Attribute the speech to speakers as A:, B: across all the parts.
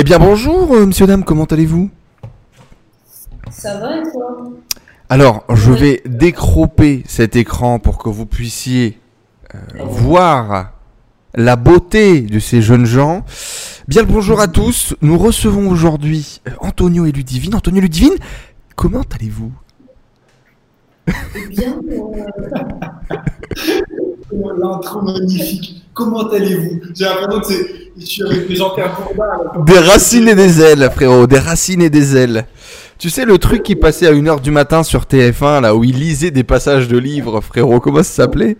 A: Eh bien bonjour, euh, monsieur, dame, comment allez-vous?
B: Ça va et toi?
A: Alors, je vais décroper cet écran pour que vous puissiez euh, voir la beauté de ces jeunes gens. Bien le bonjour à tous, nous recevons aujourd'hui euh, Antonio et Ludivine. Antonio et Ludivine, comment allez-vous?
B: Eh Bien. euh,
C: L'intro magnifique. Comment allez-vous? J'ai l'impression que. Je suis avec Jean-Pierre Bourdin. là.
A: Des racines et des ailes, frérot, des racines et des ailes. Tu sais le truc qui passait à 1h du matin sur TF1, là où il lisait des passages de livres, frérot, comment ça s'appelait?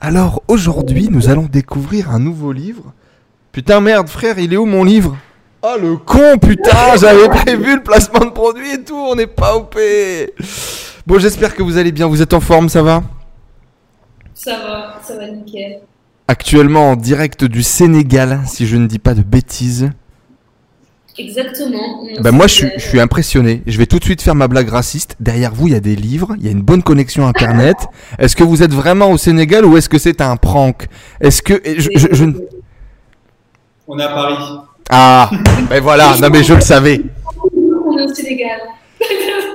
A: Alors aujourd'hui, nous allons découvrir un nouveau livre. Putain merde, frère, il est où mon livre? Oh le con, putain, j'avais prévu le placement de produit et tout, on n'est pas OP. Bon, j'espère que vous allez bien, vous êtes en forme, ça va?
B: Ça va, ça va nickel.
A: Actuellement en direct du Sénégal, si je ne dis pas de bêtises.
B: Exactement.
A: Bah moi je suis, je suis impressionné. Je vais tout de suite faire ma blague raciste. Derrière vous, il y a des livres, il y a une bonne connexion internet. Est-ce que vous êtes vraiment au Sénégal ou est-ce que c'est un prank? Est-ce que et je, je- je ne-
C: On est à Paris.
A: ah ben voilà, non mais je le savais.
B: On est au Sénégal.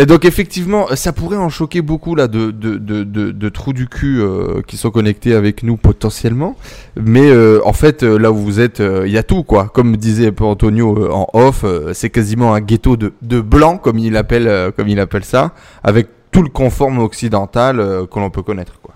A: Et donc effectivement, ça pourrait en choquer beaucoup là de, de, de, de, trous du cul euh, qui sont connectés avec nous potentiellement. Mais euh, en fait, euh, là où vous êtes, il y a tout quoi. Comme disait Antonio en off, c'est quasiment un ghetto de, de blanc comme il appelle comme il appelle ça, avec tout le conforme occidental que l'on peut connaître quoi.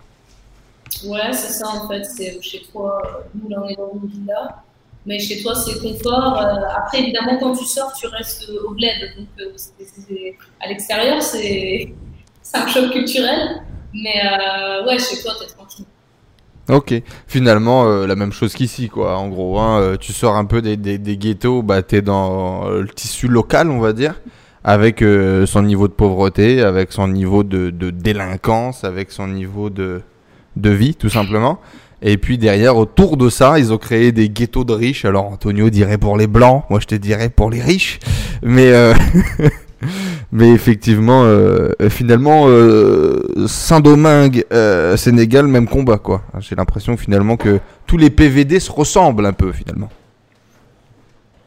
B: Ouais, c'est ça en fait. C'est chez toi, nous on est dans une villa. Mais chez toi c'est confort. Euh, après évidemment quand tu sors tu restes au bled. Donc euh, c'est- c'est- à l'extérieur c'est un choc culturel. Mais euh, ouais, chez toi t'es tranquille.
A: Ok, finalement la même chose qu'ici quoi. En gros, hein, tu sors un peu des, des, des ghettos, bah t'es dans le tissu local, on va dire, avec son niveau de pauvreté, avec son niveau de, de délinquance, avec son niveau de de vie, tout simplement. Et puis derrière, autour de ça, ils ont créé des ghettos de riches. Alors Antonio dirait pour les blancs, moi je te dirais pour les riches. Mais euh, mais effectivement, euh, finalement, euh, Saint-Domingue, Sénégal, même combat quoi. J'ai l'impression finalement que tous les PVD se ressemblent un peu finalement.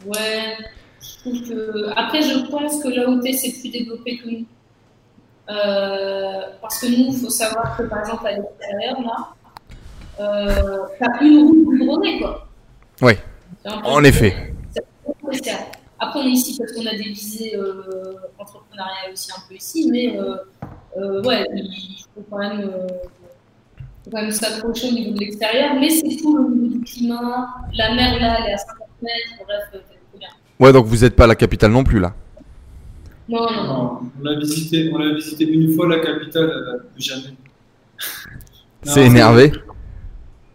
B: Ouais, je trouve que. Après, je pense que t'es, c'est plus développé que nous. Parce que nous, il faut savoir que par exemple, à l'extérieur, là, t'as une route goudronnée, quoi. Peu-
A: En effet.
B: Après, on est ici parce qu'on a des visées euh, entrepreneuriales aussi un peu ici, mais euh, euh, ouais, il faut quand même. euh, faut quand même s'accrocher au niveau de l'extérieur, mais c'est tout au niveau du climat. La mer là, elle est à 50 mètres, bref, euh, c'est trop bien.
A: Ouais, donc vous êtes pas à la capitale non plus là.
B: Non, non, non.
C: Non, on a visité, on a visité une fois la capitale, euh, plus jamais.
A: C'est énervé.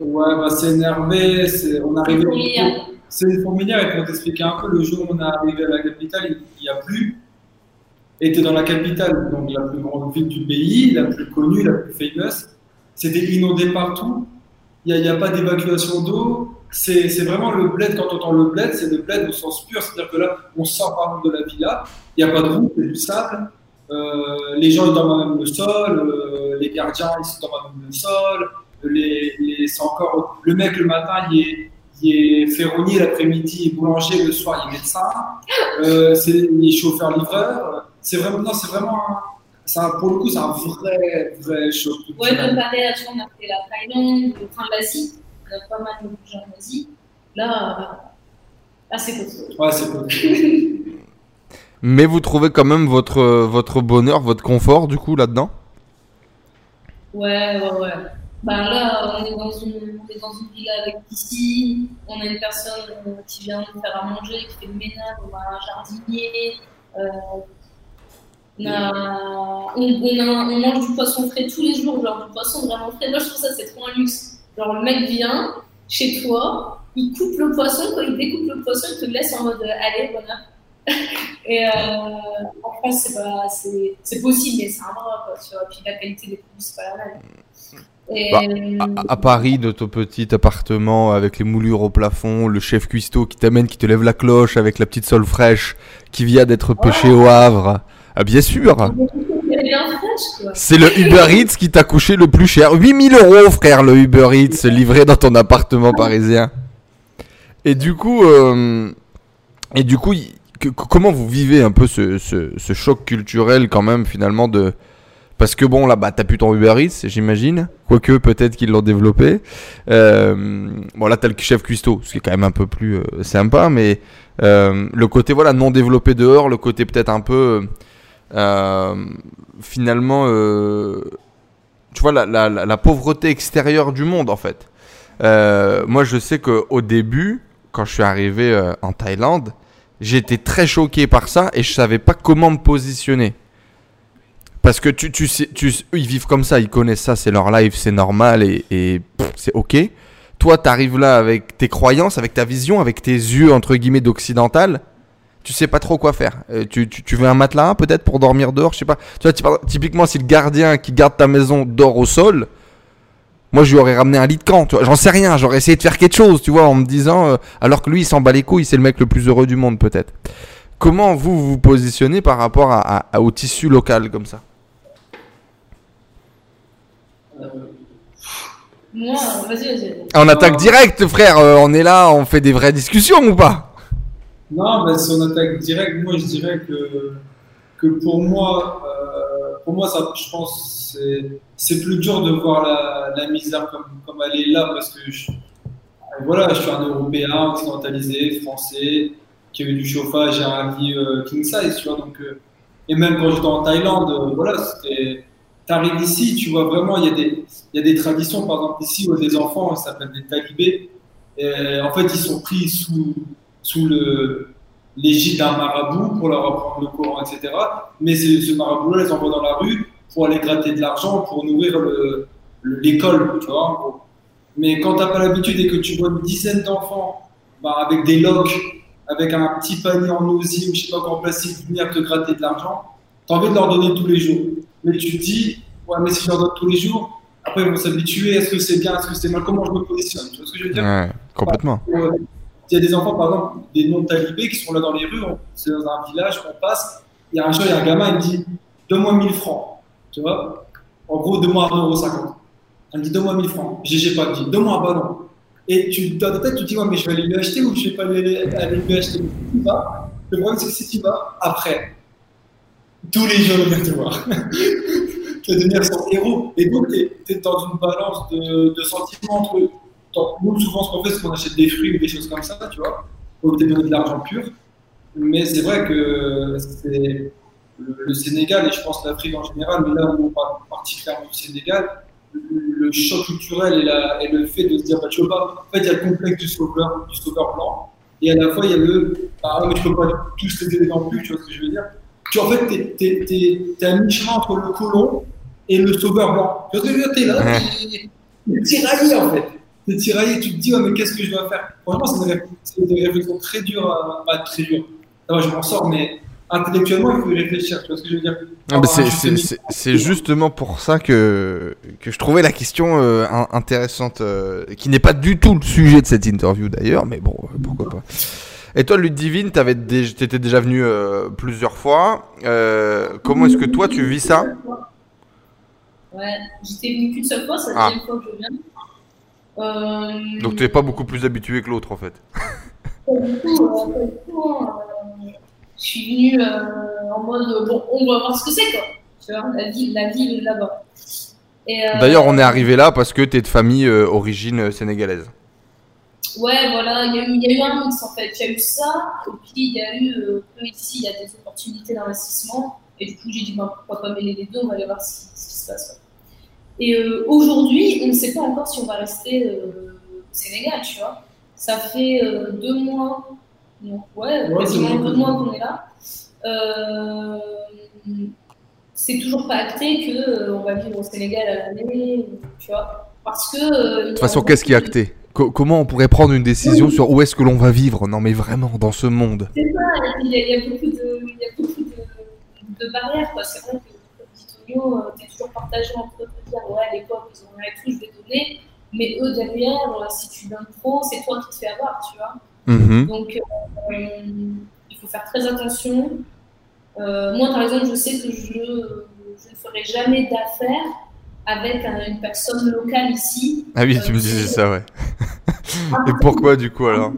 C: Ouais, bah, c'est énervé. c'est- On arrive.
B: Fourmilière.
C: C'est une fourmilière et pour t'expliquer un peu, le jour où on est arrivé à la capitale, il n'y a plus. Et dans la capitale, donc la plus grande ville du pays, la plus connue, la plus famous. C'était inondé partout. Il n'y a, a pas d'évacuation d'eau. C'est c'est vraiment le bled, quand on entend le bled, c'est le bled au sens pur. C'est-à-dire que là, on sort par exemple de la villa, il n'y a pas de route, c'est du sable. Euh, les gens ils dorment à même le sol, euh, les gardiens ils dorment à même le sol. Les, les- c'est encore le mec le matin il est, il est ferronnier, l'après-midi il est boulanger, le soir il est médecin, euh, c'est, il est chauffeur-livreur. C'est vraiment, non, c'est vraiment, un- c'est un- pour le coup c'est un vrai, vrai choc.
B: Ouais,
C: culturel.
B: comparé à tu vois, on a fait la Thaïlande, enfin l'Asie, on a pas mal de bougé en Asie. Là, là c'est costaud.
C: Ouais, c'est cool.
A: Mais vous trouvez quand même votre votre bonheur, votre confort du coup là-dedans?
B: Ouais, ouais, ouais. Ben là, on est, dans une, on est dans une villa avec piscine, on a une personne euh, qui vient nous faire à manger, qui fait le ménage, on a un jardinier, euh, on, a, on, mange du poisson frais tous les jours, genre du poisson vraiment frais. Moi, je trouve ça, c'est trop un luxe. Genre, le mec vient chez toi, il coupe le poisson, quand il découpe le poisson, il te laisse en mode euh, allez, bonheur. Et euh, en France, c'est possible, mais c'est un bras, quoi, tu vois. Puis la qualité des produits, c'est pas la même. Et,
A: Bah, à, à Paris, de ton petit appartement avec les moulures au plafond, le chef cuistot qui t'amène, qui te lève la cloche avec la petite sole fraîche qui vient d'être pêchée au Havre. Ah, bien sûr. C'est le Uber Eats qui t'a couché le plus cher. 8000 euros, frère, le Uber Eats livré dans ton appartement parisien. Et du coup, euh, et du coup, que- que- comment vous vivez un peu ce, ce- ce choc culturel quand même finalement de parce que bon là bah t'as plus ton Uber Eats j'imagine. Quoique peut-être qu'ils l'ont développé. Euh, bon là t'as le chef cuistot ce qui est quand même un peu plus euh, sympa mais euh, le côté voilà non développé dehors le côté peut-être un peu finalement tu vois la, pauvreté extérieure du monde en fait. Moi je sais qu'au début quand je suis arrivé en Thaïlande j'étais très choqué par ça et je savais pas comment me positionner parce que tu, tu sais, tu, ils vivent comme ça, ils connaissent ça, c'est leur life, c'est normal et, c'est ok. Toi, t'arrives là avec tes croyances, avec ta vision, avec tes yeux entre guillemets d'occidental. Tu sais pas trop quoi faire. Euh, tu, tu, veux un matelas peut-être pour dormir dehors, je sais pas. Tu vois, typ- typiquement si le gardien qui garde ta maison dort au sol, moi je lui aurais ramené un lit de camp. Tu vois, j'en sais rien. J'aurais essayé de faire quelque chose, tu vois, en me disant, euh, alors que lui il s'en bat les couilles, c'est le mec le plus heureux du monde peut-être. Comment vous vous positionnez par rapport à- au tissu local comme ça?
B: Moi, vas-y, vas-y.
A: On attaque direct, frère. euh, on est là, on fait des vraies discussions ou pas?
C: Non, bah, si on attaque direct, moi je dirais que, que pour moi, euh, pour moi ça, je pense c'est c'est plus dur de voir la, la misère comme, comme elle est là parce que je, voilà, je suis un Européen occidentalisé, français, qui a eu du chauffage et un lit euh, king size, tu vois. Donc, euh, et même quand j'étais en Thaïlande, euh, voilà, c'était. T'arrives ici, tu vois vraiment, il y, a des, y a des traditions, par exemple ici, où des enfants, ça s'appelle des talibés. En fait, ils sont pris sous, sous l'égide d'un marabout pour leur apprendre le Coran, etc. Mais ce, marabout-là, les envoie dans la rue pour aller gratter de l'argent, pour nourrir le- le- l'école, tu vois. Mais quand t'as pas l'habitude et que tu vois une dizaine d'enfants bah, avec des loques, avec un petit panier en osier ou je sais pas quoi en plastique, venir te gratter de l'argent, t'as envie de leur donner tous les jours. Mais tu te dis, ouais, mais si je leur donne tous les jours, après ils vont s'habituer, est-ce que c'est bien, est-ce que c'est mal, comment je me positionne? Tu vois ce que je veux dire?
A: Ouais, complètement.
C: euh, Il y a des enfants, par exemple, des non-talibés qui sont là dans les rues, c'est dans un village, on passe, il y a un jour, il y a un gamin, il me dit Donne-moi 1000 francs. Tu vois? En gros, donne-moi 1,50€. Il me dit Donne-moi 1000 francs. J'ai pas dit Donne-moi un ballon. Et tu, dans ta tête, tu te dis ouais, mais je vais aller lui acheter ou je vais pas aller, aller lui acheter? Tu vas. Le problème, c'est que si tu vas, après, tous les jours, il va venir te voir. tu vas devenir son héros. Et donc, tu es, dans une balance de, sentiments entre donc, nous, souvent, ce qu'on fait, c'est qu'on achète des fruits ou des choses comme ça, tu vois, pour te donner de l'argent pur. Mais c'est vrai que c'est le, le Sénégal, et je pense l'Afrique en général, mais là où on parle particulièrement du Sénégal, le, le choc culturel et, le fait de se dire, bah, tu peux pas, en fait, il y a le complexe du sauveur, du sauveur blanc, et à la fois, il y a le, ouais, mais je peux pas tous les aider non plus, tu vois ce que je veux dire? Tu, en fait, t'es, t'es, t'es, t'es à mi-chemin entre le colon et le sauveur blanc. Tu vois T'es là, t'es, t'es tiraillé, en fait t'es tiraillé, tu te dis, oh, mais qu'est-ce que je dois faire? Franchement, c'est des, c'est des réflexions très dures, à, pas très dures. Ça va, je m'en sors, mais intellectuellement, il faut y réfléchir, tu vois ce que je veux dire?
A: Ah, bah, c'est- c'est c'est- c'est justement pour ça que, que je trouvais la question euh, in- intéressante, euh, qui n'est pas du tout le sujet de cette interview d'ailleurs, mais bon, euh, pourquoi pas. Et toi, Ludivine, t'avais dé- t'étais déjà venu euh, plusieurs fois. Euh, comment est-ce que toi, tu vis ça?
B: Ouais, j'étais venue qu'une seule fois, c'est la
A: Ah.
B: deuxième fois que je viens. Euh,
A: Donc tu es pas beaucoup plus habitué que l'autre en fait.
B: Pas du tout, euh. Euh, Je suis venue en mode bon, on va voir ce que c'est quoi. Tu vois, la ville, la ville là-bas.
A: D'ailleurs, on est arrivé là parce que t'es de famille origine sénégalaise.
B: Ouais, voilà, il y, a eu- il y a eu un mix en fait. Il y a eu ça, et puis il y a eu euh, ici, il y a des opportunités d'investissement. Et du coup, j'ai dit, ben, pourquoi pas mêler les deux, on va aller voir ce qui, ce qui se passe. ouais. Et euh, aujourd'hui, on ne sait pas encore si on va rester euh, au Sénégal, tu vois. Ça fait euh, deux mois, non, ouais,
C: Ouais,
B: quasiment deux mois qu'on est là. Euh, c'est toujours pas acté qu'on va vivre au Sénégal à l'année, tu vois. Parce que. euh,
A: De toute façon, qu'est-ce qui est acté? Co- Comment on pourrait prendre une décision sur où est-ce que l'on va vivre? Non mais vraiment, dans ce monde.
B: C'est ça, il y, a, il y a beaucoup de, il y a beaucoup de, de barrières. C'est vrai que, comme dit Tonio, euh, t'es toujours partagé entre eux de dire ouais, à l'époque, ils ont rien tout, je vais donner. Mais eux, derrière, euh, si tu donnes trop, c'est toi qui te fais avoir, tu vois.
A: Mhm.
B: Donc, euh, il faut faire très attention. Euh, moi, par exemple, je sais que je je ne ferai jamais d'affaires avec euh, une personne locale ici.
A: Ah oui,
B: Euh,
A: tu me disais
B: c'est-
A: ça, ouais. Et pourquoi du coup alors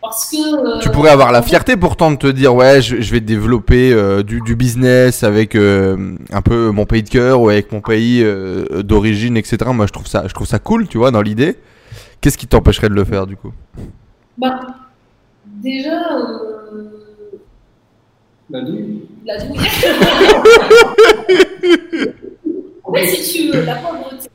B: Parce que. euh,
A: Tu pourrais avoir la fierté pourtant de te dire ouais, je, je vais développer euh, du, du business avec euh, un peu mon pays de cœur ou avec mon pays euh, d'origine, etc. Moi, je trouve ça, je trouve ça cool, tu vois, dans l'idée. Qu'est-ce qui t'empêcherait de le faire du coup?
B: Bah, déjà, euh,
C: La nuit.
B: la douille. fait, si tu veux, la pauvreté,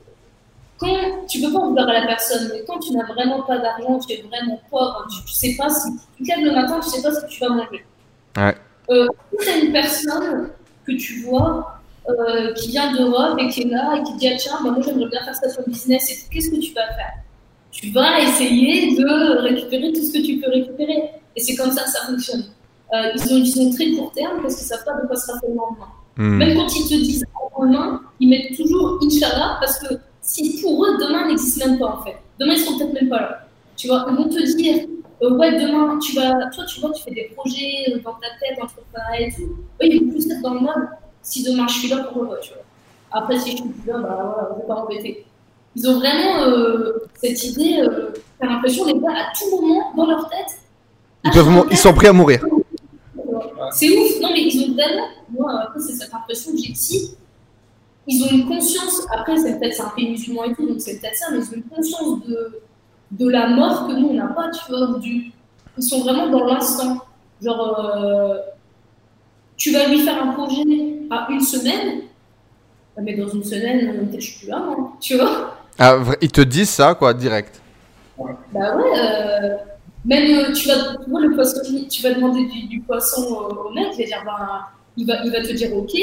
B: quand tu peux pas vouloir à la personne, mais quand tu n'as vraiment pas d'argent, tu es vraiment pauvre, tu, tu sais pas si tu te lèves le matin, tu sais pas ce que tu vas manger.
A: Ouais.
B: Euh, si t'as une personne que tu vois euh, qui vient d'Europe et qui est là et qui dit ah, tiens, bah, moi j'aimerais bien faire ça sur le business, et qu'est-ce que tu vas faire? Tu vas essayer de récupérer tout ce que tu peux récupérer. Et c'est comme ça que ça fonctionne. Euh, ils ont une vision très court terme parce qu'ils savent pas de quoi sera fait le lendemain.
A: Hmm.
B: Même quand ils te disent en demain, ils mettent toujours Inch'Allah parce que si pour eux, demain n'existe même pas en fait. Demain, ils seront peut-être même pas là. Tu vois, ils vont te dire, euh, ouais, demain, tu vas, toi, tu vois, tu fais des projets euh, dans ta tête, entreprenariat et tout. Eux, ils vont plus être dans le mode, si demain je suis là, pourquoi pas, tu vois. Après, si je suis plus là, bah voilà, je vais pas m'embêter. Ils ont vraiment euh, cette idée, euh, t'as l'impression, les gars, à tout moment, dans leur tête,
A: Ils, peuvent mou- ils sont prêts à mourir.
B: C'est ouf. Non, mais ils ont vraiment, moi, après, c'est cette impression que j'ai ici. Ils ont une conscience, après, c'est peut-être un pays musulman et tout, donc c'est peut-être ça, mais ils ont une conscience de, de la mort que nous, on n'a pas, tu vois. Du, ils sont vraiment dans l'instant. Genre, euh, tu vas lui faire un projet à une semaine, mais dans une semaine, euh, je suis plus là, tu vois.
A: Ah, ils te disent ça, quoi, direct.
B: Bah ouais, euh, même euh, tu vas, tu vois, le poissonnier, tu vas demander du, du poisson au, au mec, il va dire, ben, il va, il va te dire, ok,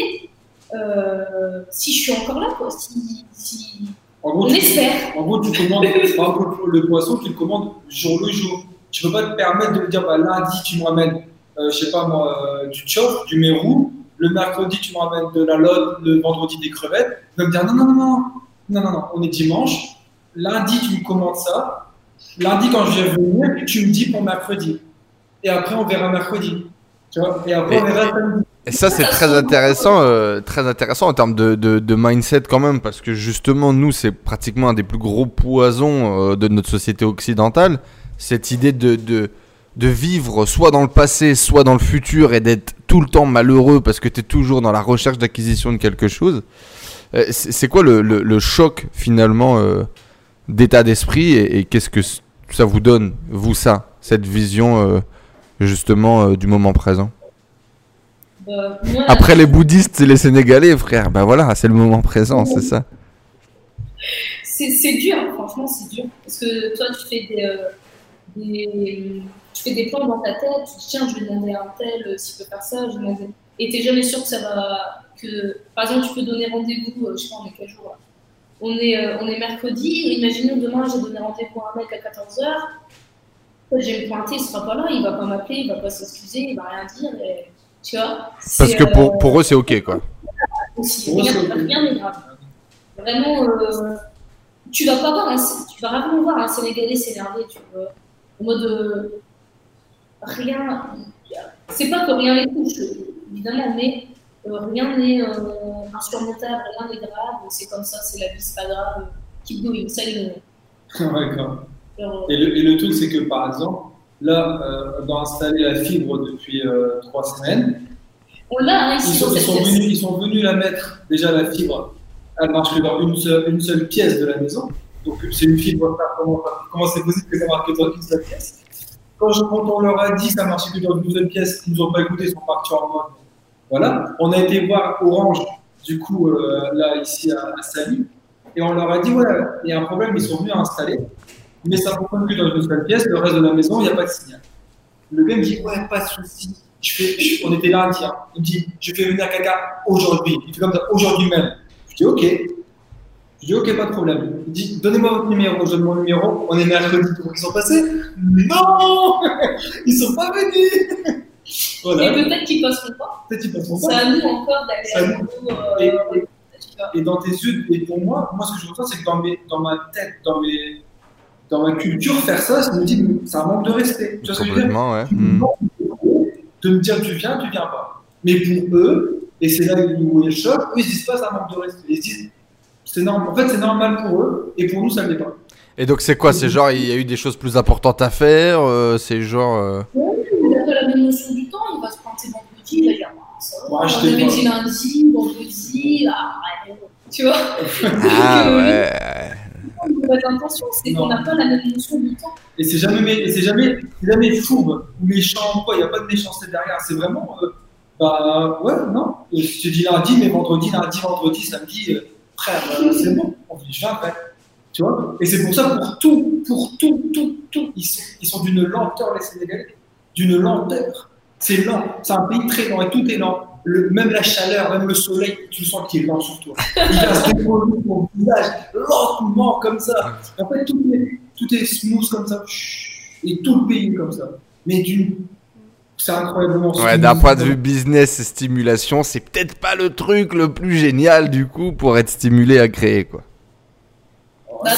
B: euh, si je suis encore là, quoi, si, si...
C: En gros,
B: on
C: tu,
B: espère.
C: en gros, tu commandes par exemple, le poisson, tu le commandes jour le jour. Tu peux pas te permettre de me dire bah, lundi, tu me ramènes, euh, je sais pas moi, euh, du chof, du mérou. Le mercredi, tu me ramènes de la lotte. Le vendredi, des crevettes. Tu vas me dire non, non, non, non, non, non, non, on est dimanche. Lundi, tu me commandes ça. Lundi, quand je vais venir, tu me dis pour mercredi. Et après, on verra mercredi. Tu vois Et après, on verra samedi.
A: Et ça, c'est très intéressant, euh, très intéressant en termes de, de, de mindset quand même, parce que justement, nous, c'est pratiquement un des plus gros poisons euh, de notre société occidentale. Cette idée de, de, de vivre soit dans le passé, soit dans le futur, et d'être tout le temps malheureux parce que tu es toujours dans la recherche d'acquisition de quelque chose. Euh, c'est quoi le, le, le choc finalement d'état d'esprit et, et qu'est-ce que ça vous donne, vous, ça, cette vision euh, justement euh, du moment présent?
B: Bah, moi,
A: après les bouddhistes et les sénégalais, frère, bah voilà, c'est le moment présent, c'est ça.
B: c'est dur, franchement, c'est dur. Parce que toi, tu fais des, euh, des, tu fais des plans dans ta tête, tu te dis, tiens, je vais demander à un tel euh, s'il peut faire ça, je vais demander. Et t'es jamais sûr que ça va. Que, par exemple, tu peux donner rendez-vous, euh, je sais pas, on est quel jour on est, euh, on est mercredi, imaginons demain, j'ai donné rendez-vous à un mec à 14h. Je vais me pointer, il sera pas là, il va pas m'appeler, il va pas s'excuser, il va rien dire. Et, tu vois
A: Parce que
B: euh,
A: pour, pour eux, c'est ok, quoi.
B: aussi.
C: Pour
B: Rien n'est grave. Vraiment, euh, tu vas pas voir un, tu vas rarement voir un Sénégalais s'énerver, tu vois. En mode, euh, rien, c'est pas que rien les touche, évidemment, mais rien n'est euh, insurmontable, rien n'est grave, c'est comme ça, c'est la vie, c'est pas grave. Keep going, ça.
C: Ouais, grave.
B: Genre,
C: Et le, et le truc, c'est que par exemple, là, euh, on doit installer la fibre depuis euh, trois semaines.
B: On l'a, hein,
C: Ils sont, ils, venus, ils sont venus la mettre, déjà la fibre, elle marche que dans une seule, une seule pièce de la maison. Donc c'est une fibre, comment, c'est possible que ça marche que dans une seule pièce? Quand, on leur a dit que ça marchait que dans une seule pièce, ils nous ont pas écouté, ils sont partis en mode. Voilà. On a été voir Orange, du coup, euh, là, ici à, à et on leur a dit, ouais, il y a un problème, ils sont venus installer, mais ça fonctionne que dans une seule pièce, le reste de la maison, il n'y a pas de signal. Le gars me dit, ouais, pas de souci. Je on était lundi, hein. il me dit, je fais venir quelqu'un aujourd'hui. Il fait comme ça, aujourd'hui même. Je dis, ok. Je dis, ok, pas de problème. Il dit, donnez-moi votre numéro. Je donne mon numéro. On est mercredi. Donc, ils sont passés Non Ils sont pas venus Voilà.
B: Et peut-être qu'ils passeront pas.
C: Peut-être ils passeront
B: C'est
C: pas.
B: à nous encore d'aller
C: C'est à nous.
B: euh,
C: Et, dans tes yeux, et pour moi, moi, ce que je ressens, c'est que dans, mes, dans ma tête, dans, mes, dans ma culture, faire ça, ça me dit, c'est un manque de respect. Tu vois ce que je veux dire?
A: Complètement, ouais. Hmm.
C: de me dire tu viens, tu viens pas. Mais pour eux, Et c'est là où il y a le choc. Eux, ils se disent pas ça manque de respect. Ils se disent, c'est normal. En fait, c'est normal pour eux, et pour nous, ça ne l'est pas.
A: Et donc c'est quoi? C'est genre il y a eu des choses plus importantes à faire euh, C'est genre... euh,
B: Ouais, la même notion du temps, il va se pointer vendredi, il va dire Ah, ça va,
C: Ouais, je
B: lundi, vendredi, ah, ouais, tu vois.
A: Ah
B: Donc, euh,
A: ouais
B: c'est qu'on n'a pas la même notion du temps.
C: Et c'est jamais, c'est jamais, jamais fourbe ou méchant quoi. Il n'y a pas de méchanceté derrière. C'est vraiment, euh, bah ouais, non. Je te dis lundi, mais vendredi, lundi, vendredi, samedi, euh, frère, euh, c'est bon. On dit, je viens après. Tu vois? Et c'est pour ça, pour tout, pour tout, tout, tout, ils sont, ils sont d'une lenteur, les Sénégalais. D'une lenteur. C'est lent. C'est un pays très lent et tout est lent. Le- même la chaleur, même le soleil, tu sens qu'il est lent sur toi. Il vient se déposer sur ton visage lentement comme ça. Et en fait, tout est, tout est smooth comme ça. Et tout le pays est comme ça. Mais d'une. C'est incroyablement
A: Ouais, d'un point de vue business et stimulation, c'est peut-être pas le truc le plus génial du coup pour être stimulé à créer quoi.
B: Bah,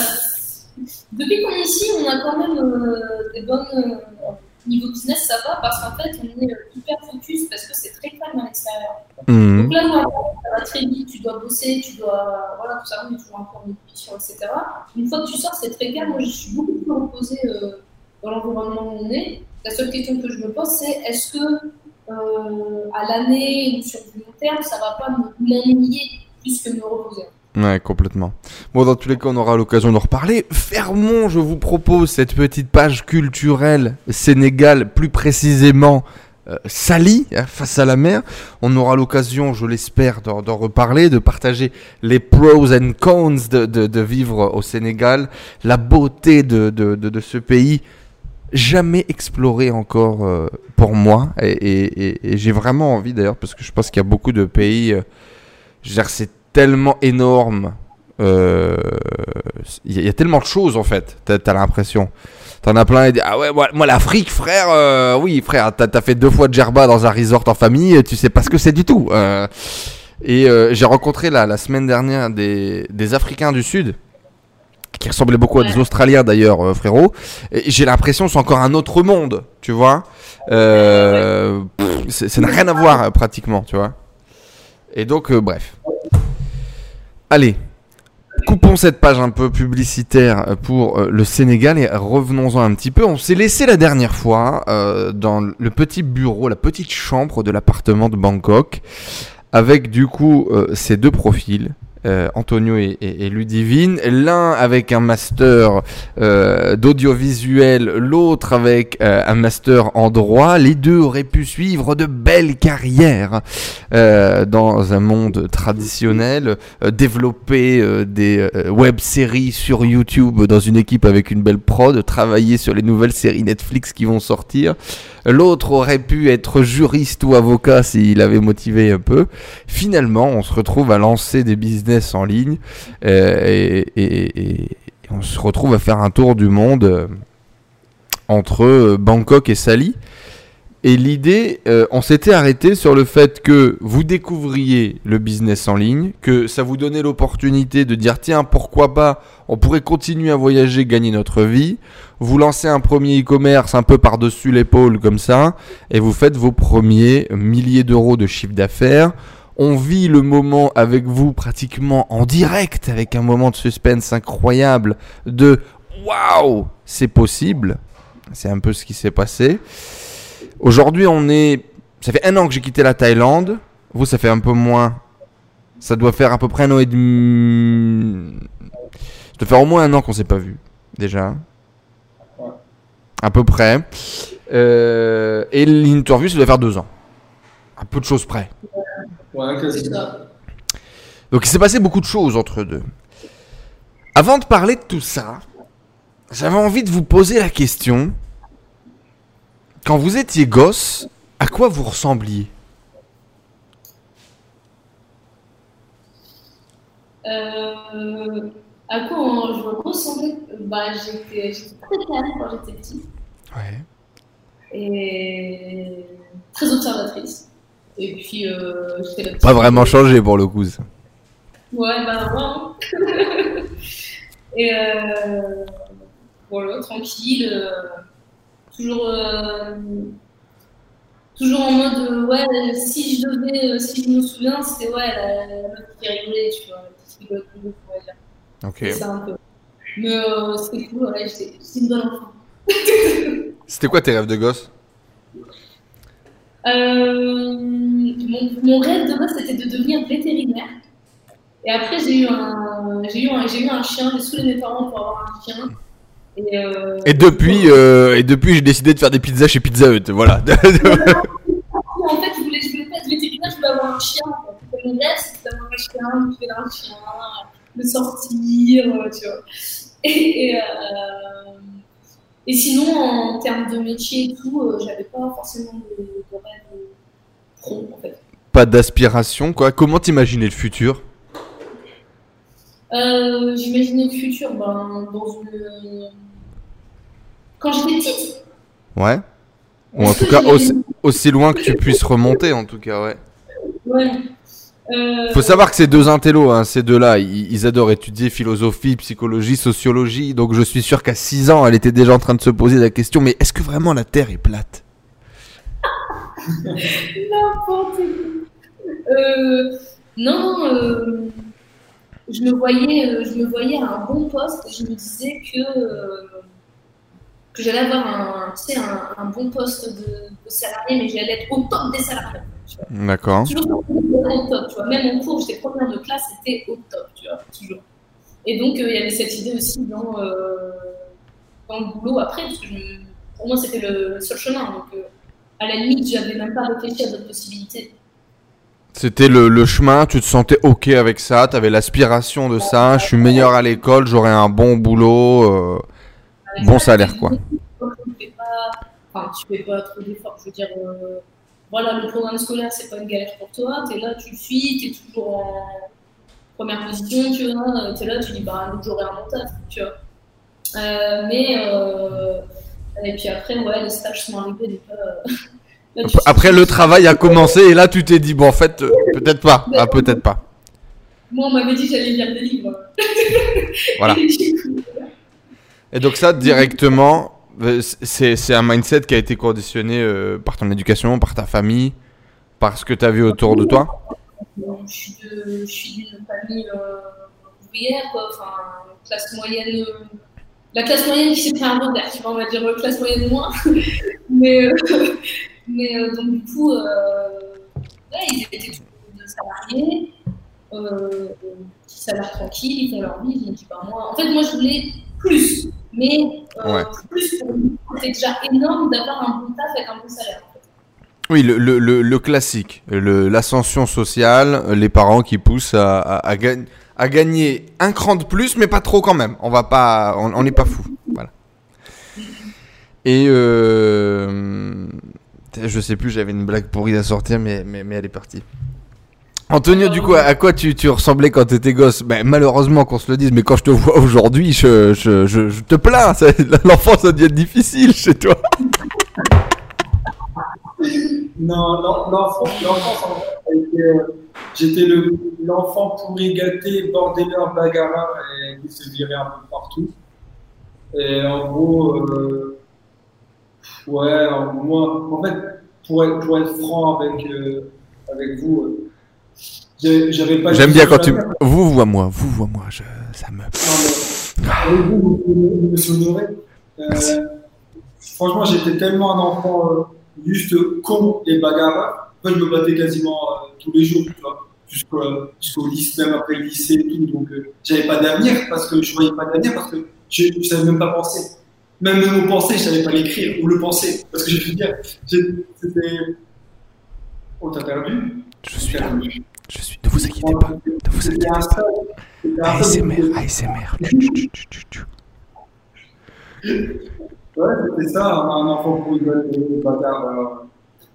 B: depuis qu'on est ici, on a quand même euh, des bonnes. euh, niveau business, ça va parce qu'en fait, on est euh, hyper focus parce que c'est très calme à l'extérieur.
A: Mhm.
B: Donc là, ça va très vite, tu dois bosser, tu dois. Voilà, tout ça, on est toujours en ébullition, etc. Une fois que tu sors, c'est très calme. Moi, je suis beaucoup plus reposée euh, dans l'environnement où on est. La seule question que je me pose, c'est est-ce que euh, à l'année ou sur du long terme, ça va pas me- m'ennuyer plus que me reposer?
A: Ouais, complètement. Bon, dans tous les cas, on aura l'occasion d'en reparler. Fermons, je vous propose, cette petite page culturelle Sénégal, plus précisément euh, Sali, hein, face à la mer. On aura l'occasion, je l'espère, d'en reparler, de partager les pros and cons de, de, vivre au Sénégal, la beauté de, de, ce pays jamais exploré encore euh, pour moi. Et, et- j'ai vraiment envie d'ailleurs, parce que je pense qu'il y a beaucoup de pays... euh, c'est tellement énorme. euh, Il y, a- il y a tellement de choses en fait. T'as as, l'impression. T'en as plein. et Ah ouais, moi, moi, l'Afrique, frère. euh, oui, frère. T'as as fait deux fois de Djerba dans un resort en famille. Tu sais pas ce que c'est du tout. euh. et euh, j'ai rencontré la, la semaine dernière des, des Africains du Sud. Qui ressemblaient beaucoup à des. Australiens d'ailleurs, euh, frérot. Et j'ai l'impression que c'est encore un autre monde, tu vois. Euh, pff, ça n'a rien à voir euh, pratiquement, tu vois. Et donc, euh, bref. Allez, coupons cette page un peu publicitaire pour euh, le Sénégal et revenons-en un petit peu. On s'est laissé la dernière fois euh, dans le petit bureau, la petite chambre de l'appartement de Bangkok, avec du coup euh, ces deux profils. Euh, Antonio et, et- et Ludivine, l'un avec un master euh, d'audiovisuel, l'autre avec euh, un master en droit, les deux auraient pu suivre de belles carrières euh, dans un monde traditionnel, euh, développer euh, des web-séries sur YouTube dans une équipe avec une belle prod, travailler sur les nouvelles séries Netflix qui vont sortir. L'autre aurait pu être juriste ou avocat s'il avait motivé un peu. Finalement, on se retrouve à lancer des business en ligne euh, et, on se retrouve à faire un tour du monde euh, entre euh, Bangkok et Sali. Et l'idée, on s'était arrêté sur le fait que vous découvriez le business en ligne, que ça vous donnait l'opportunité de dire tiens, pourquoi pas, on pourrait continuer à voyager, gagner notre vie. Vous lancez un premier e-commerce un peu par-dessus l'épaule comme ça, et vous faites vos premiers milliers d'euros de chiffre d'affaires. On vit le moment avec vous pratiquement en direct, avec un moment de suspense incroyable de waouh, c'est possible. C'est un peu ce qui s'est passé. Aujourd'hui, on est. Ça fait un an que j'ai quitté la Thaïlande. Vous, ça fait un peu moins. Ça doit faire à peu près un an et demi. Ça doit faire au moins un an qu'on s'est pas vu, déjà. À peu près. Euh, et l'interview, ça doit faire deux ans. À peu de choses près.
C: Ouais,
B: C'est
C: quasiment.
B: ça.
A: Donc il s'est passé beaucoup de choses entre deux. Avant de parler de tout ça, j'avais envie de vous poser la question. Quand vous étiez gosse, à quoi vous ressembliez?
B: Euh, à quoi on- je ressemblais? Bah, J'étais j'étais très calme quand j'étais petite
A: Ouais.
B: et très observatrice. Et puis, euh, la
A: Pas vraiment changé pour le coup. ça.
B: Ouais, bah vraiment. et euh, voilà, tranquille. euh, toujours. euh, toujours en mode, euh, ouais, si je devais, si je me souviens, c'était ouais, la, la meuf qui rigolait, tu vois, on va dire.
A: Ok.
B: C'est ça un peu. Mais c'était cool, ouais, j'étais une bonne enfant.
A: C'était quoi tes rêves de gosse?
B: Mon, mon rêve de base, c'était de devenir vétérinaire. Et après, j'ai eu un, j'ai eu un, j'ai eu un chien, j'ai saoulé mes parents pour avoir un chien. Et, euh,
A: Et depuis, euh, et depuis j'ai décidé de faire des pizzas chez Pizza Hut. Voilà.
B: en fait, je voulais, je voulais pas être vétérinaire, je voulais avoir un chien. Mon rêve, c'était d'avoir un chien, de tuer un chien, de sortir, euh, tu vois. Et, et, euh, et sinon, en termes de métier et tout, euh, j'avais pas forcément de, de rêve pro, en fait.
A: Pas d'aspiration, quoi. Comment t'imaginer le futur?
B: Euh, J'imaginais le futur ben, dans une. Quand j'étais petite.
A: Ouais. Ou en tout cas, aussi, aussi loin que tu puisses remonter, en tout cas, ouais.
B: Ouais. Euh,
A: Faut savoir que ces deux intellos, hein, ces deux-là, ils, ils adorent étudier philosophie, psychologie, sociologie. Donc je suis sûr qu'à 6 ans, elle était déjà en train de se poser la question mais est-ce que vraiment la Terre est plate?
B: N'importe quoi. Euh, non, euh, je me voyais, euh, je me voyais à un bon poste et je me disais que que j'allais avoir un, tu sais, un, un bon poste de, de salarié, mais j'allais être au top des salariés. tu.
A: D'accord.
B: Toujours au top, tu vois. Même en cours, j'étais première de classe, c'était au top, tu vois, toujours. Et donc, euh, il y avait cette idée aussi dans, euh, dans le boulot après, parce que je- pour moi, c'était le, seul chemin. Donc, euh, à la limite, j'avais même pas réfléchi à d'autres possibilités.
A: C'était le, le chemin, tu te sentais ok avec ça, t'avais l'aspiration de ça, je suis meilleur à l'école, j'aurai un bon boulot. Bon
B: ça,
A: salaire, quoi.
B: Tu fais pas, enfin, tu fais pas trop d'efforts. Je veux dire, euh, voilà, le programme scolaire, c'est pas une galère pour toi. Tu es là, tu le suis, tu es toujours en première position, tu vois. Tu es là, tu dis, bah, j'aurai un montage, tu vois. Euh, mais, euh, et puis après, ouais, les stages sont arrivés. Là, tu
A: Après le travail a commencé et là tu t'es dit bon en fait peut-être pas, ah peut-être pas.
B: Moi, on m'avait dit j'allais lire des livres.
A: Voilà.
B: Et
A: donc ça directement, euh, c'est un mindset qui a été conditionné euh, par ton éducation, par ta famille, par ce que t'as vu autour de toi?
B: Je suis d'une famille euh, ouvrière. Enfin, classe moyenne. la classe moyenne qui s'est pris un revers, tu vois, on va dire classe moyenne moins. mais mais donc, du coup, ouais, ils étaient tous salariés, petits salaires tranquilles, ils font leur vie. Je me dis, bah, moi, en fait, moi, je voulais plus. Mais euh,
A: Ouais.
B: plus pour nous, c'était déjà énorme d'avoir un bon taf avec un bon salaire.
A: Oui, le, le, le, le classique, le- l'ascension sociale, les parents qui poussent à, à, à gagn- à gagner un cran de plus, mais pas trop quand même. On va pas, on on n'est pas fou. Voilà. Et euh, je sais plus, j'avais une blague pourrie à sortir, mais, mais, mais elle est partie. Antonio, du coup, à quoi tu, ressemblais quand t'étais gosse? Malheureusement qu'on se le dise, mais quand je te vois aujourd'hui, je, te plains. L'enfance, ça devient difficile chez toi.
C: Non, l'en- l'enfance, j'étais le- l'enfant pourri gâté, bordeleur, bagarreur et qui se virait un peu partout. Et en gros, euh, ouais, moi, en fait, pour être, franc avec, euh, vous, euh, j'avais pas.
A: J'aime bien quand tu.
C: Non,
A: Vous, vois moi, vous, vois moi, je... ça me.
C: mais avec vous, vous, vous me. Euh, franchement, j'étais tellement un enfant euh, juste con et bagarreur. Moi, je me battais quasiment euh, tous les jours, tu vois, jusqu'au jusqu'au lycée, même après le lycée et tout. Donc, euh, j'avais pas d'avenir parce que je voyais pas d'avenir parce que je, je savais même pas penser. Même le mot penser, je savais pas l'écrire ou le penser. Parce que je veux dire, c'était. Oh, t'as perdu
A: Je suis là, je suis. Ne vous inquiétez pas, ne vous inquiétez pas. ASMR, ASMR.
C: Ouais, c'était ça, un enfant pour une bâtard. euh,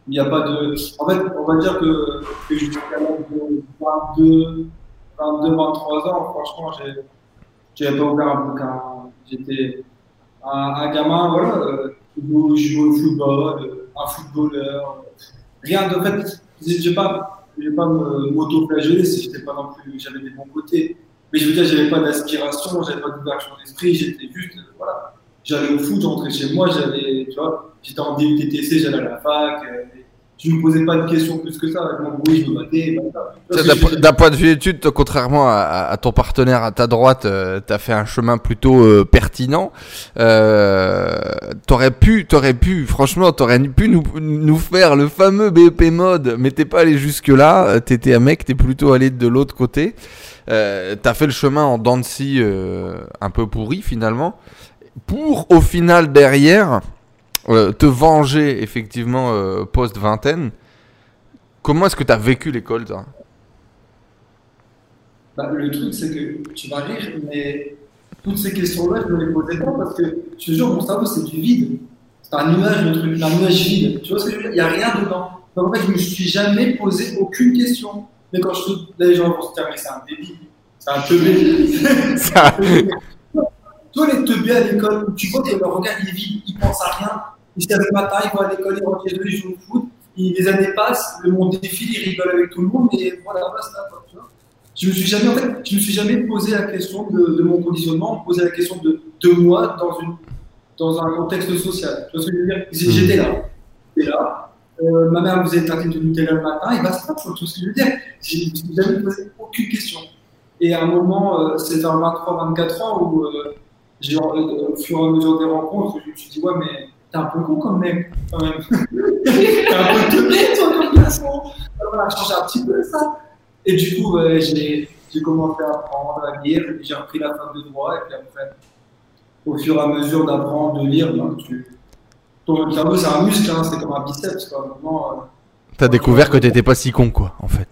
C: Il n'y a pas de. En fait, on va dire que, que jusqu'à l'âge de 22, 22, 23 ans, franchement, j'ai- pas ouvert un bouquin. J'étais un, gamin, voilà, euh, je jouais au football, euh, un footballeur. Rien de fait. Je vais pas, vais pas m'auto-flageller si j'étais pas non plus. J'avais des bons côtés. Mais je veux dire, j'avais pas d'aspiration, j'avais pas d'ouverture d'esprit, j'étais juste, euh, voilà j'allais au foot, je rentrais chez moi, j'allais, tu vois, j'étais en DUTTC, j'allais à la fac, euh, je me posais pas de questions plus que ça. Je m'embrouillais, je me
A: D'un point de vue études, toi, contrairement à, ton partenaire à ta droite, tu as fait un chemin plutôt euh, pertinent. Euh, t'aurais pu, t'aurais pu, franchement, t'aurais pu nous, faire le fameux BEP mode, mais t'es pas allé jusque là. T'étais un mec, t'es plutôt allé de l'autre côté. Euh, t'as fait le chemin en dents euh, un peu pourri finalement, pour au final derrière euh, te venger effectivement euh, post vingtaine. Comment est-ce que t'as vécu l'école, toi?
C: Bah, le truc, c'est que tu vas rire, mais toutes ces questions-là, je me les posais pas parce que je te jure, mon cerveau, c'est du vide. C'est un nuage, le truc, un nuage vide. Tu vois ce que je veux dire? Il n'y a rien dedans. Donc en fait, je me suis jamais posé aucune question. Mais quand je te. Là, les gens vont se dire, mais c'est un débile. C'est un teubé. Toi, les teubés à l'école, où tu vois que leur regard il est vide, ils pensent à rien. Ils se lèvent le matin, ils vont à l'école, ils rentrent chez eux, ils jouent au foot. Et les années passent, le monde défile, ils rigolent avec tout le monde, et voilà, tu vois. Je me suis jamais, en fait, je me suis jamais posé la question de, de mon conditionnement, posé la question de, de moi dans, une, dans un contexte social. Tu vois ce que je veux dire?
A: Mhm.
C: J'étais là. J'étais là. Euh, ma mère me faisait tartine de Nutella le matin, et basta, tu vois tout ce que je veux dire? Je ne me suis jamais posé aucune question. Et à un moment, euh, c'est vers 23-24 ans où, euh, euh, au fur et à mesure des rencontres, je me suis dit, ouais, mais t'es un peu con comme mec, quand même. t'es un peu teubé, toi, comme garçon. Alors, Voilà, change un petit peu ça. Et du coup, j'ai, commencé à apprendre à lire, j'ai repris la fac de droit, et puis après, au fur et à mesure d'apprendre, de lire, ben, tu, ton cerveau, c'est un muscle, hein, c'est comme un biceps, quoi. Euh,
A: T'as découvert que t'étais pas si con, quoi, en fait.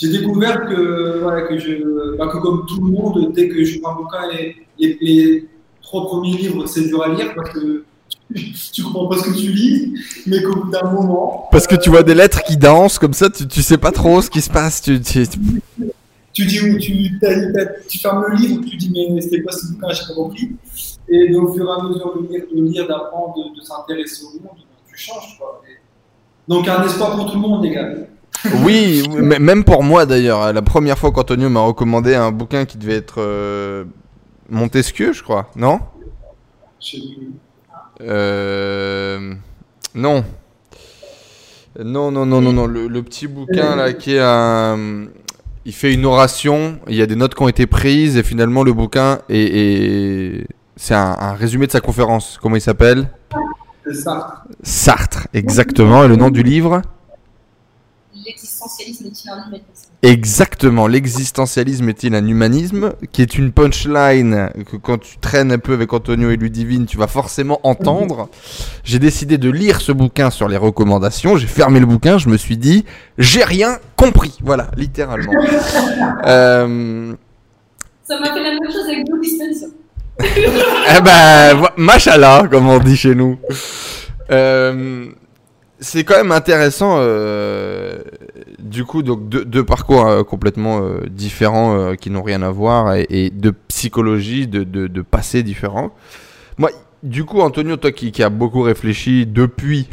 C: J'ai découvert que, voilà, que, je, bah, que comme tout le monde, dès que je prends un bouquin, les, les, les trois premiers livres, c'est dur à lire parce que tu, comprends pas ce que tu lis, mais qu'au bout d'un moment,
A: Parce que tu vois des lettres qui dansent comme ça, tu, tu sais pas trop ce qui se passe. Tu, tu-
C: tu dis où tu, fermes le livre, tu dis mais c'était quoi ce bouquin, j'ai pas compris. Et donc, au fur et à mesure de lire, de lire, d'apprendre, de, de s'intéresser au monde, tu changes. Quoi. Et donc, un espoir pour tout le monde, les gars.
A: Oui, même pour moi d'ailleurs. La première fois qu'Antonio m'a recommandé un bouquin qui devait être euh, Montesquieu, je crois, non? Euh, Non. Non, non, non, non, non. Le, le petit bouquin là qui est un. Il fait une oration, il y a des notes qui ont été prises et finalement le bouquin est. est- C'est un, un résumé de sa conférence. Comment il s'appelle?
C: Ça.
A: Sartre, exactement. Et le nom du livre?
B: L'existentialisme est-il un humanisme
A: Exactement, l'existentialisme est-il un humanisme Qui est une punchline que quand tu traînes un peu avec Antonio et Ludivine, tu vas forcément entendre. J'ai décidé de lire ce bouquin sur les recommandations. J'ai fermé le bouquin, je me suis dit, j'ai rien compris. Voilà, littéralement. euh,
B: Ça m'a fait la même chose avec Joe Dispenza.
A: eh ben, machallah, comme on dit chez nous. Euh, c'est quand même intéressant, euh, du coup, donc deux, deux parcours euh, complètement euh, différents euh, qui n'ont rien à voir et, et de psychologie, de, de, de passé différents. Moi, du coup, Antonio, toi qui, qui a beaucoup réfléchi depuis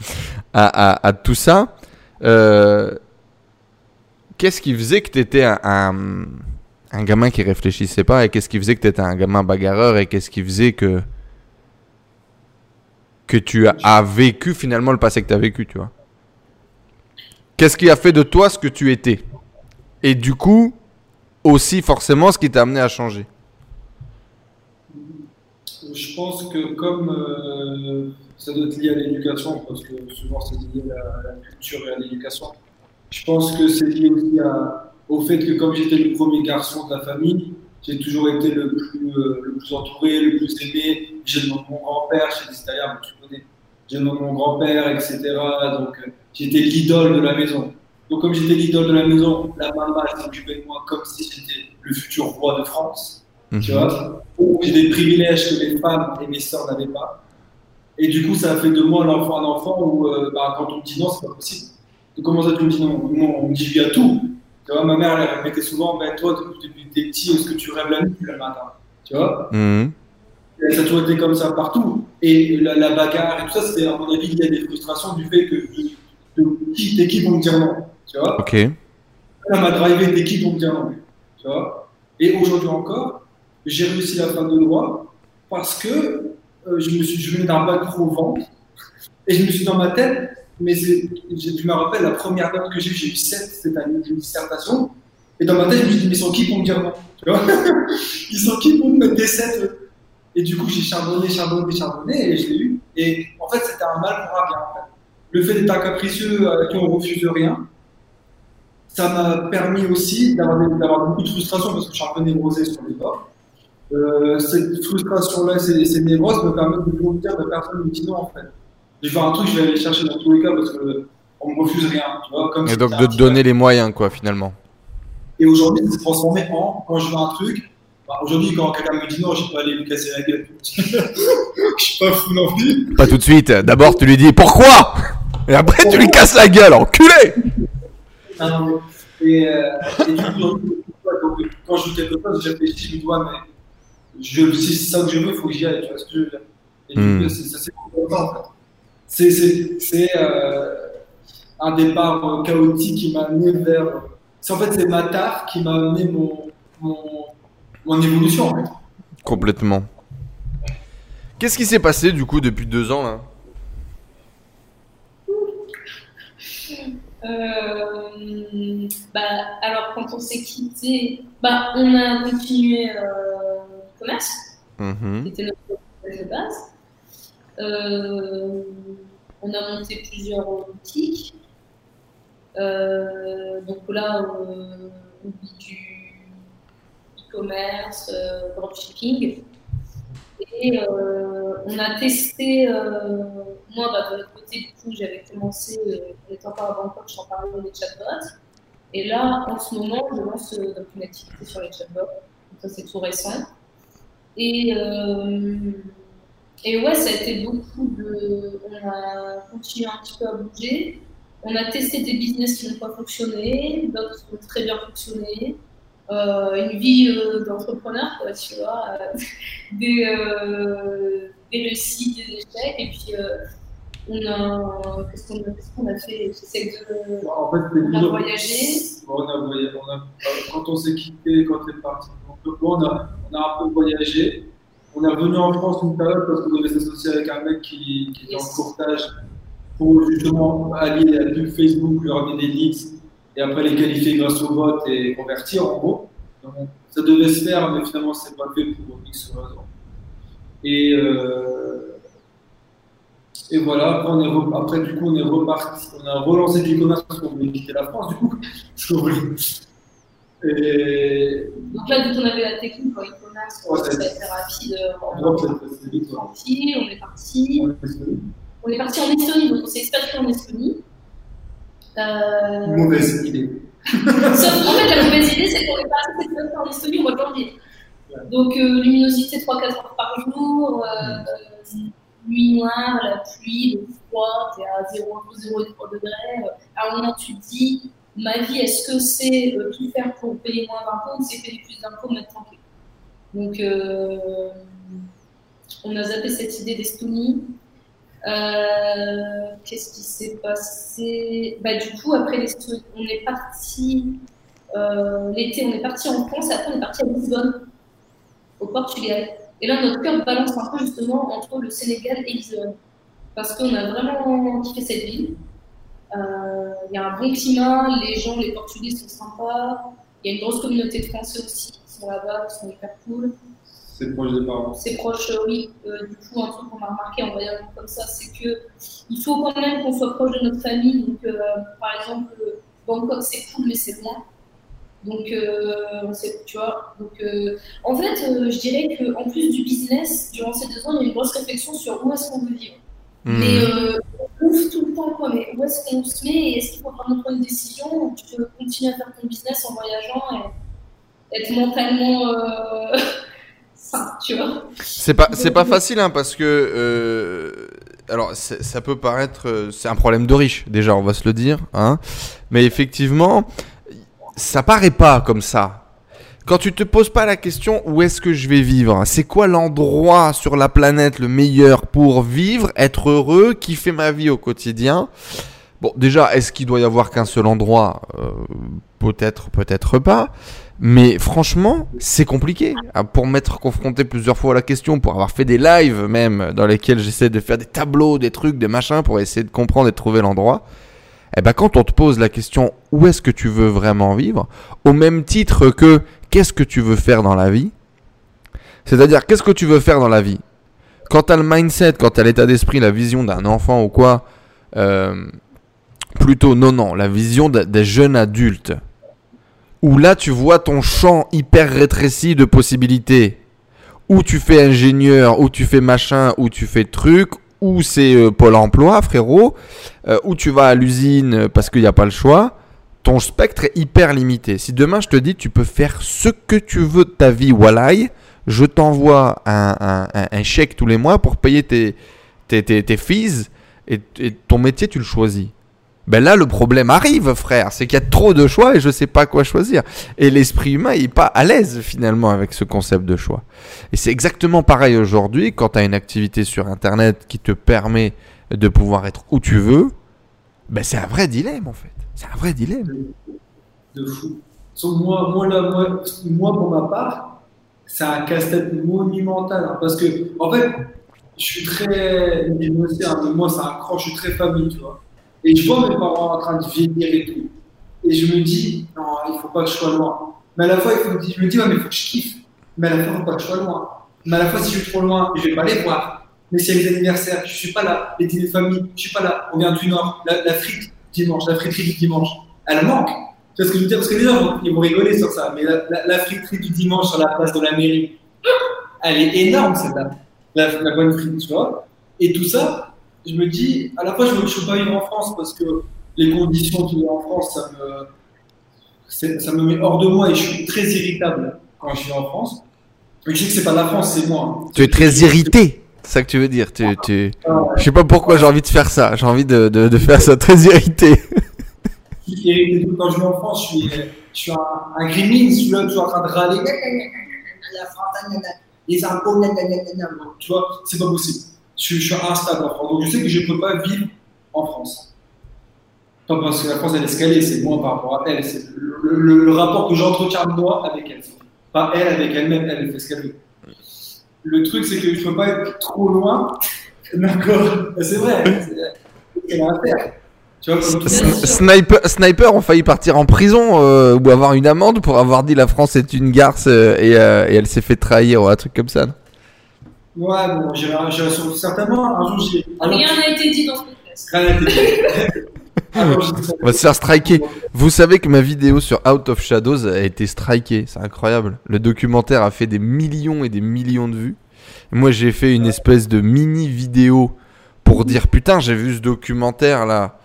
A: à, à, à tout ça, euh, qu'est-ce qui faisait que tu étais un, un, un gamin qui réfléchissait pas et qu'est-ce qui faisait que tu étais un gamin bagarreur et qu'est-ce qui faisait que que tu as, vécu finalement le passé que tu as vécu, tu vois. Qu'est-ce qui a fait de toi ce que tu étais? Et du coup, aussi forcément ce qui t'a amené à changer.
C: Je pense que comme euh, ça doit être lié à l'éducation, parce que souvent c'est lié à la, culture et à l'éducation, je pense que c'est lié aussi au fait que comme j'étais le premier garçon de la famille, j'ai toujours été le plus, euh, le plus entouré, le plus aimé. J'ai le nom de mon grand-père, chez les Italiens, tu connais. J'ai mon grand-père, etc. Donc euh, j'étais l'idole de la maison. Donc comme j'étais l'idole de la maison, la maman s'occupait de moi comme si j'étais le futur roi de France. Tu vois Où j'ai des privilèges que les femmes et mes sœurs n'avaient pas. Et du coup, ça a fait de moi l'enfant un enfant où, euh, bah, quand on me dit non, c'est pas possible. Donc, comment ça, tu me dis non? Moi, On me dit oui à tout. Tu vois, ma mère, elle répétait souvent, ben toi, depuis que t'es petit, est-ce que tu rêves la nuit ou le matin Tu vois
A: Mhm.
C: Et Ça a toujours été comme ça partout. Et la, la bagarre et tout ça, c'était, à mon avis, il y a des frustrations du fait que t'es qui pour me dire non Tu vois
A: Ok.
C: elle m'a drivé t'es qui pour me dire non Tu vois Et aujourd'hui encore, j'ai réussi la fin de droit parce que euh, je, me suis, je venais d'un bac pro vente et je me suis dans ma tête, mais j'ai- je me rappelle la première note que j'ai eue, j'ai eu 7 cette année de dissertation. Et dans ma tête, je me suis dit, mais ils sont qui pour me dire Ils sont qui pour me mettre des 7 eux Et du coup, j'ai charbonné, charbonné, charbonné, et je l'ai eu. Et en fait, c'était un mal pour un bien. Le fait d'être un capricieux à qui on refuse rien, ça m'a permis aussi d'avoir beaucoup de frustration parce que je suis un peu névrosé sur les bords. Euh, cette frustration-là, ces, névroses me permettent de grandir de personne me non en fait. Je vais faire un truc, je vais aller chercher dans tous les cas parce que on me refuse rien. Tu vois, comme
A: Et donc de te donner les moyens, quoi, finalement.
C: et aujourd'hui, ça s'est transformé en, quand je veux un truc, bah, aujourd'hui, quand quelqu'un me dit non, je vais pas aller lui casser la gueule. je suis pas fou non plus.
A: Pas tout de suite. D'abord, tu lui dis pourquoi? Et après, tu lui casses la gueule, enculé
C: Ah, non, mais- et, euh, et du coup, aujourd'hui, donc, quand je veux quelque chose, je réfléchis, je me dis, ouais, mais je, si c'est ça que je veux, il faut que j'y aille. Tu vois ce que je veux dire Et du
A: Hmm.
C: coup, c'est- ça s'est fait en fait. C'est, euh, un départ euh, chaotique qui m'a amené vers. C'est, en fait, c'est ma tare qui m'a amené mon, mon, mon évolution en fait.
A: Complètement. Qu'est-ce qui s'est passé, du coup, depuis deux ans, là?
B: Euh, bah, alors, quand on s'est quitté, bah, on a continué euh, le commerce,
A: Mhm.
B: qui était notre projet de base. Euh, on a monté plusieurs boutiques. Euh, donc là, euh, on vit du e-commerce, dropshipping. Et on a testé, moi bah, de l'autre côté, du coup, j'avais commencé, en étant à Bangkok, j'en parlais des chatbots. Et là, en ce moment, je lance donc une activité sur les chatbots. Donc ça, c'est tout récent. Et, et ouais, ça a été beaucoup de. On a continué un petit peu à bouger. On a testé des business qui n'ont pas fonctionné, d'autres qui ont très bien fonctionné. Euh, une vie euh, d'entrepreneur, quoi, tu vois. des, euh, des réussites, des échecs. Et puis, on a. Qu'est-ce qu'on a, qu'est-ce qu'on a fait? J'essaie de.
C: En fait,
B: On a voyagé.
C: On a voyagé. On a, quand on s'est quitté, quand on est parti, on a, on a un peu voyagé. On est revenu en France une période parce qu'on devait s'associer avec un mec qui, qui était en courtage pour justement allier la pub Facebook, lui ramener des leads et après les qualifier grâce au vote et convertir en gros. Donc, ça devait se faire, mais finalement, c'est pas fait pour X raisons. Et, euh, et voilà, après, on est re- après, du coup, on est reparti, on a relancé du commerce parce qu'on voulait quitter la France, du coup. Parce qu'on voulait- Et
B: Donc là, dès qu'on avait la technique en e-commerce, a
C: c'est-
B: été rapide. euh, tranquille, on est parti.
C: On est.
B: On parti en Estonie, donc on s'est expatrié en Estonie. Euh,
C: Mauvaise idée.
B: Sauf qu'en fait, la mauvaise idée, c'est qu'on est parti en Estonie au mois de janvier. Donc, euh, luminosité 3-4 heures par jour, euh, euh, nuit noire, la pluie, le froid, t'es à 0, 0 et 3 degrés. Euh, À un moment, tu te dis, ma vie, est-ce que c'est euh, tout faire pour payer moins d'impôts ou c'est payer plus d'impôts, mais être tranquille Donc, euh, on a zappé cette idée d'Estonie. Euh, Qu'est-ce qui s'est passé? Bah, Du coup, après l'Estonie, on est parti l'été, on est parti en France après on est parti à Lisbonne, au Portugal. Et là, notre cœur balance un peu justement entre le Sénégal et Lisbonne. Parce qu'on a vraiment kiffé cette ville. Euh, Il y a un bon climat, les gens, les Portugais sont sympas. Il y a une grosse communauté de Français aussi qui sont là-bas, qui sont hyper cool.
C: C'est proche des parents.
B: C'est proche, euh, oui. Euh, du coup, un truc qu'on a remarqué en voyageant comme ça, c'est que il faut quand même qu'on soit proche de notre famille. Donc, euh, par exemple, Bangkok, c'est cool, mais c'est loin. Donc, euh, tu vois. Donc, euh, en fait, euh, je dirais qu'en plus du business, durant ces deux ans, il y a une grosse réflexion sur où est-ce qu'on veut vivre. Mais ouvre tout le temps, quoi. Mais où est-ce qu'on se met et est-ce qu'il faut vraiment prendre une décision ou tu peux continuer à faire ton business en voyageant et être mentalement euh, sain, tu vois
A: C'est pas, c'est pas facile hein, parce que. euh, alors, ça peut paraître. euh, C'est un problème de riche, déjà, on va se le dire. Hein, mais effectivement, ça paraît pas comme ça. Quand tu te poses pas la question où est-ce que je vais vivre, c'est quoi l'endroit sur la planète le meilleur pour vivre, être heureux, kiffer ma vie au quotidien? Bon, déjà, est-ce qu'il doit y avoir qu'un seul endroit? Euh, Peut-être, peut-être pas. Mais franchement, c'est compliqué. Ah, Pour m'être confronté plusieurs fois à la question, pour avoir fait des lives même, dans lesquels j'essaie de faire des tableaux, des trucs, des machins, pour essayer de comprendre et de trouver l'endroit. Eh ben, quand on te pose la question où est-ce que tu veux vraiment vivre, au même titre que qu'est-ce que tu veux faire dans la vie, c'est-à-dire qu'est-ce que tu veux faire dans la vie? Quand tu as le mindset, quand tu as l'état d'esprit, la vision d'un enfant ou quoi, euh, plutôt non, non, la vision de- des jeunes adultes, où là tu vois ton champ hyper rétréci de possibilités, où tu fais ingénieur, où tu fais machin, où tu fais truc, où c'est euh, Pôle emploi, frérot, euh, où tu vas à l'usine parce qu'il n'y a pas le choix, ton spectre est hyper limité. Si demain je te dis tu peux faire ce que tu veux de ta vie, Wallai, je t'envoie un, chèque tous les mois pour payer tes, fees et, ton métier tu le choisis. Ben là, le problème arrive, frère. C'est qu'il y a trop de choix et je sais pas quoi choisir. Et l'esprit humain, il est pas à l'aise finalement avec ce concept de choix. Et c'est exactement pareil aujourd'hui quand tu as une activité sur Internet qui te permet de pouvoir être où tu veux. Ben c'est un vrai dilemme en fait. C'est un vrai dilemme.
C: de fou. Moi, moi, là, moi, pour ma part, c'est un casse-tête monumental. hein, parce que, en fait, je suis très. mais moi, c'est un cran, je suis très famille, tu vois. Et je vois mes parents en train de vieillir et tout. Et je me dis, non, il faut pas que je sois loin. Mais à la fois, je me dis, ouais, mais il faut que je kiffe. Mais à la fois, il faut pas que je sois loin. Mais à la fois, si je suis trop loin, je vais pas les voir. Mais s'il des anniversaires, je suis pas là. Les dîners de famille, je suis pas là. On vient du Nord. La, la dimanche, la friterie du dimanche, elle manque. Tu vois ce que je veux dire? Parce que les gens ils vont rigoler sur ça. Mais la, la, du dimanche sur la place de la mairie, elle est énorme, celle-là. La, la bonne frite, tu vois. Et tout ça, je me dis, à la fois, je ne peux pas vivre en France parce que les conditions qu'il y a en France, ça me, ça me met hors de moi et je suis très irritable quand je suis en France. Mais je sais que c'est pas la France, c'est moi.
A: Tu es très irrité. C'est ça que tu veux dire. Tu, tu... Je sais pas pourquoi j'ai envie de faire ça. J'ai envie de, faire ça très irrité.
C: suis. Quand je vais en France, je suis, je suis un, un je suis là toujours en train de râler. Les impôts, tu vois, c'est pas possible. Je, suis- je suis instable en France. Donc je sais que je peux pas vivre en France. Pas parce que la France elle est escalée, c'est moi par rapport à elle. C'est le, rapport que j'entretiens moi avec elle. Pas elle avec elle-même, elle, fait ce. Le truc, c'est que je peux pas être trop loin. D'accord, c'est vrai. C'est c'est à faire. Tu vois.
A: Sniper, sniper ont failli partir en prison euh, ou avoir une amende pour avoir dit la France est une garce euh, et, euh, et elle s'est fait trahir ou un truc comme ça. non?
C: Ouais, bon, j'irai certainement un jour
B: Rien n'a été dit dans ce podcast.
C: rien n'a été dit.
A: On va se faire striker. Vous savez que ma vidéo sur Out of Shadows a été strikée. C'est incroyable. Le documentaire a fait des millions et des millions de vues. Moi, j'ai fait une espèce de mini vidéo pour dire putain, j'ai vu ce documentaire là.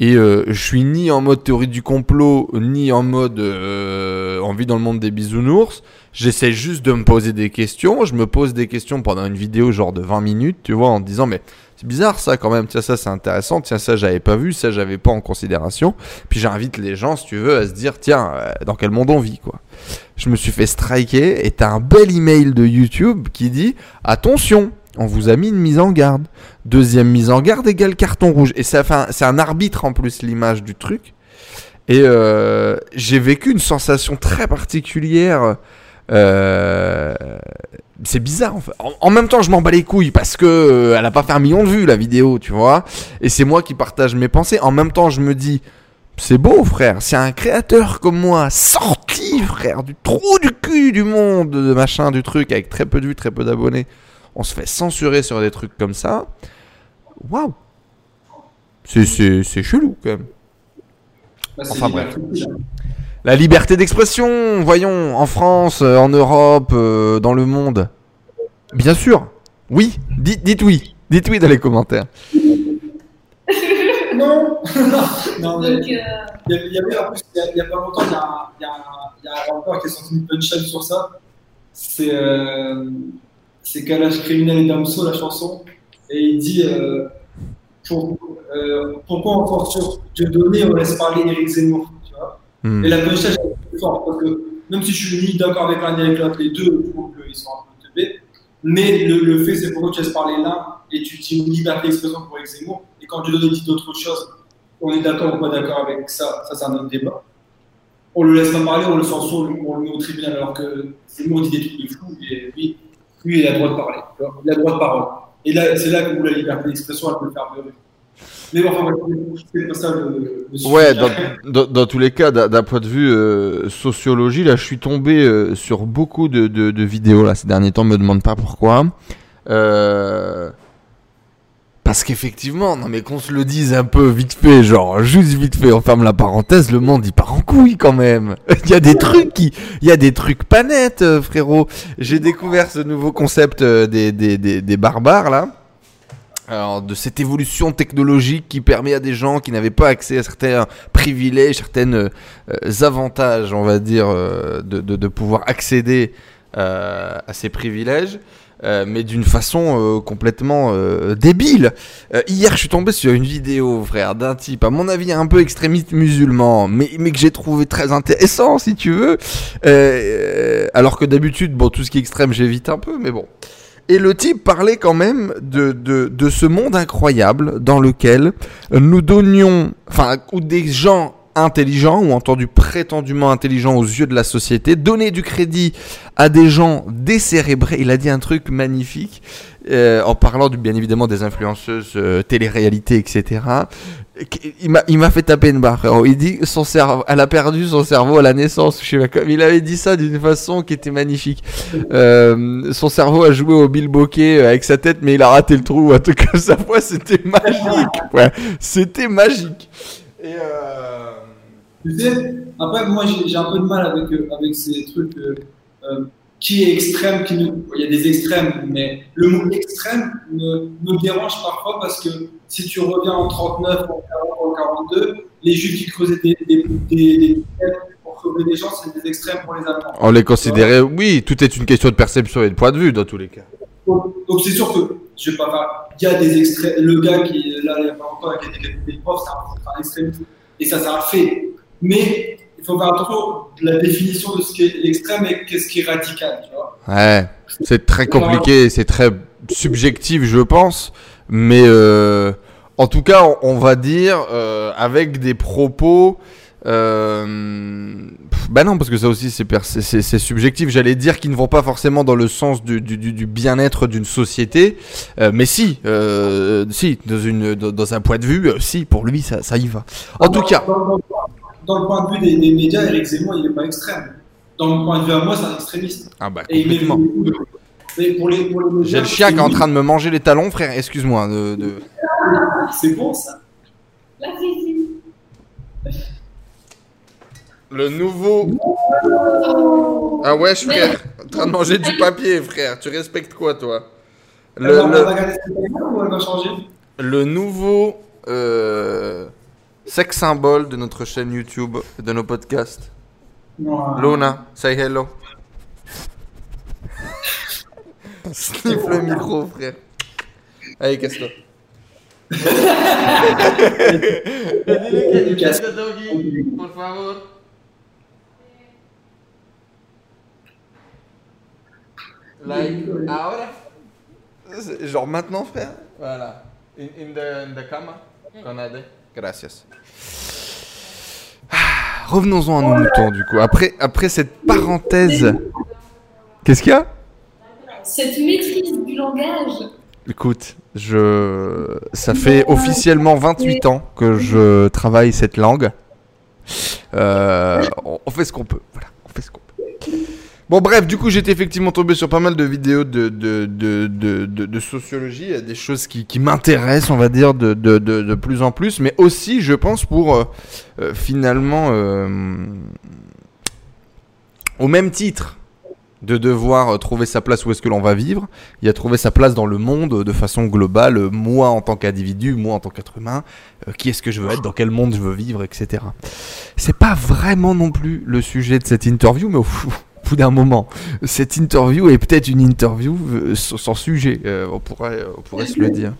A: Et euh, je suis ni en mode théorie du complot, ni en mode euh, on vit dans le monde des bisounours. J'essaie juste de me poser des questions. Je me pose des questions pendant une vidéo genre de 20 minutes, tu vois, en disant mais bizarre ça quand même. Tiens, ça c'est intéressant. Tiens, ça j'avais pas vu, ça j'avais pas en considération. Puis j'invite les gens, si tu veux, à se dire tiens, euh, dans quel monde on vit quoi. Je me suis fait striker et t'as un bel email de YouTube qui dit attention, on vous a mis une mise en garde. Deuxième mise en garde égale carton rouge. Et c'est un arbitre en plus l'image du truc. Et euh, j'ai vécu une sensation très particulière. euh, c'est bizarre en fait. En, en même temps, je m'en bats les couilles parce que euh, elle a pas fait un million de vues la vidéo, tu vois. Et c'est moi qui partage mes pensées. En même temps, je me dis, c'est beau, frère. C'est un créateur comme moi, sorti, frère, du trou du cul du monde, de machin, du truc, avec très peu de vues, très peu d'abonnés. On se fait censurer sur des trucs comme ça. Waouh. C'est- chelou quand même.
C: Bah,
A: Enfin, bref. La liberté d'expression, voyons, en France, euh, en Europe, euh, dans le monde. Bien sûr. Oui, dites, dites oui. Dites oui dans les commentaires.
C: Non Non, mais
B: Donc, euh,
C: il y a- il y avait, en plus, il y a, il y a pas longtemps, il y a, un- il y a un- il y a un rapport qui est sorti une punchline sur ça. C'est euh, c'est Kalash Criminel et Damso, la chanson. Et il dit euh, pour, euh, Pourquoi force sur Dieu donné, on laisse parler Eric Zemmour? Tu
A: Hmm.
C: Et la punchline est plus forte parce que même si je suis ni d'accord avec l'un ni avec l'autre, les deux, je trouve qu'ils sont un peu teubés. Mais le, fait, c'est pourquoi tu laisses parler l'un et tu dis liberté d'expression pour Eric Zemmour. Et quand Dieu donné dit d'autres choses, on est d'accord ou pas d'accord avec ça, ça c'est un autre débat. on le laisse pas parler, on le censure, on le met au tribunal, alors que qui dit des trucs de fou, et lui, lui, il a le droit de parler, tu il a le droit de parole. Et c'est là où la liberté d'expression, elle peut le faire pleurer. Mais bon, enfin, c'est pas ça le, le sujet.
A: Ouais, dans, dans, dans tous les cas, d'un point de vue euh, sociologie, là, je suis tombé euh, sur beaucoup de, de, de vidéos là ces derniers temps. Me demande pas pourquoi. Euh, parce qu'effectivement, non mais qu'on se le dise un peu vite fait, genre juste vite fait, on ferme la parenthèse, le monde il part en couille quand même. Il y a des trucs qui, il y a des trucs pas nets, euh, frérot. J'ai découvert ce nouveau concept des, des, des, des barbares là. Alors, de cette évolution technologique qui permet à des gens qui n'avaient pas accès à certains privilèges, certains euh, avantages, on va dire, euh, de, pouvoir accéder euh, à ces privilèges, mais d'une façon complètement débile. Hier, je suis tombé sur une vidéo, frère, d'un type, à mon avis, un peu extrémiste musulman, mais, mais que j'ai trouvé très intéressant, si tu veux. Alors que d'habitude, bon, tout ce qui est extrême, j'évite un peu, mais bon. Et le type parlait quand même de, de, ce monde incroyable dans lequel nous donnions, enfin, où des gens intelligents ou entendus prétendument intelligents aux yeux de la société, donner du crédit à des gens décérébrés. Il a dit un truc magnifique euh, en parlant du, bien évidemment des influenceuses euh, télé-réalité, etc. Il m'a, fait taper une barre. Il dit son cerveau, elle a perdu son cerveau à la naissance. Je sais pas. Il avait dit ça d'une façon qui était magnifique. Euh, son cerveau a joué au bilboquet avec sa tête, mais il a raté le trou. En tout cas, sa voix, c'était magique. C'était magique. Et euh...
C: Tu sais, après, moi, j'ai un peu de mal avec, euh, avec ces trucs. euh, euh, qui est extrême, qui ne... Il y a des extrêmes, mais le mot extrême me, me dérange parfois parce que si tu reviens en 39, en 40, en 42, les juifs qui creusaient des, des, des, des pour sauver des gens, c'est des extrêmes pour les Allemands.
A: On les considérait, oui, tout est une question de perception et de point de vue dans tous les cas.
C: Donc c'est sûr que, je sais pas, il y a des extraits. Le gars qui, là, il y a pas longtemps, qui a des profs, c'est un, un extrémiste. Et ça, c'est un fait. Mais il faut faire attention de la définition de ce qui est l'extrême et qu'est-ce qui est radical, tu vois.
A: Ouais, c'est très compliqué, c'est très subjectif, je pense, mais euh, en tout cas, on, va dire euh, avec des propos. Euh, bah non, parce que ça aussi c'est subjectif. J'allais dire qu'ils ne vont pas forcément dans le sens du, du, du- du bien-être d'une société, euh, mais si, euh, si, dans une dans, dans un point de vue, si, pour lui ça, ça y va. En tout
C: Dans-
A: cas,
C: dans le point de vue des, des médias, Eric Zemmour, il n'est pas extrême. Dans le point de vue à moi, c'est un extrémiste.
A: ah bah
C: Et il met
A: complètement. J'ai le chien qui est en train de me manger les talons, frère. Excuse-moi. De, de...
C: C'est bon, ça.
B: La.
A: Le nouveau. Ah ouais, frère. En train de manger du papier, frère. Tu respectes quoi, toi? Le, le-
C: va va changer?
A: Le nouveau euh, sex symbole de notre chaîne YouTube, de nos podcasts. Luna, say hello. Sniff le micro, frère. Allez, casse-toi. Por favor. Like, ahora. Genre maintenant, frère. Voilà. In, in the, in the camera. Canadé. Gracias. Ah, Revenons-en à nos moutons, du coup. Après, après cette parenthèse. Qu'est-ce qu'il y a?
B: Cette maîtrise du langage.
A: Écoute, je... ça fait officiellement 28 ans que je travaille cette langue. Euh, on on fait ce qu'on peut. Voilà, on fait ce qu'on peut. Bon, bref, du coup, j'étais effectivement tombé sur pas mal de vidéos de, de, de, de, de- sociologie. Il y a des choses qui, m'intéressent, on va dire, de, de, de, plus en plus. Mais aussi, je pense, pour euh, euh, finalement, euh, au même titre de devoir euh, trouver sa place où est-ce que l'on va vivre, il a trouvé sa place dans le monde euh, de façon globale, euh, moi en tant qu'individu, moi en tant qu'être humain, euh, qui est-ce que je veux être, dans quel monde je veux vivre, etc. C'est pas vraiment non plus le sujet de cette interview, mais au, fou- bout d'un moment, cette interview est peut-être une interview euh, sans sujet, euh, on, pourrait, on pourrait se le dire.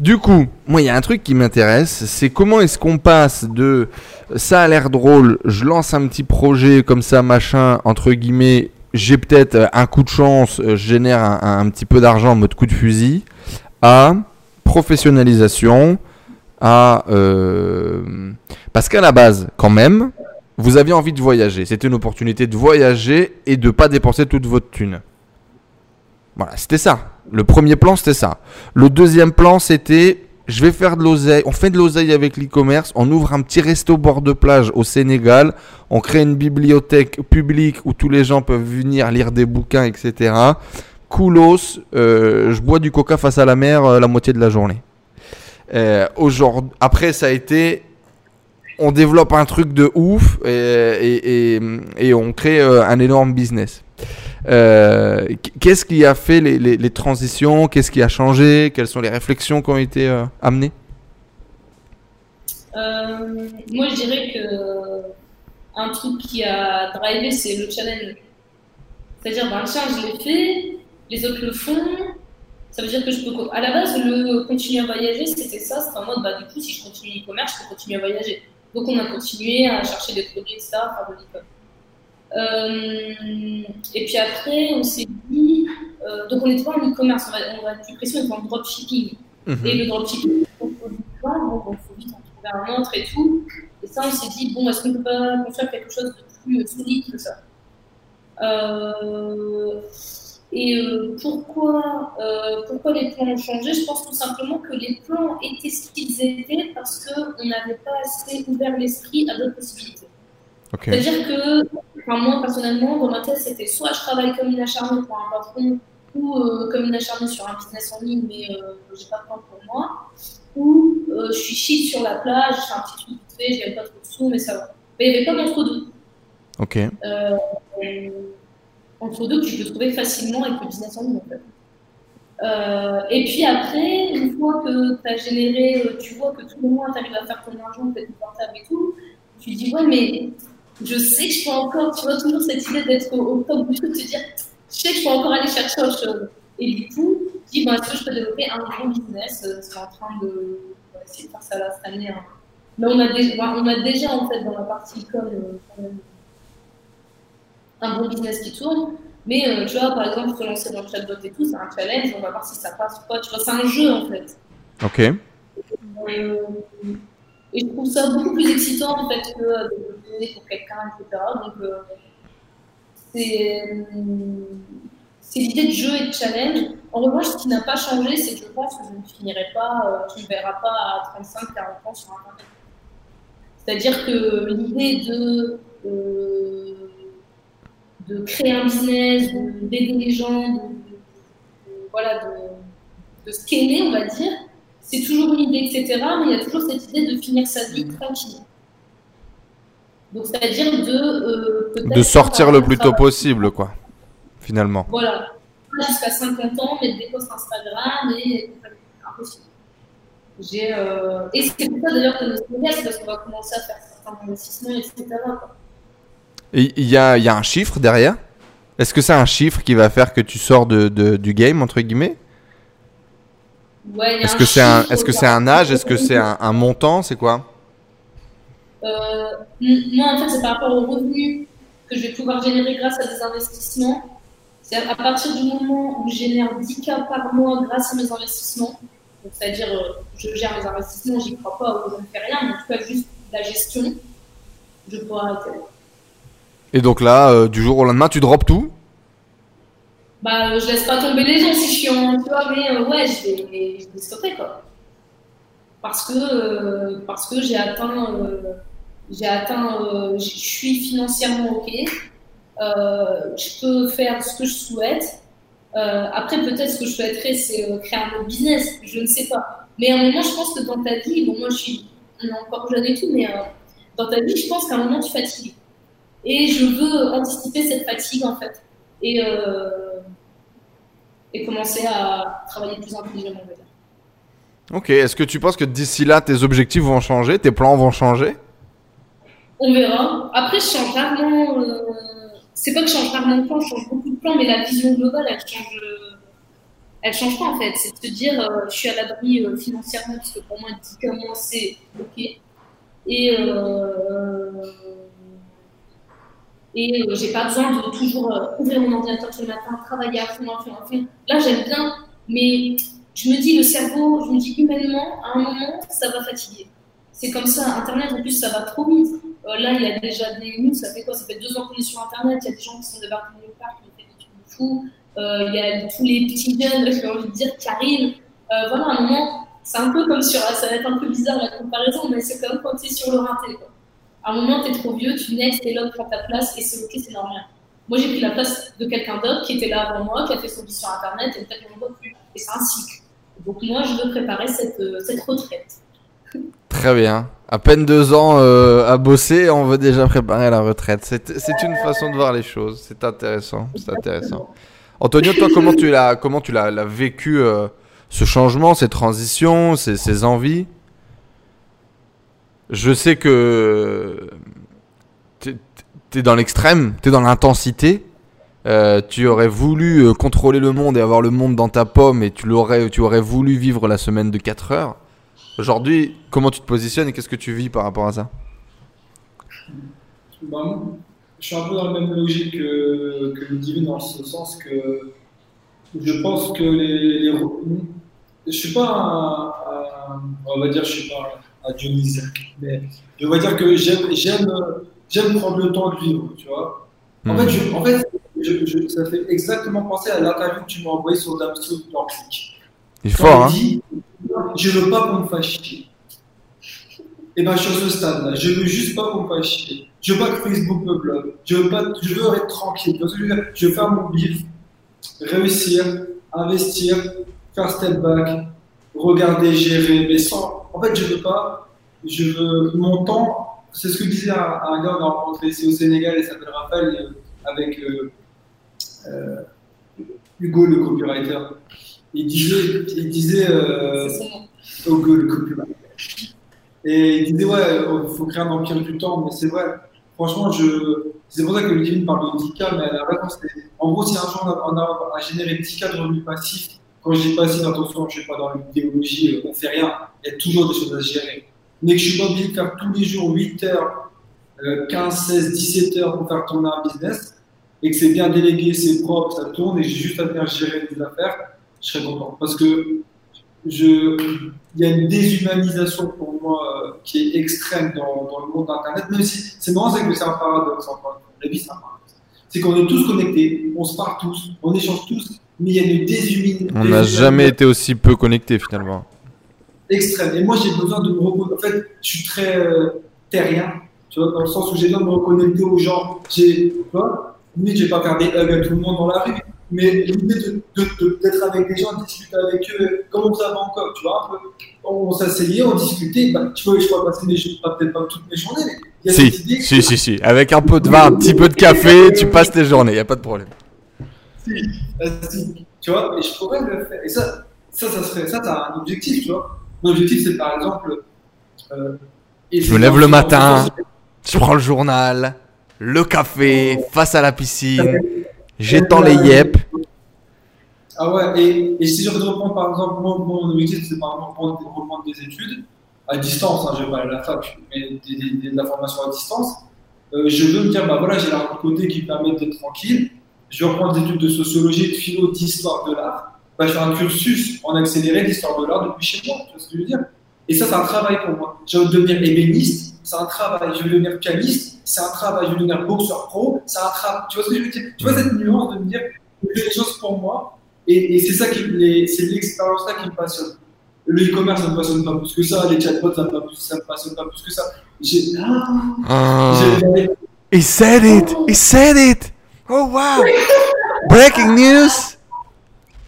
A: Du coup, moi, il y a un truc qui m'intéresse, c'est comment est-ce qu'on passe de ça a l'air drôle, je lance un petit projet comme ça, machin, entre guillemets, j'ai peut-être euh, un coup de chance, euh, je génère un, petit peu d'argent en mode coup de fusil, à professionnalisation, à... euh, parce qu'à la base, quand même, vous aviez envie de voyager. C'était une opportunité de voyager et de pas dépenser toute votre thune. Voilà, c'était ça. Le premier plan, c'était ça. Le deuxième plan, c'était je vais faire de l'oseille. On fait de l'oseille avec l'e-commerce. On ouvre un petit resto bord de plage au Sénégal. On crée une bibliothèque publique où tous les gens peuvent venir lire des bouquins, etc. Coolos, euh, je bois du coca face à la mer euh, la moitié de la journée. Euh, après, ça a été on développe un truc de ouf et, on crée euh, un énorme business. Euh, Qu'est-ce qui a fait les, transitions? Qu'est-ce qui a changé? Quelles sont les réflexions qui ont été euh, amenées?
B: Moi, je dirais que un truc qui a drivé, c'est le challenge. C'est-à-dire, ben, tiens, je l'ai fait, les autres le font. Ça veut dire que je peux. À la base, le continuer à voyager, c'était ça. C'était en mode, bah, du coup, si je continue l'e-commerce, je peux continuer à voyager. Donc, on a continué à chercher des produits, etc., à faire de l'e-com. Euh, et puis après, on s'est dit. euh, donc, on n'était pas en e-commerce, on va, on va être plus précis, on était en dropshipping. Et le dropshipping, on produit pas, donc il faut vite en trouver un autre et tout. Et ça, on s'est dit, bon, est-ce qu'on peut pas construire quelque chose de plus euh, solide que ça? Euh, Et euh, pourquoi, euh, pourquoi les plans ont changé? Je pense tout simplement que les plans étaient ce qu'ils étaient parce qu'on n'avait pas assez ouvert l'esprit à d'autres possibilités.
A: Ok.
B: C'est-à-dire que, enfin, moi personnellement, dans ma tête, c'était soit je travaille comme une acharnée pour un patron, ou euh, comme une acharnée sur un business en ligne, mais j'ai pas de temps pour moi, ou je suis chic sur la plage, je fais un petit truc vite fait, je gagne pas trop de sous, mais ça va. Mais il n'y avait pas d'entre-deux.
A: Ok.
B: Euh, entre-deux que tu peux trouver facilement avec le business en ligne. Euh, et puis après, une fois que tu as généré, euh, tu vois que tous les mois tu arrives à faire ton argent, tu es confortable et tout, tu dis, ouais, mais je sais que je peux encore, tu vois, toujours cette idée d'être au, au top du truc, de te dire, je sais que je peux encore aller chercher autre chose. Et du coup, je dis, bah, est-ce que je peux développer un gros business euh, C'est en train de. On essayer de faire ça là cette année. hein. Mais on a, déjà, déjà, en fait, dans la partie com, euh, un bon business qui tourne. Mais euh, tu vois, par exemple, se lancer dans le chatbot et tout, c'est un challenge, on va voir si ça passe ou pas. Tu vois, c'est un jeu en fait.
A: Ok.
B: Euh, et je trouve ça beaucoup plus excitant en fait que euh, de donner pour quelqu'un, etc. Donc, euh, c'est euh, l'idée de jeu et de challenge. En revanche, ce qui n'a pas changé, c'est que je pense que je ne finirai pas, euh, tu ne verras pas à 35, 40 ans sur Internet. C'est-à-dire que l'idée de, euh, de créer un business, de- d'aider les gens, de, de- voilà, de, de scaler, on va dire, c'est toujours une idée, etc. Mais il y a toujours cette idée de finir sa vie tranquille. Donc, c'est-à-dire de euh,
A: De sortir le plus tôt possible, quoi. Finalement.
B: Voilà. Pas Jusqu'à 50 ans, mettre des posts Instagram et impossible. J'ai, euh, Et c'est pour ça d'ailleurs que notre c'est parce qu'on va commencer à faire certains investissements, etc. quoi.
A: Il y a, il y a un chiffre derrière? Est-ce que c'est un chiffre qui va faire que tu sors de, de- du game, entre guillemets?
B: Ouais,
A: Est-ce que c'est un, que c'est âge? Est-ce que c'est un, un montant? C'est quoi?
B: Euh, moi, en fait, c'est par rapport aux revenus que je vais pouvoir générer grâce à des investissements. C'est à partir du moment où je génère 10 cas par mois grâce à mes investissements, c'est-à-dire euh, je gère mes investissements, j'y crois pas je ne fais rien, mais en tout cas juste la gestion, je pourrais arrêter.
A: Et donc là, euh, du jour au lendemain, tu drops tout
B: Bah, euh, je laisse pas tomber les gens si je suis en, tu vois, mais euh, ouais, je vais, je vais stopper quoi. Parce que, euh, parce que j'ai atteint, j'ai atteint, je suis financièrement ok. Je peux faire ce que je souhaite. Après, peut-être ce que je souhaiterais, c'est créer un business. Je ne sais pas. Mais à un moment, je pense que dans ta vie, bon, moi, je suis, encore jeune et tout, mais dans ta vie, je pense qu'à un moment, tu fatigues. Et je veux anticiper cette fatigue, en fait. Et, euh, et commencer à travailler plus intelligemment. on va dire.
A: Ok. Est-ce que tu penses que d'ici là, tes objectifs vont changer Tes plans vont changer?
B: On verra. Après, je change rarement. euh, C'est pas que je change rarement de plan, je change beaucoup de plans, mais la vision globale, elle change. euh, Elle change pas en fait. C'est de se dire, euh, je suis à l'abri euh, financièrement, parce que pour moi, 10 cas moins, c'est ok. Et. Et euh, j'ai pas besoin de toujours euh, ouvrir mon ordinateur tous le matin, travailler à fond, à fond, à fond. Là, j'aime bien, mais je me dis, le cerveau, je me dis humainement, à un moment, ça va fatiguer. C'est comme ça, Internet, en plus, ça va trop vite. Euh, là, il y a déjà des. Nous, ça fait quoi? Ça fait deux ans qu'on est sur Internet. Il y a des gens qui sont débarqués de nulle part, qui ont fait des trucs de fou. Euh, Il y a tous les petits jeunes, j'ai envie de dire, qui arrivent. Voilà, à un moment, c'est un peu comme sur. Ça va être un peu bizarre la comparaison, mais c'est comme quand tu es sur le rinté. Quoi. À un moment, tu es trop vieux, tu next et l'autre prend ta place et c'est ok, c'est normal. Moi, j'ai pris la place de quelqu'un d'autre qui était là avant moi, qui a fait son vie sur Internet et peut-être qu'on ne voit plus. Et c'est un cycle. Donc, moi, je veux préparer cette, euh, cette retraite.
A: Très bien. À peine deux ans euh, à bosser, on veut déjà préparer la retraite. C'est c'est une façon de voir les choses. C'est intéressant. C'est intéressant. Antonio, toi, comment tu l'as, comment tu l'as, l'as vécu euh, ce changement, ces transitions, ces, ces envies? Je sais que t'es es dans l'extrême, t'es dans l'intensité. Euh, tu aurais voulu euh, contrôler le monde et avoir le monde dans ta pomme et tu l'aurais, tu aurais voulu vivre la semaine de 4 heures. Aujourd'hui, comment tu te positionnes et qu'est-ce que tu vis par rapport à ça?
C: Bah, je suis un peu dans la même logique que, que le divin dans ce sens que je pense que les, les je suis pas un- on va dire je suis pas un dionysiaque mais je vais dire que j'aime j'aime j'aime prendre le temps de vivre tu vois en fait, je, en fait je- je- ça fait exactement penser à l'interview que tu m'as envoyée sur Damso Click
A: Il fort, hein
C: il dit, je veux pas qu'on me fasse chier. Et ben, je suis à ce stade-là. Je veux juste pas qu'on me fasse chier. Je veux pas que Facebook me bloque. Je veux pas, je veux être tranquille. Que je veux Je veux faire mon bif, réussir, investir, faire step back, regarder, gérer, mais sans, en fait, je veux pas, je veux, mon temps, c'est ce que disait un, un gars qu'on a rencontré ici au Sénégal, il s'appelle Raphaël, euh, avec euh, euh, Hugo, le copywriter. Il disait, il disait, euh. Hugo, le copywriter. Et il disait, ouais, il faut créer un empire du temps, mais c'est vrai. Franchement, je, c'est pour ça que le Kevin parle de 10K, mais à la base, en gros, si un jour on a, on a, à générer 10K de revenus passifs, quand je dis passif, attention, je ne suis pas dans l'idéologie, euh, on fait rien, il y a toujours des choses à gérer. Mais que je suis pas obligé de faire tous les jours 8 heures, euh, 15, 16, 17 heures pour faire tourner un business, et que c'est bien délégué, c'est propre, ça tourne, et j'ai juste à venir gérer des affaires, je serais content. Parce que il y a une déshumanisation pour moi euh, qui est extrême dans, le monde d'Internet, c'est marrant, c'est que c'est un paradoxe, une fois. La vie, c'est un paradoxe. C'est qu'on est tous connectés, on se parle tous, on échange tous, mais il y a une déshumanisation.
A: On n'a jamais été aussi peu connecté finalement.
C: extrême. Et moi, j'ai besoin de me reconnecter. En fait, je suis très euh, terrien, tu vois, dans le sens où j'ai besoin de me reconnecter aux gens. J'ai, tu vois, limite, je vais pas faire des hugs à tout le monde dans la rue, mais l'idée de, d'être avec des gens, de discuter avec eux, comme on faisait avant encore, tu vois, un peu. On s'asseyait, on discutait, bah, tu vois, je pourrais passer mes peut-être pas toutes mes journées, mais il y a
A: Si,
C: cette idée.
A: si, si, si. Avec un peu de vin, un petit peu de café, tu passes tes journées, y a pas de problème.
C: Tu vois, et je pourrais le faire. Et ça, ça, ça serait, ça, t'as un objectif, tu vois. Mon objectif, c'est par exemple. euh, et
A: Je me lève le matin. Je prends le journal, le café, face à la piscine, j'étends les yep.
C: Ah ouais, et, et si je reprends par exemple, mon, mon objectif, c'est par exemple reprendre, reprendre des études à distance, hein, je vais pas aller à la fac, mais de la formation à distance. Euh, je veux me dire, bah voilà, j'ai l'argent de côté qui me permet d'être tranquille. Je vais reprendre des études de sociologie, de philo, d'histoire de l'art. Bah, je fais un cursus en accéléré d'histoire de l'art depuis chez moi, tu vois ce que je veux dire? Et ça, c'est un travail pour moi. Je veux devenir ébéniste, c'est un travail. Je veux devenir pianiste, c'est un travail. Je veux devenir boxeur pro, c'est un travail. Tu vois ce que je veux dire? Tu vois cette nuance de me dire, les choses pour moi, et, et c'est ça qui, les- c'est l'expérience-là qui me passionne. Le e-commerce, ça me passionne pas plus que ça. Les chatbots, ça me, passionne pas plus que ça. J'ai,
A: Ah.
C: j'ai-
A: He said it! He said it! Oh wow! Breaking news!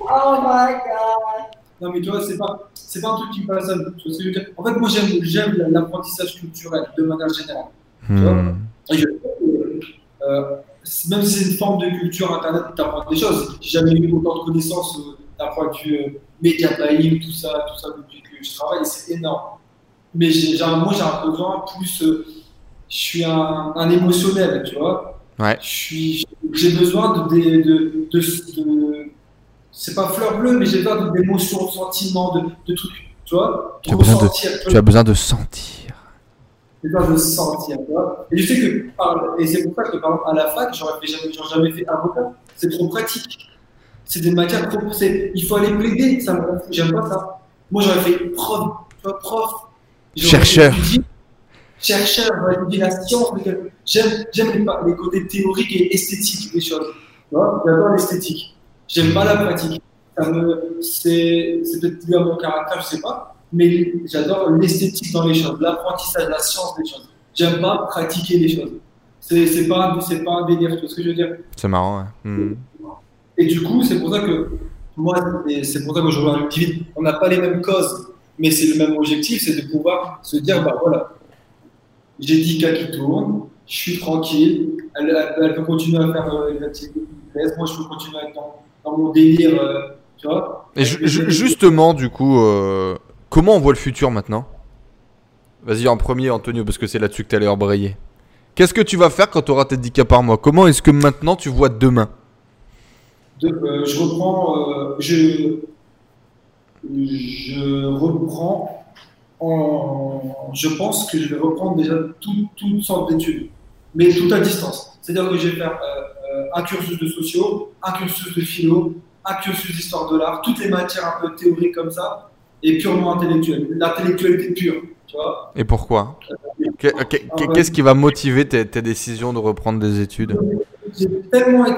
B: Oh my god!
C: non, mais tu vois, c'est pas, c'est pas un truc qui vois je veux dire? En fait, moi, j'aime, j'aime l'apprentissage culturel de manière générale.
A: Hmm.
C: Et je- euh, même si c'est une forme de culture internet, tu apprends des choses. J'ai jamais eu autant de connaissances euh, d'un point de vue euh, média buying, tout ça, tout ça depuis que je travaille, c'est énorme. Mais j'ai, j'ai un- moi, j'ai un besoin plus. euh, je suis un, un émotionnel, tu vois?
A: Ouais.
C: Je j'ai besoin de, de, de, de, c'est pas fleur bleue, mais j'ai besoin d'émotions, de sentiments, de, de trucs, tu vois.
A: Tu as besoin de-
C: ressentir, tu
A: as besoin de sentir.
C: J'ai besoin de sentir, tu vois. Et je sais que, par- et c'est pour ça que par exemple, à la fac, j'aurais jamais, jamais fait avocat. C'est trop pratique. C'est des matières trop, il faut aller plaider, ça me j'aime pas ça. Moi, j'aurais fait prof, tu vois, prof.
A: Chercheur.
C: chercheur, valider la science. J'aime les, les, côtés théoriques et esthétiques des choses. J'adore l'esthétique. J'aime pas la pratique. C'est, peut-être lié à mon caractère, je sais pas. Mais j'adore l'esthétique dans les choses, l'apprentissage, la science des choses. J'aime pas pratiquer les choses. C'est, pas, c'est pas un délire, tu vois ce que je veux dire
A: C'est marrant, ouais. Mmh.
C: Et du coup, c'est pour ça que moi, c'est pour ça que je rejoins David, on n'a pas les mêmes causes, mais c'est le même objectif, c'est de pouvoir se dire, bah voilà, j'ai 10 qui tourne, je suis tranquille, elle, elle, peut continuer à faire euh, les activités qui moi je peux continuer à être dans, dans mon délire, euh, tu vois.
A: Et justement, du coup, euh, comment on voit le futur maintenant? Vas-y en premier, Antonio, parce que c'est là-dessus que tu allais embrayer. Qu'est-ce que tu vas faire quand tu auras tes 10 cas par mois? Comment est-ce que maintenant tu vois demain?
C: De, euh, Je reprends, je, je reprends en, je pense que je vais reprendre déjà toutes toute sortes d'études, mais tout à distance. C'est-à-dire que je vais faire euh, un cursus de sociaux, un cursus de philo, un cursus d'histoire de l'art, toutes les matières un peu théoriques comme ça, et purement intellectuelles. L'intellectualité pure, tu vois.
A: Et pourquoi? Qu'est-ce qui va motiver tes, tes, décisions de reprendre des études?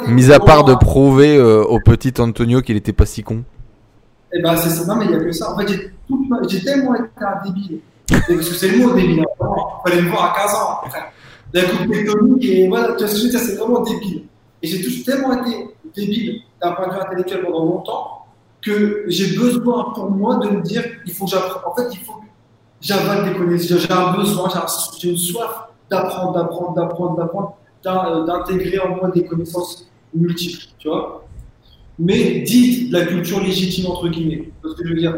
A: Mis à part de prouver euh, au petit Antonio qu'il n'était pas si con.
C: Eh ben, c'est ça. Non, mais il n'y a que ça. En fait, j'ai tellement été un débile. Parce que c'est le mot débile. Il fallait me voir à 15 ans. La coupe tectonique, et voilà, tu vois ce que je veux c'est vraiment débile. Et j'ai tellement été débile d'un point de vue intellectuel pendant longtemps que j'ai besoin pour moi de me dire il faut que j'apprenne. En fait, il faut que j'avale des connaissances. J'ai un besoin, j'ai une soif d'apprendre, d'apprendre, d'apprendre, d'apprendre, euh, d'intégrer en moi des connaissances multiples, tu vois. Mais dites la culture légitime, entre guillemets. Parce que je veux dire,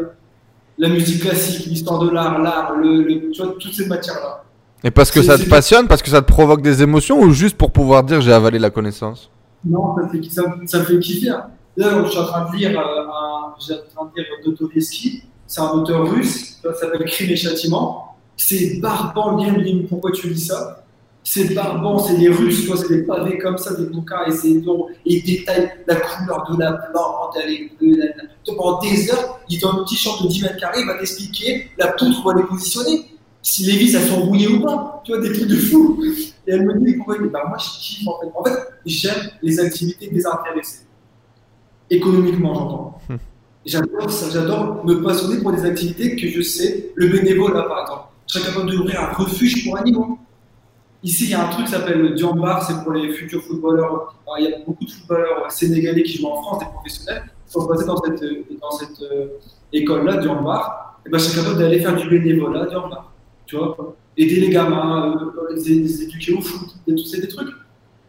C: la musique classique, l'histoire de l'art, l'art, le, tu vois, toutes ces matières-là.
A: Et parce que ça te passionne, parce que ça te provoque des émotions, ou juste pour pouvoir dire j'ai avalé la connaissance?
C: Non, ça fait, ça, ça fait kiffer. Là, je suis en train de lire, euh, un, je suis en train de lire Dostoevsky, c'est un auteur russe, ça s'appelle Crime et Châtiment. C'est barbant, bien, pourquoi tu lis ça? C'est barbant, c'est des Russes, c'est des pavés comme ça, des bouquins, et c'est long, et ils détaillent la couleur de la plante, elle est bleue, pendant des heures, il est dans un petit champ de 10 mètres carrés, il va t'expliquer la poutre où elle est positionnée, si les vis elles sont rouillées ou pas, tu vois, des trucs de fou. Et elle me dit, pourquoi bah, Moi, je kiffe en fait. En fait, j'aime les activités désintéressées. Économiquement, j'entends. Hum. J'adore ça, j'adore me passionner pour des activités que je sais, le bénévolat par exemple. Je serais capable d'ouvrir un refuge pour animaux. Ici, il y a un truc qui s'appelle le Diambar, c'est pour les futurs footballeurs. il y a beaucoup de footballeurs sénégalais qui jouent en France, des professionnels, qui sont passés dans cette, dans cette euh, école-là, Diambar. Et ben, je serais capable d'aller faire du bénévolat, Diambar. Tu vois Aider les gamins, euh, les, les, éduquer au foot, c'est des trucs.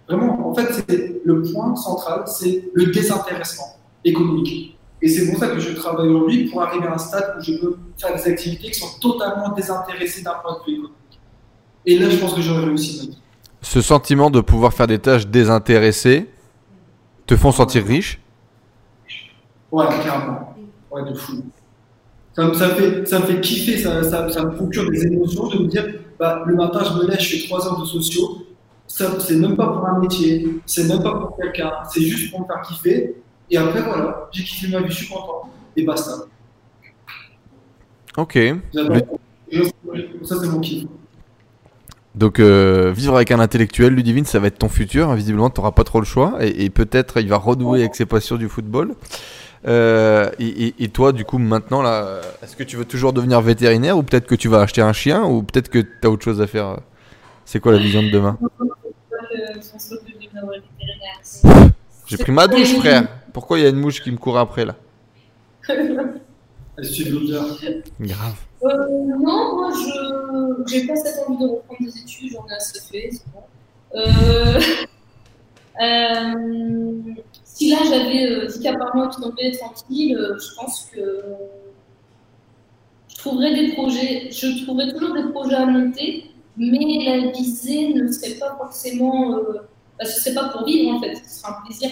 C: Vraiment, en fait, c'est le point central, c'est le désintéressement économique. Et c'est pour ça que je travaille aujourd'hui pour arriver à un stade où je peux faire des activités qui sont totalement désintéressées d'un point de vue économique. Et là, je pense que j'aurais réussi.
A: Ce sentiment de pouvoir faire des tâches désintéressées te font sentir riche?
C: Ouais, carrément. Ouais, de fou. Ça, me fait, ça me fait kiffer, ça, ça, me procure des émotions de me dire bah, le matin, je me lève, je fais trois heures de sociaux. C'est même pas pour un métier, c'est même pas pour quelqu'un, c'est juste pour me faire kiffer. Et après, voilà, j'ai kiffé ma vie, je suis content. Et basta.
A: Ok.
C: Ça, c'est mon kiff.
A: Donc, euh, vivre avec un intellectuel, Ludivine, ça va être ton futur. Visiblement, tu n'auras pas trop le choix. Et, peut-être il va renouer avec ses passions du football. Euh, et, toi, du coup, maintenant, là, est-ce que tu veux toujours devenir vétérinaire ou peut-être que tu vas acheter un chien ou peut-être que tu as autre chose à faire C'est quoi la vision de demain? J'ai pris ma douche, frère. Pourquoi il y a une mouche qui me court après là?
C: Est-ce que
A: Grave.
B: Euh, non, moi je j'ai pas cette envie de reprendre des études, j'en ai assez fait, c'est bon. Euh, euh, si là j'avais 10 cas par mois qui tombaient tranquille, je pense que je trouverais des projets, je trouverais toujours des projets à monter, mais la visée ne serait pas forcément. Bah, ce serait pas pour vivre en fait, ce serait un plaisir,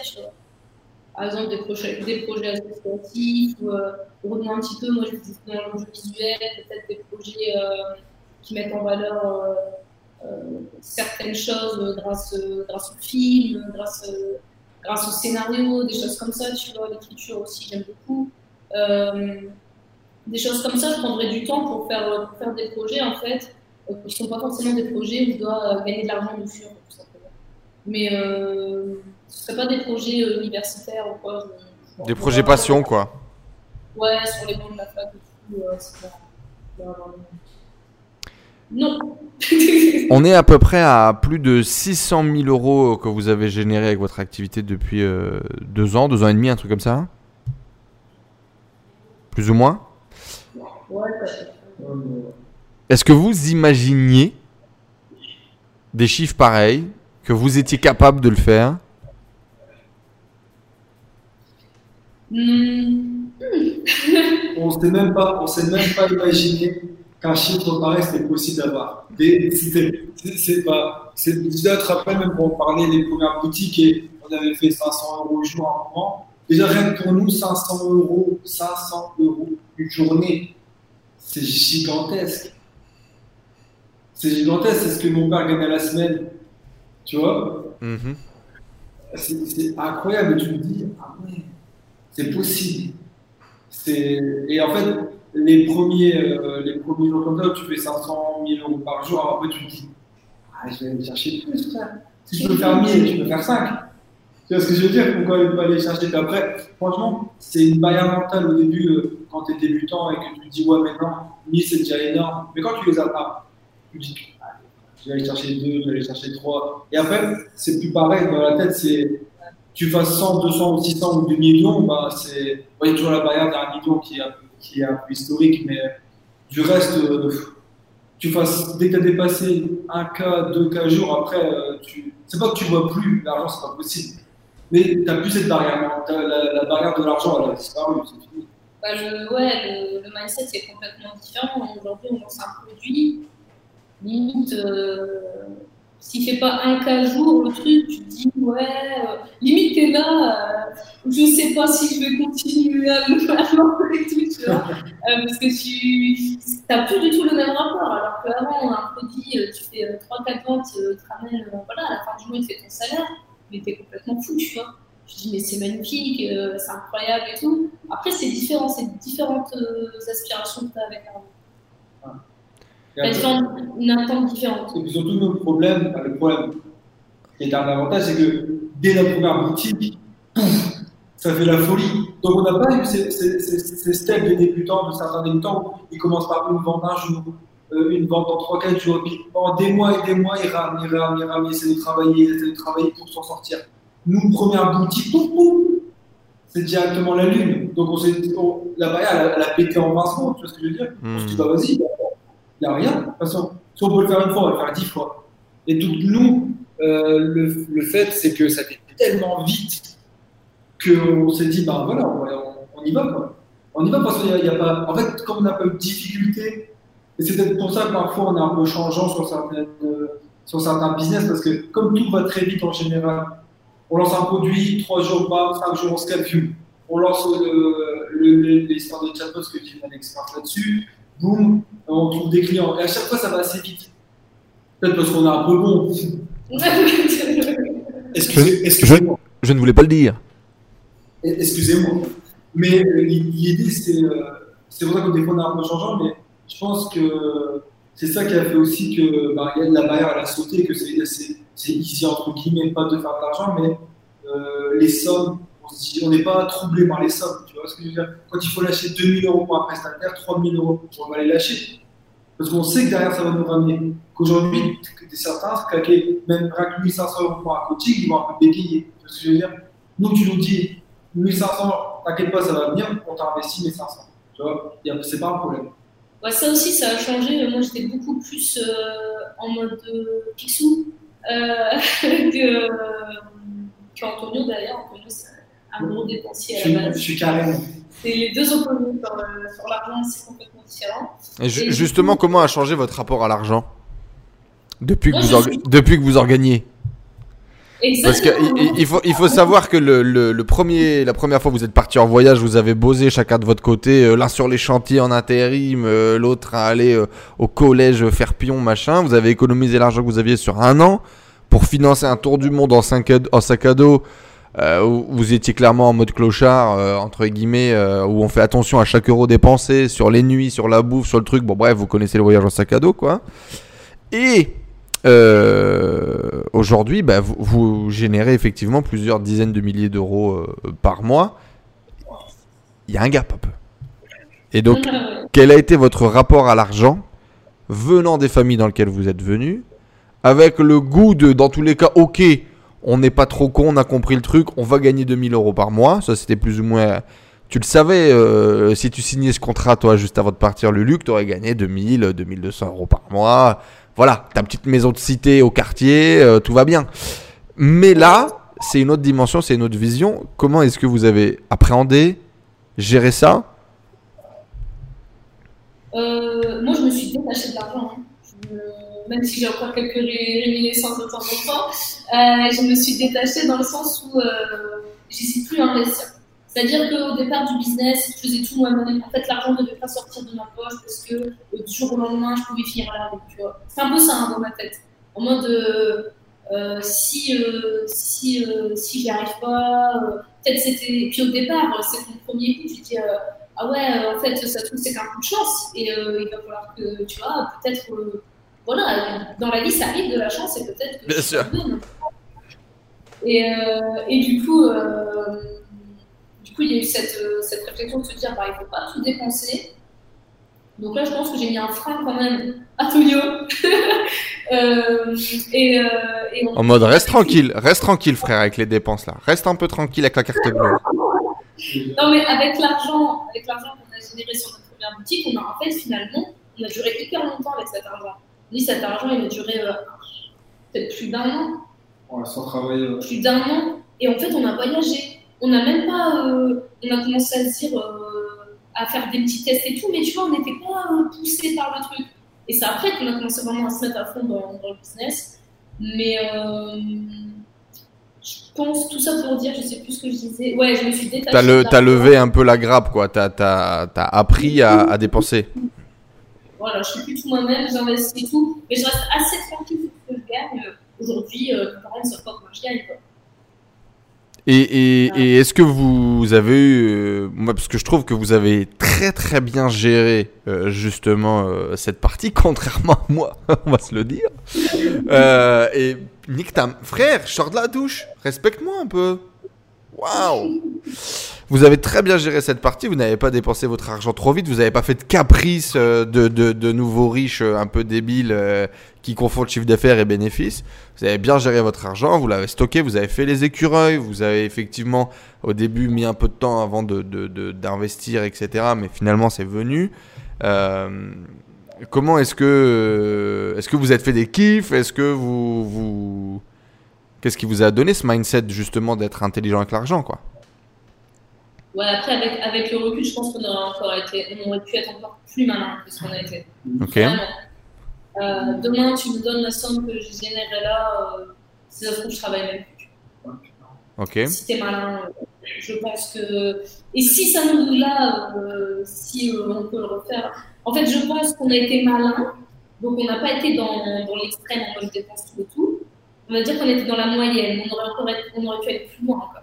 B: par exemple des projets, des projets associatifs ou euh, revenir un petit peu, moi je suis dans l'audiovisuel, peut-être des projets euh, qui mettent en valeur euh, euh certaines choses grâce, grâce au film, grâce, grâce au scénario, des choses comme ça, tu vois, l'écriture aussi j'aime beaucoup. des choses comme ça, je prendrais du temps pour faire, pour faire des projets en fait euh, qui ne sont pas forcément des projets où je dois euh, gagner de l'argent dessus, tout simplement. Mais euh, ce ne seraient pas des projets euh, universitaires ou quoi. je- je-
A: Des projets passion, quoi.
B: Ouais, sur les bancs de la fac et tout, euh, c'est pas- c'est pas vraiment- Non.
A: On est à peu près à plus de 600 000 euros que vous avez généré avec votre activité depuis euh, deux ans, deux ans et demi, un truc comme ça Plus ou moins? Est-ce que vous imaginiez des chiffres pareils, que vous étiez capable de le faire?
B: Hmm,
C: on s'est même pas, on s'est même pas imaginé qu'un chiffre pareil c'était possible d'avoir. C'est- pas, déjà, tu te rappelles même quand on parlait des premières boutiques et on avait fait 500 euros au jour à un moment. Déjà rien que pour nous, 500 euros, 500 euros une journée, c'est gigantesque. C'est gigantesque, c'est ce que mon père gagne à la semaine. Tu vois?
A: Mhm.
C: c'est c'est incroyable. Tu te dis, ah ouais, c'est possible. Et en fait, les premiers, euh, les premiers jours comme ça, tu fais 500 000 euros par jour, après tu te dis, ah, je vais aller chercher plus. Si je peux faire 1000, je peux faire 5. Tu vois ce que je veux dire? Pourquoi ne pas aller chercher après, franchement, c'est une barrière mentale au début, euh, quand tu es débutant et que tu te dis, ouais, maintenant, 1000 c'est déjà énorme. Mais quand tu les as pas, tu te dis, ah, je vais aller chercher 2, je vais aller chercher 3. Et après, c'est plus pareil dans la tête, c'est tu fasses 100, 200 ou 600 ou 2 millions, bah, c'est. a toujours la barrière d'un million qui est, qui est un peu historique, mais du reste, euh, tu fasses, dès que tu as dépassé un cas, deux cas jour, après, euh, c'est pas que tu vois plus l'argent, c'est pas possible. Mais tu n'as plus cette barrière. t'as La, barrière de l'argent, elle a disparu, c'est fini.
B: Bah, ouais, le, mindset est complètement différent. Aujourd'hui, on lance un produit, limite, euh, s'il fait pas un cas jour, le truc, tu te dis, ouais, euh, limite, t'es là, euh, je sais pas si je vais continuer à faire et tout, tu vois. Euh, parce que tu n'as plus du tout le même rapport. Alors qu'avant, on un produit, euh, tu fais 3-4 ventes, tu ramènes, voilà, à la fin du mois, tu fais ton salaire, mais t'es complètement fou, tu vois. Je dis, mais c'est magnifique, c'est incroyable et tout. Après, c'est différent, c'est différentes aspirations que tu as avec l'argent.
C: Après-
B: différentes- une attente différente.
C: Et puis surtout, notre problème, enfin, le problème qui est un avantage, c'est que dès la première boutique, ça fait la folie. Donc, on n'a pas eu ces, ces, ces, ces steps des débutants, de certains débutants, ils commencent par une vente un jour, euh, une vente en 3-4 jours, puis pendant des mois et des mois, ils rament, ils rament, ils rament, ils essaient de travailler, ils essaient de travailler pour s'en sortir. Nous, première boutique, pouf, pouf, c'est directement la lune. Donc, on s'est, on- la barrière, elle, a- pété en 20 secondes, tu vois ce que je veux dire? On se dit, bah vas-y, il n'y a rien. De toute façon, si on peut le faire une fois, on va le faire dix fois. Et donc, nous, euh, le, le fait, c'est que ça fait tellement vite qu'on s'est dit, bah voilà, on, y va, quoi. On y va parce qu'il n'y a, a pas. En fait, comme on n'a pas eu de difficulté, et c'est peut-être pour ça que parfois on est un peu changeant sur, certaines, euh, sur certains business, parce que comme tout va très vite en général, on lance un produit, trois jours, bam, cinq jours, on se calcule. On lance le, le, le- l'histoire de chatbot, parce que j'ai un expert là-dessus, boum, on trouve des clients. Et à chaque fois, ça va assez vite. Peut-être parce qu'on est un peu bon. Excusez- Excusez-moi.
A: Je ne voulais pas le dire.
C: Excusez-moi. Mais euh, l'idée, c'est euh, c'est pour ça que des fois on est un peu changeant, mais je pense que c'est ça qui a fait aussi que bah, a la barrière à la sauter, que c'est c'est- c'est easy entre guillemets, pas de faire de l'argent, mais euh, les sommes, on n'est pas troublé par les sommes. Tu vois ce que je veux dire? Quand il faut lâcher 2000 euros pour un prestataire, 3000 euros, on va les lâcher. Parce qu'on sait que derrière, ça va nous ramener. Qu'aujourd'hui, certains, claquer même rien que 1500 euros pour un coaching, ils vont un peu bégayer. Tu vois ce que je veux dire? Nous, tu nous dis 1500, t'inquiète pas, ça va venir, on t'a investi 1500. Tu vois? C'est pas un problème.
B: Ouais, ça aussi, ça a changé. Moi, j'étais beaucoup plus euh, en mode euh, Picsou euh, qu'Antonio, d'ailleurs. Antonio, c'est un gros dépensier
C: Je
B: à
C: suis,
B: la
C: je
B: base.
C: suis carré.
B: C'est les deux opposés sur, euh, sur l'argent, c'est complètement différent.
A: Et ju-
B: Et du
A: justement,
B: coup-
A: comment a changé votre rapport à l'argent depuis que, vous
B: suis-
A: depuis que vous organiez? Parce que
B: Exactement.
A: il, il faut, il faut savoir que le, le, le premier, la première fois que vous êtes parti en voyage, vous avez bossé chacun de votre côté, euh, l'un sur les chantiers en intérim, euh, l'autre à aller euh, au collège faire pion, machin. Vous avez économisé l'argent que vous aviez sur un an pour financer un tour du monde en, en sac à dos. Euh, vous étiez clairement en mode clochard, euh, entre guillemets, euh, où on fait attention à chaque euro dépensé, sur les nuits, sur la bouffe, sur le truc. Bon, bref, vous connaissez le voyage en sac à dos, quoi. Et euh, aujourd'hui, bah, vous, vous générez effectivement plusieurs dizaines de milliers d'euros par mois. Il y a un gap un peu. Et donc, quel a été votre rapport à l'argent venant des familles dans lesquelles vous êtes venus avec le goût de, dans tous les cas, ok, on n'est pas trop con, on a compris le truc, on va gagner 2000 euros par mois. Ça, c'était plus ou moins. Tu le savais, euh, si tu signais ce contrat, toi, juste avant de partir, le Luc, tu aurais gagné 2000, 2200 euros par mois. Voilà, ta petite maison de cité au quartier, euh, tout va bien. Mais là, c'est une autre dimension, c'est une autre vision. Comment est-ce que vous avez appréhendé, géré ça?
B: Euh, moi, je me suis détachée de l'argent. hein. Même si j'ai encore quelques ré- réminiscences de temps en temps, euh, je me suis détachée dans le sens où euh, j'hésite plus à investir. C'est-à-dire qu'au départ du business, je faisais tout moi-même. En fait, l'argent ne devait pas sortir de ma poche parce que euh, du jour au lendemain, je pouvais finir tu vois. C'est un peu ça hein, dans ma tête. En mode, euh, si, euh, si, si j'y arrive pas, peut-être c'était. Puis au départ, c'est mon premier coup, j'ai dit. ah ouais, en fait, ça se trouve, c'est qu'un coup de chance. Et il va falloir que, tu vois, peut-être, voilà, dans la vie, ça arrive de la chance et peut-être que.
A: Bien sûr.
B: Et, euh, et du coup, euh, du coup, il y a eu cette, euh, cette réflexion de se dire, bah, il faut pas tout dépenser. Donc là, je pense que j'ai mis un frein quand même à Tonio. Euh, et, et on-
A: En mode, reste tranquille, reste tranquille, frère, avec les dépenses là. Reste un peu tranquille avec la carte bleue.
B: Non, mais avec l'argent, avec l'argent qu'on a généré sur notre première boutique, on a en fait finalement, on a duré hyper longtemps avec cet argent. Lui, cet argent, il a duré euh, peut-être plus d'un an,
C: Ouais, sans travailler. ouais.
B: plus d'un an, et en fait, on a voyagé. On n'a même pas, euh, on a commencé à se dire, euh, à faire des petits tests et tout, mais tu vois, on n'était pas euh, poussé par le truc. Et c'est après qu'on a commencé vraiment à se mettre à fond dans, dans le business. Mais euh, je pense tout ça pour dire, je sais plus ce que je disais. Ouais, je me suis détachée.
A: T'as le, t'as levé un peu la grappe, quoi. T'as, t'as, t'as appris à, à dépenser.
B: Voilà, je suis plus tout moi-même, j'investis tout, mais je reste assez tranquille sur ce que je gagne. Aujourd'hui, euh, mes parents ne savent pas comment je gagne. Quoi.
A: Et, et, et est-ce que vous avez eu, euh, moi parce que je trouve que vous avez très très bien géré euh, justement euh, cette partie, contrairement à moi, on va se le dire. Euh, et Nick, ta frère, je sors de la douche, respecte-moi un peu. Waouh Vous avez très bien géré cette partie, vous n'avez pas dépensé votre argent trop vite, vous n'avez pas fait de caprice euh, de, nouveaux riches euh, un peu débiles euh, qui confondent chiffre d'affaires et bénéfices. Vous avez bien géré votre argent, vous l'avez stocké, vous avez fait les écureuils, vous avez effectivement au début mis un peu de temps avant d'investir, etc. Mais finalement c'est venu. Comment est-ce que, est-ce que vous êtes fait des kiffs? Est-ce que vous, vous... Qu'est-ce qui vous a donné ce mindset justement d'être intelligent avec l'argent quoi?
B: Ouais, après, avec, avec le recul, je pense qu'on aurait encore été, on aurait pu être encore plus malin que ce qu'on a été.
A: Ok.
B: Euh, demain, tu me donnes la somme que j'ai générée là, euh, si ça se trouve, je travaille même plus.
A: Ok.
B: Si t'es malin, euh, je pense que. Et si ça nous là, euh, si on peut le refaire. En fait, je pense qu'on a été malin, donc on n'a pas été dans, dans l'extrême mode je dépense tout et tout. On va dire qu'on était dans la moyenne, on aurait, encore être- on aurait pu être plus loin encore.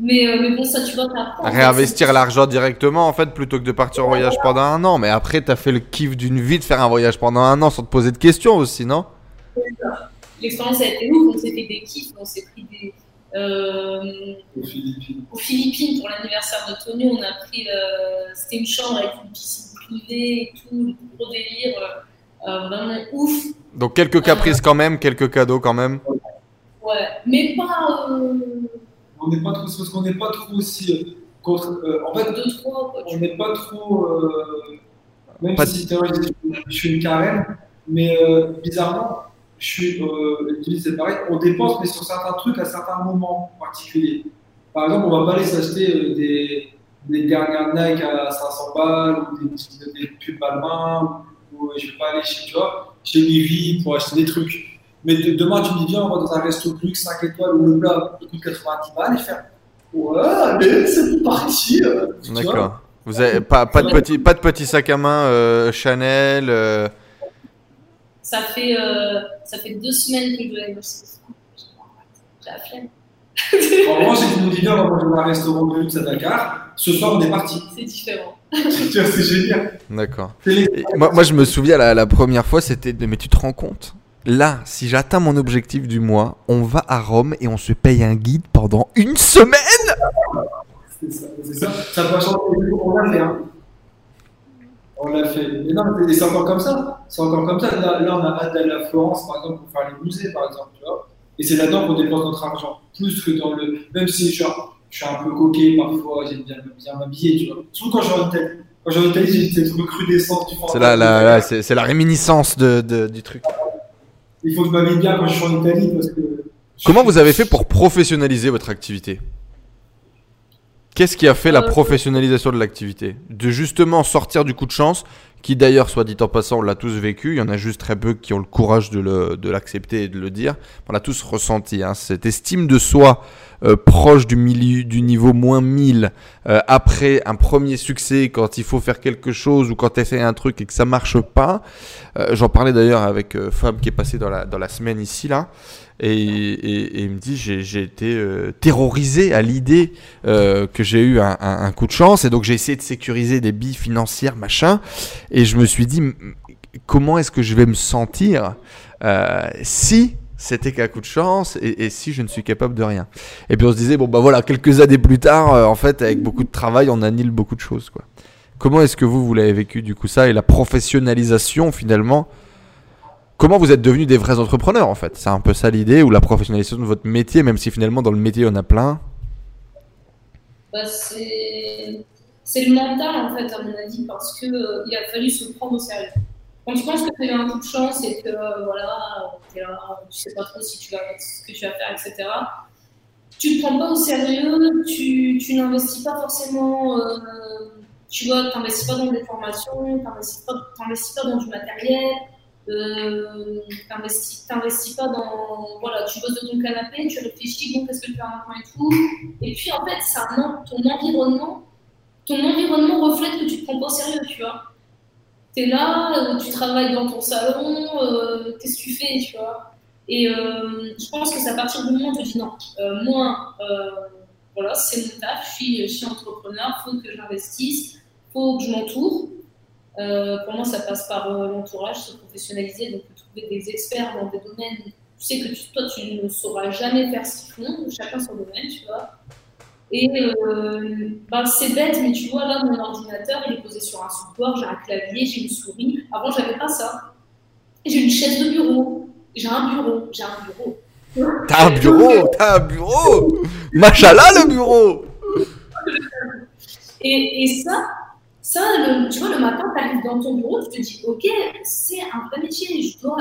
B: Mais, euh, mais bon, ça, tu vois, t'apprends.
A: Réinvestir l'argent directement en fait plutôt que de partir en voyage pendant un an. Mais après t'as fait le kiff d'une vie de faire un voyage pendant un an sans te poser de questions aussi, non?
B: L'expérience a été ouf, on s'est fait des kiffs, on s'est pris des. euh,
C: Aux Philippines.
B: aux Philippines pour l'anniversaire de Tony, on a pris. euh, C'était une chambre avec une piscine privée et tout, le gros délire, euh, vraiment ouf.
A: Donc quelques caprices quand même, quelques cadeaux quand même.
B: Ouais, mais pas euh,
C: On n'est pas trop, c'est parce qu'on n'est pas trop aussi euh, contre. euh, en fait,
B: deux, trois.
C: On n'est pas trop. euh, même
A: Pas
C: si je suis une carène, mais euh, bizarrement, je suis. Euh, c'est pareil, on dépense, mais sur certains trucs à certains moments particuliers. Par exemple, on va pas aller s'acheter euh, des, des dernières Nike à 500 balles ou des, des pubs Balmain ou, ou je vais pas aller chez, tu vois, chez Livy pour acheter des trucs. Mais de- demain, tu me dis, viens, on va dans un resto luxe 5 étoiles où le plat il coûte 90 balles et faire. Ouais, allez, c'est parti.
A: D'accord. Vous avez pas, pas de petit pas de petit sac à main euh, Chanel. euh,
B: Ça fait, euh, ça fait deux semaines que je dois aller acheter ça. J'ai la flemme.
C: En revanche, j'ai dit mon dîner, on va manger un restaurant de luxe à Dakar. Ce soir, on est parti.
B: C'est différent.
C: tu vois, c'est génial.
A: D'accord. Moi, moi, je me souviens, la, la première fois, c'était de- Mais tu te rends compte? Là, si j'atteins mon objectif du mois, on va à Rome et on se paye un guide pendant une semaine?
C: C'est ça, c'est ça. Ça peut changer. On l'a fait, hein. On l'a fait. Mais non, mais c'est encore comme ça. C'est encore comme ça. Là, là, on a hâte d'aller à Florence, par exemple, pour faire les musées, par exemple, tu vois. Et c'est là-dedans qu'on dépense notre argent. Plus que dans le. Même si je suis un, je suis un peu coquet parfois, j'aime bien, bien m'habiller, tu vois. Surtout quand je vais en Italie. Quand je vais en Italie, j'ai cette recrudescence du
A: C'est la, la, la- c'est c'est la réminiscence de, de- du truc.
C: Il faut que je m'habille bien quand je suis en Italie parce que.
A: Comment vous avez fait pour professionnaliser votre activité? Qu'est-ce qui a fait la
B: Euh,
A: professionnalisation de l'activité? De justement sortir du coup de chance, qui d'ailleurs, soit dit en passant, on l'a tous vécu, il y en a juste très peu qui ont le courage de le- de l'accepter et de le dire. On l'a tous ressenti, hein, cette estime de soi euh, proche du, milieu, du niveau moins 1000, euh, après un premier succès, quand il faut faire quelque chose ou quand tu essaies un truc et que ça marche pas. Euh, J'en parlais d'ailleurs avec euh, Fab qui est passé dans la, dans la semaine ici, là. Et, il me dit j'ai été euh, terrorisé à l'idée euh, que j'ai eu un, coup de chance. Et donc j'ai essayé de sécuriser des billes financières machin. Et je me suis dit comment est-ce que je vais me sentir euh, si c'était qu'un coup de chance et, et si je ne suis capable de rien? Et puis on se disait bon bah voilà quelques années plus tard en fait avec beaucoup de travail on annule beaucoup de choses quoi. Comment est-ce que vous vous l'avez vécu du coup ça et la professionnalisation finalement Comment vous êtes devenus des vrais entrepreneurs en fait? C'est un peu ça l'idée ou la professionnalisation de votre métier, même si finalement dans le métier on a plein?
B: Bah, c'est le mental en fait à mon avis parce que euh, il a fallu se prendre au sérieux. Quand tu penses que tu as eu un coup de chance et que euh, voilà, tu sais pas trop si tu vas, ce que tu vas faire, etc. Tu te prends pas au sérieux, tu, n'investis pas forcément, euh, tu vois, t'investis pas dans des formations, t'investis pas, pas dans du matériel, euh, t'investis, pas dans, voilà, tu bosses de ton canapé, tu réfléchis, bon, qu'est-ce que je fais maintenant et tout. Et puis en fait, ça, ton environnement, ton environnement reflète que tu te prends pas au sérieux, tu vois. T'es là, euh, tu travailles dans ton salon, euh, qu'est-ce que tu fais, tu vois. Et euh, je pense que c'est à partir du moment où tu dis non, euh, moi, voilà, c'est mon taf, je suis, je suis entrepreneur, faut que j'investisse, faut que je m'entoure. Euh, pour moi, ça passe par euh, l'entourage, se professionnaliser, donc trouver des experts dans des domaines. Tu sais que tu- toi, tu ne sauras jamais faire ce qu'ils font, chacun son domaine, tu vois. Et euh, bah, c'est bête, mais tu vois, là, mon ordinateur, il est posé sur un support, j'ai un clavier, j'ai une souris. Avant, j'avais pas ça. J'ai une chaise de bureau, j'ai un bureau, j'ai un bureau.
A: T'as un bureau T'as un bureau Machallah le bureau
B: Et, et ça, ça le- tu vois, le matin, tu arrives dans ton bureau, tu te dis, ok, c'est un vrai métier, je dois,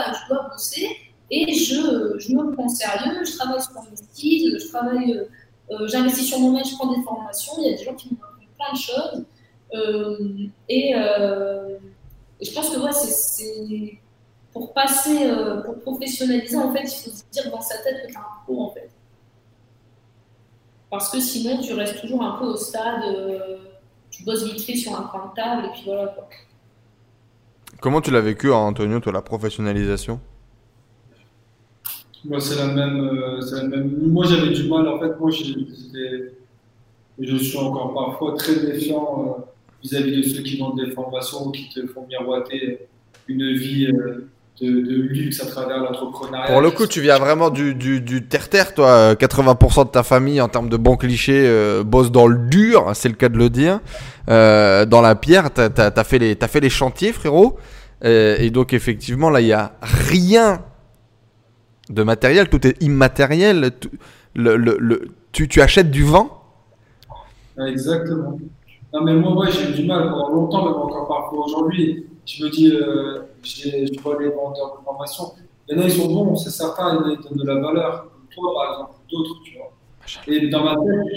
B: bosser et je, me prends sérieux, je travaille sur mon style, je travaille, euh, euh, j'investis sur moi-même, je prends des formations, il y a des gens qui appris plein de choses. Euh, et, je pense que ouais, c'est- pour passer, pour professionnaliser, en fait, il faut se dire dans sa tête que tu es un pro, en fait. Parce que sinon, tu restes toujours un peu au stade, tu bosses vite fait sur un coin de table, et puis voilà quoi.
A: Comment tu l'as vécu, Antonio, toi, la professionnalisation?
C: Moi, c'est la même. euh, c'est la même. Moi, j'avais du mal. En fait, moi, je suis encore parfois très défiant euh, vis-à-vis de ceux qui vendent des formations ou qui te font miroiter une vie euh, de, de luxe à travers l'entrepreneuriat.
A: Pour le coup, tu viens vraiment du, du, terre-terre, toi. 80% de ta famille, en termes de bons clichés, euh, bosse dans le dur, c'est le cas de le dire. Euh, dans la pierre, t'as as, fait, les- fait les chantiers, frérot. Euh, et donc, effectivement, là, il n'y a rien de matériel, tout est immatériel. Tout- le, le, le- tu, tu achètes du vent
C: Exactement. Non, mais moi, ouais, j'ai eu du mal pendant longtemps, même encore parfois aujourd'hui. Je me dis, euh, je vois les vendeurs de formation. Il y en a, ils sont bons, c'est certain, ils donnent de la valeur. Comme toi, par exemple, ou d'autres, tu vois. Et dans ma tête,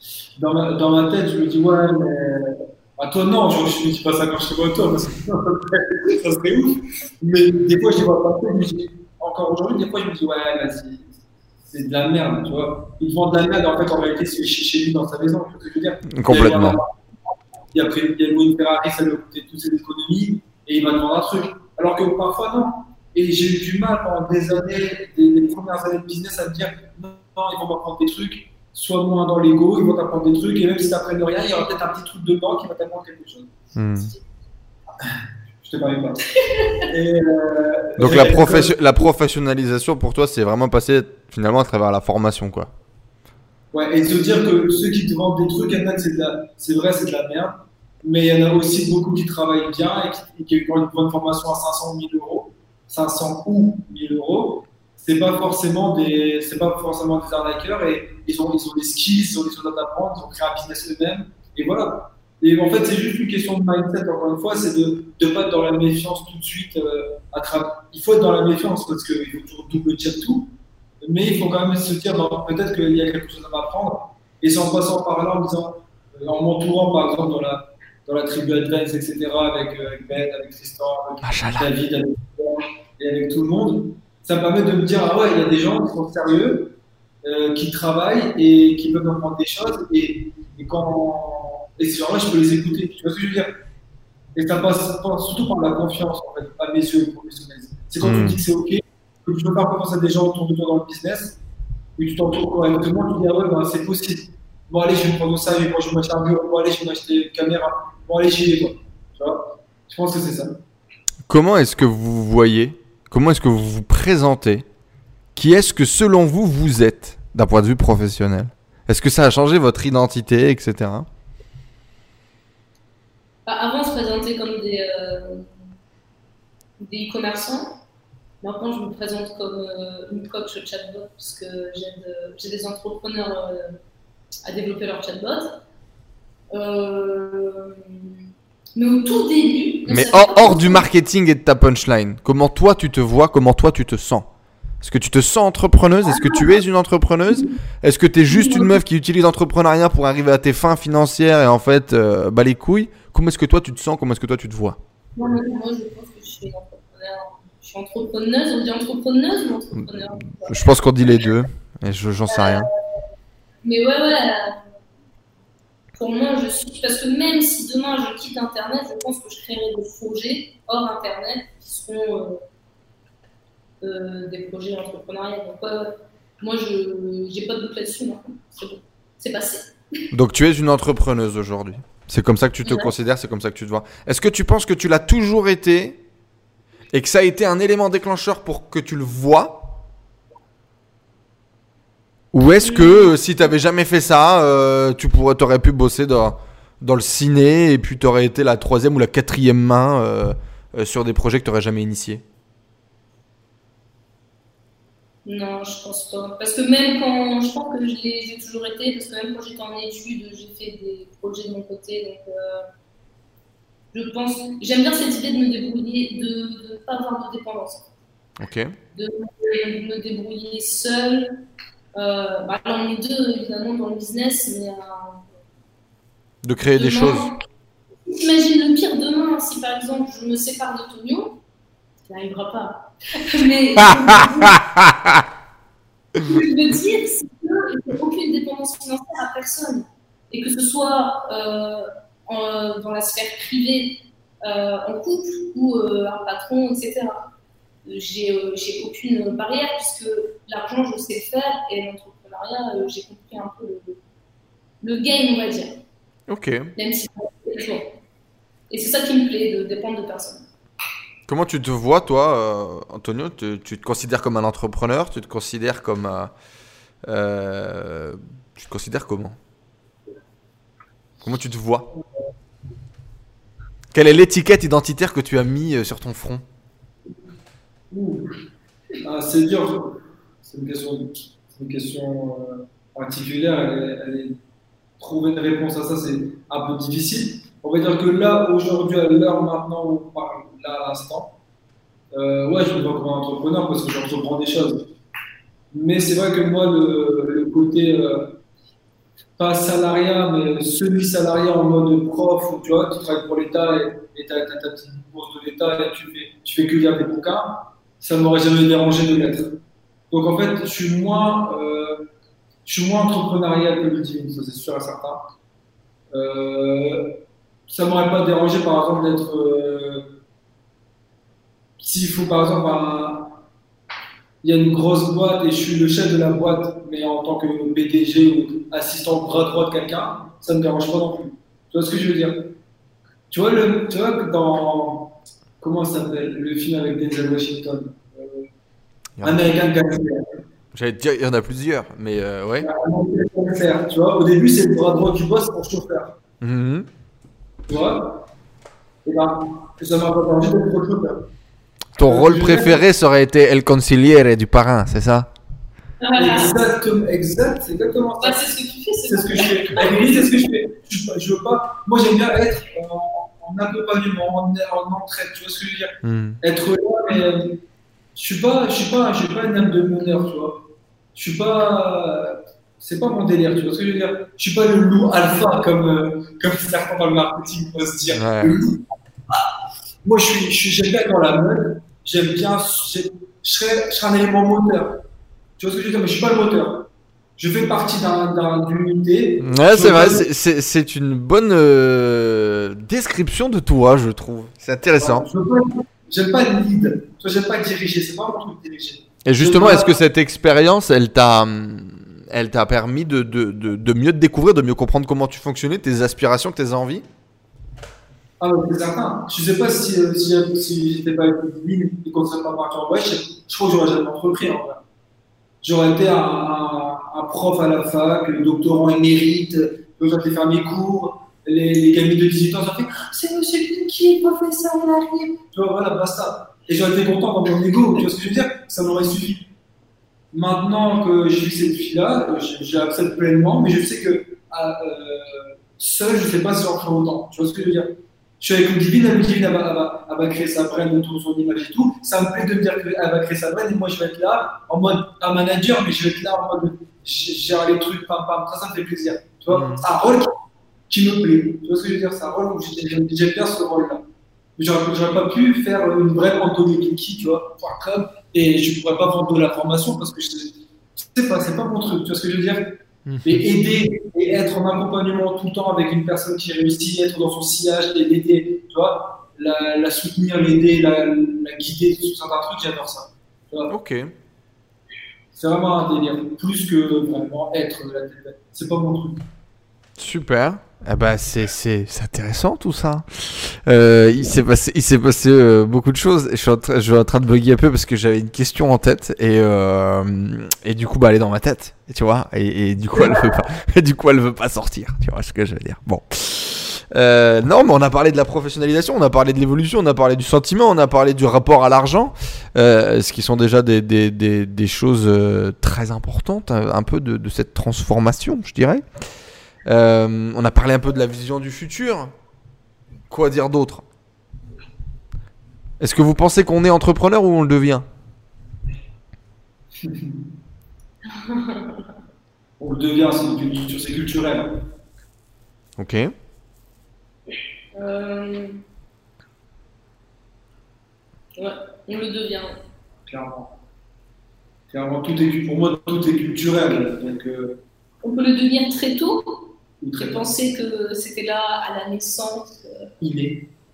C: je- dans ma, dans ma tête, je me dis, ouais, mais. À toi, non, je, je me dis pas ça quand je te vois toi, parce que ça serait, ouf. Mais des fois, je les vois dis, encore aujourd'hui, des fois, je me dis, ouais, vas-y, c'est de la merde, tu vois. Il te vend de la merde, en fait, en réalité, c'est chez chez lui dans sa maison, tu vois ce que je veux dire.
A: complètement.
C: Il a pris il a loué une Ferrari, ça lui a coûté toutes ses économies, et il va te vendre un truc. Alors que parfois, non. Et j'ai eu du mal pendant des années, des, les premières années de business, à me dire, non, ils vont m'apprendre des trucs, soit moins dans l'ego, ils vont t'apprendre des trucs, et même si t'apprennent rien, il y aura peut-être un petit truc dedans qui va t'apprendre quelque chose.
A: Hmm.
C: Je te parlais pas. Et, euh,
A: Donc la, profession- la professionnalisation pour toi, c'est vraiment passé finalement à travers la formation, quoi.
C: Ouais, et se dire que ceux qui te vendent des trucs, il y en a que c'est vrai, c'est de la merde, mais il y en a aussi beaucoup qui travaillent bien et qui, ont une bonne formation à 500 ou 1000 euros, 500 ou 1000 euros. C'est pas forcément des, c'est pas forcément des arnaqueurs et ils ont, ils ont des skills, ils ont des choses à t'apprendre, ils ont créé un business eux-mêmes et voilà. Et en fait, c'est juste une question de mindset, encore une fois, c'est de ne pas être dans la méfiance tout de suite. euh, à tra- Il faut être dans la méfiance parce qu'il faut toujours double check tout, mais il faut quand même se dire, peut-être qu'il y a quelque chose à m'apprendre. Et c'est en passant par là, en disant, euh, en m'entourant par exemple dans la, dans la tribu Advance, etc., avec, euh, avec Ben, avec Tristan, avec. David, avec et avec tout le monde, ça me permet de me dire, ah ouais, il y a des gens qui sont sérieux, euh, qui travaillent et qui peuvent apprendre des choses. Et, et quand, et ces gens-là, je peux les écouter. Tu vois ce que je veux dire? Et ça passe pas- surtout par la confiance, en fait, à mes yeux, le professionnalisme. C'est quand tu
A: Mm.
C: me dis que c'est OK, que tu peux faire confiance à des gens autour de toi dans le business, et tu t'entoures correctement, tu dis, ah ouais, ben, c'est possible. Bon, allez, je vais prendre ça, je vais je vais m'acheter un bureau, bon, allez, je vais m'acheter une caméra, bon, allez, j'y vais, quoi. Tu vois? Je pense que c'est ça.
A: Comment est-ce que vous voyez, comment est-ce que vous vous présentez? Qui est-ce que selon vous vous êtes d'un point de vue professionnel? Est-ce que ça a changé votre identité, etc.
B: Bah, avant, on se présentait comme des, euh, des e-commerçants. Maintenant, je me présente comme euh, une coach chatbot parce que j'aide, euh, j'ai des entrepreneurs euh, à développer leur chatbot. Euh, mais au tout début.
A: Mais hors, du marketing et de ta punchline, comment toi tu te vois, comment toi tu te sens? Est-ce que tu te sens entrepreneuse? Est-ce que tu es une entrepreneuse? Est-ce que tu es juste une meuf qui utilise l'entrepreneuriat pour arriver à tes fins financières et en fait, euh, bah les couilles? Comment est-ce que toi tu te sens? Comment est-ce que toi tu te vois?
B: Moi, je pense que je suis une. Suis entrepreneuse, on dit entrepreneuse ou entrepreneur?
A: Je pense qu'on dit les deux, et je- j'en sais rien.
B: Mais ouais, ouais. euh, Pour moi, je suis. Parce que même si demain je quitte Internet, je pense que je créerai des projets hors Internet qui seront euh, euh, des projets entrepreneuriaux. Donc, ouais. moi, je j'ai pas de doute là-dessus maintenant. C'est bon. C'est passé.
A: Donc tu es une entrepreneuse aujourd'hui. C'est comme ça que tu te
B: Ouais.
A: considères, c'est comme ça que tu te vois. Est-ce que tu penses que tu l'as toujours été et que ça a été un élément déclencheur pour que tu le vois Ou est-ce que euh, si tu n'avais jamais fait ça, euh, tu pourrais, aurais pu bosser dans, dans le ciné et puis tu aurais été la troisième ou la quatrième main euh, euh, sur des projets que tu n'aurais jamais initiés?
B: Non, je pense pas. Parce que même quand. Je pense que j'ai toujours été, parce que même quand j'étais en études, j'ai fait des projets de mon côté. Donc, je pense. J'aime bien cette idée de me débrouiller, de ne pas avoir de dépendance.
A: Ok.
B: de me- me débrouiller seule. Euh, bah, on est deux, évidemment, dans le business, mais euh,
A: De créer des choses.
B: Imagine le pire demain, si par exemple je me sépare de Tonio, ça n'arrivera pas. mais je veux dire, c'est qu'il n'y a aucune dépendance financière à personne. Et que ce soit euh, en- dans la sphère privée, euh, en couple ou euh, un patron, etc. J'ai euh, j'ai aucune barrière puisque l'argent, je sais le faire et l'entrepreneuriat, euh, j'ai compris un peu le, le game, on va dire.
A: Ok.
B: Même si. Et c'est ça qui me plaît, de dépendre de personne.
A: Comment tu te vois, toi, euh, Antonio? Tu, tu te considères comme un entrepreneur? Tu te considères comme. euh, euh, tu te considères comment? Comment tu te vois? Quelle est l'étiquette identitaire que tu as mis euh, sur ton front?
C: Ah, c'est dur. C'est une question, euh, particulière. Trouver une réponse à ça, c'est un peu difficile. On va dire que là, aujourd'hui, à l'heure maintenant où on parle, là à l'instant, euh, ouais, je me vois comme un entrepreneur parce que j'entreprends des choses. Mais c'est vrai que moi, le, le côté, euh, pas salariat, mais semi-salariat en mode prof, où tu vois, tu travailles pour l'État et tu as, ta petite bourse de l'État et tu fais, tu fais que lire des bouquins, ça ne m'aurait jamais dérangé de l'être. Donc en fait, je suis moins, euh, je suis moins entrepreneurial que le divine, ça c'est sûr et certain. Euh, ça m'aurait pas dérangé par exemple d'être. euh, S'il faut par exemple il y a une grosse boîte et je suis le chef de la boîte, mais en tant que PDG ou assistant bras droit de quelqu'un, ça ne me dérange pas non plus. Tu vois ce que je veux dire? Tu vois, le, tu vois que dans. Comment ça s'appelle Le film avec Denzel Washington? Euh, American Gangster.
A: J'allais te dire, il y en a plusieurs, mais euh, ouais.
C: American Gangster, Tu vois, au début, c'est le bras droit du boss pour chauffeur.
A: Mhm.
C: Tu vois? Et ben, ça m'a pas permis d'être chauffeur.
A: Ton rôle préféré ça aurait été El Conciliere du parrain, c'est ça?
C: Exactement, exact, c'est exactement ça.
B: Bah, c'est ce que tu fais,
C: C'est ce que je fais. Vérité, c'est ce que je fais. Je, je veux pas. Moi, j'aime bien être en, en accompagnement, en, en entraide. Tu vois ce que je veux dire?
A: Mhm.
C: Être là, mais euh, je suis pas, je suis pas, je suis pas une âme de meneur, tu vois. Je suis pas. C'est pas mon délire, tu vois ce que je veux dire? Je suis pas le loup alpha comme, euh, comme certains dans le marketing peuvent se dire.
A: Ouais.
C: Le loup. Ah. Moi, je suis, je suis, j'aime bien dans la mode. J'aime bien. j'ai- Je serais, je serais un élément moteur. Tu vois ce que je veux dire Mais je suis pas le moteur. Je fais partie d'un, d'un- d'une unité.
A: Ouais, c'est vrai, c'est- une bonne euh, description de toi, je trouve. C'est intéressant.
C: Pas- J'aime pas le lead. J'aime pas diriger. C'est pas mon truc de diriger.
A: Et justement, est-ce que cette expérience, elle t'a, elle t'a permis de, de, de, de mieux te découvrir, de mieux comprendre comment tu fonctionnais, tes aspirations, tes envies?
C: Ah, ouais, c'est certain. Je sais pas si, euh, si, si j'étais pas avec lui et qu'on serait pas parti en voyage, je, je crois que j'aurais jamais entrepris en vrai. J'aurais été un, prof à la fac, doctorant émérite, j'aurais été faire mes cours, les, les de 18 ans, j'aurais fait Ah, c'est monsieur qui professeur, il arrive. Tu vois, voilà, basta. Et j'aurais été content dans mon ego, tu vois ce que je veux dire? Ça m'aurait suffi. Maintenant que j'ai vu cette fille-là, l'accepte pleinement, mais je sais que ah, euh, seul, je sais pas si j'en ferai autant. Tu vois ce que je veux dire? Je suis avec une divine, la divine, elle va, elle va- elle va créer sa brand autour de son image et tout. Ça me plaît de me dire qu'elle va créer sa brand et moi je vais être là en mode un manager, mais je vais être là en mode gérer les trucs, pam pam. Ça, ça me fait plaisir. Tu vois,
A: Mhm.
C: c'est un rôle qui me plaît. Tu vois ce que je veux dire? C'est un rôle où j'ai- j'aime bien ce rôle-là. J'aurais j'aurais pas pu faire une brand Anthony Pinky, tu vois, .com, et je pourrais pas vendre de la formation parce que je sais pas, c'est pas mon truc. Tu vois ce que je veux dire? Et aider et être en accompagnement tout le temps avec une personne qui réussit, être dans son sillage l'aider, tu vois, la, la soutenir, l'aider, la, la guider sur certains trucs, j'adore ça. Tu vois,
A: Ok.
C: c'est vraiment un délire, plus que vraiment être de la tête. C'est pas mon truc.
A: Super. Eh ben, c'est, intéressant tout ça. Euh, il s'est passé, il passé euh, beaucoup de choses. Je suis, en train, je suis en train de bugger un peu parce que j'avais une question en tête et, euh, et du coup, bah, elle est dans ma tête. Tu vois, et, et du coup, elle veut pas, du coup, elle veut pas sortir. Tu vois ce que je veux dire. Bon. Non, mais on a parlé de la professionnalisation, on a parlé de l'évolution, on a parlé du sentiment, on a parlé du rapport à l'argent, ce qui sont déjà des, des, des, des choses très importantes, un peu de, de cette transformation, je dirais. Euh, on a parlé un peu de la vision du futur. Quoi dire d'autre? Est-ce que vous pensez qu'on est entrepreneur ou on le devient?
C: On le devient, c'est une culture, c'est culturel.
A: Ok.
B: Euh... Ouais, on le devient.
C: Clairement. Clairement, tout est, pour moi, tout est culturel. Donc, euh,
B: On peut le devenir très tôt. J'ai pensé que c'était là à la naissance, euh,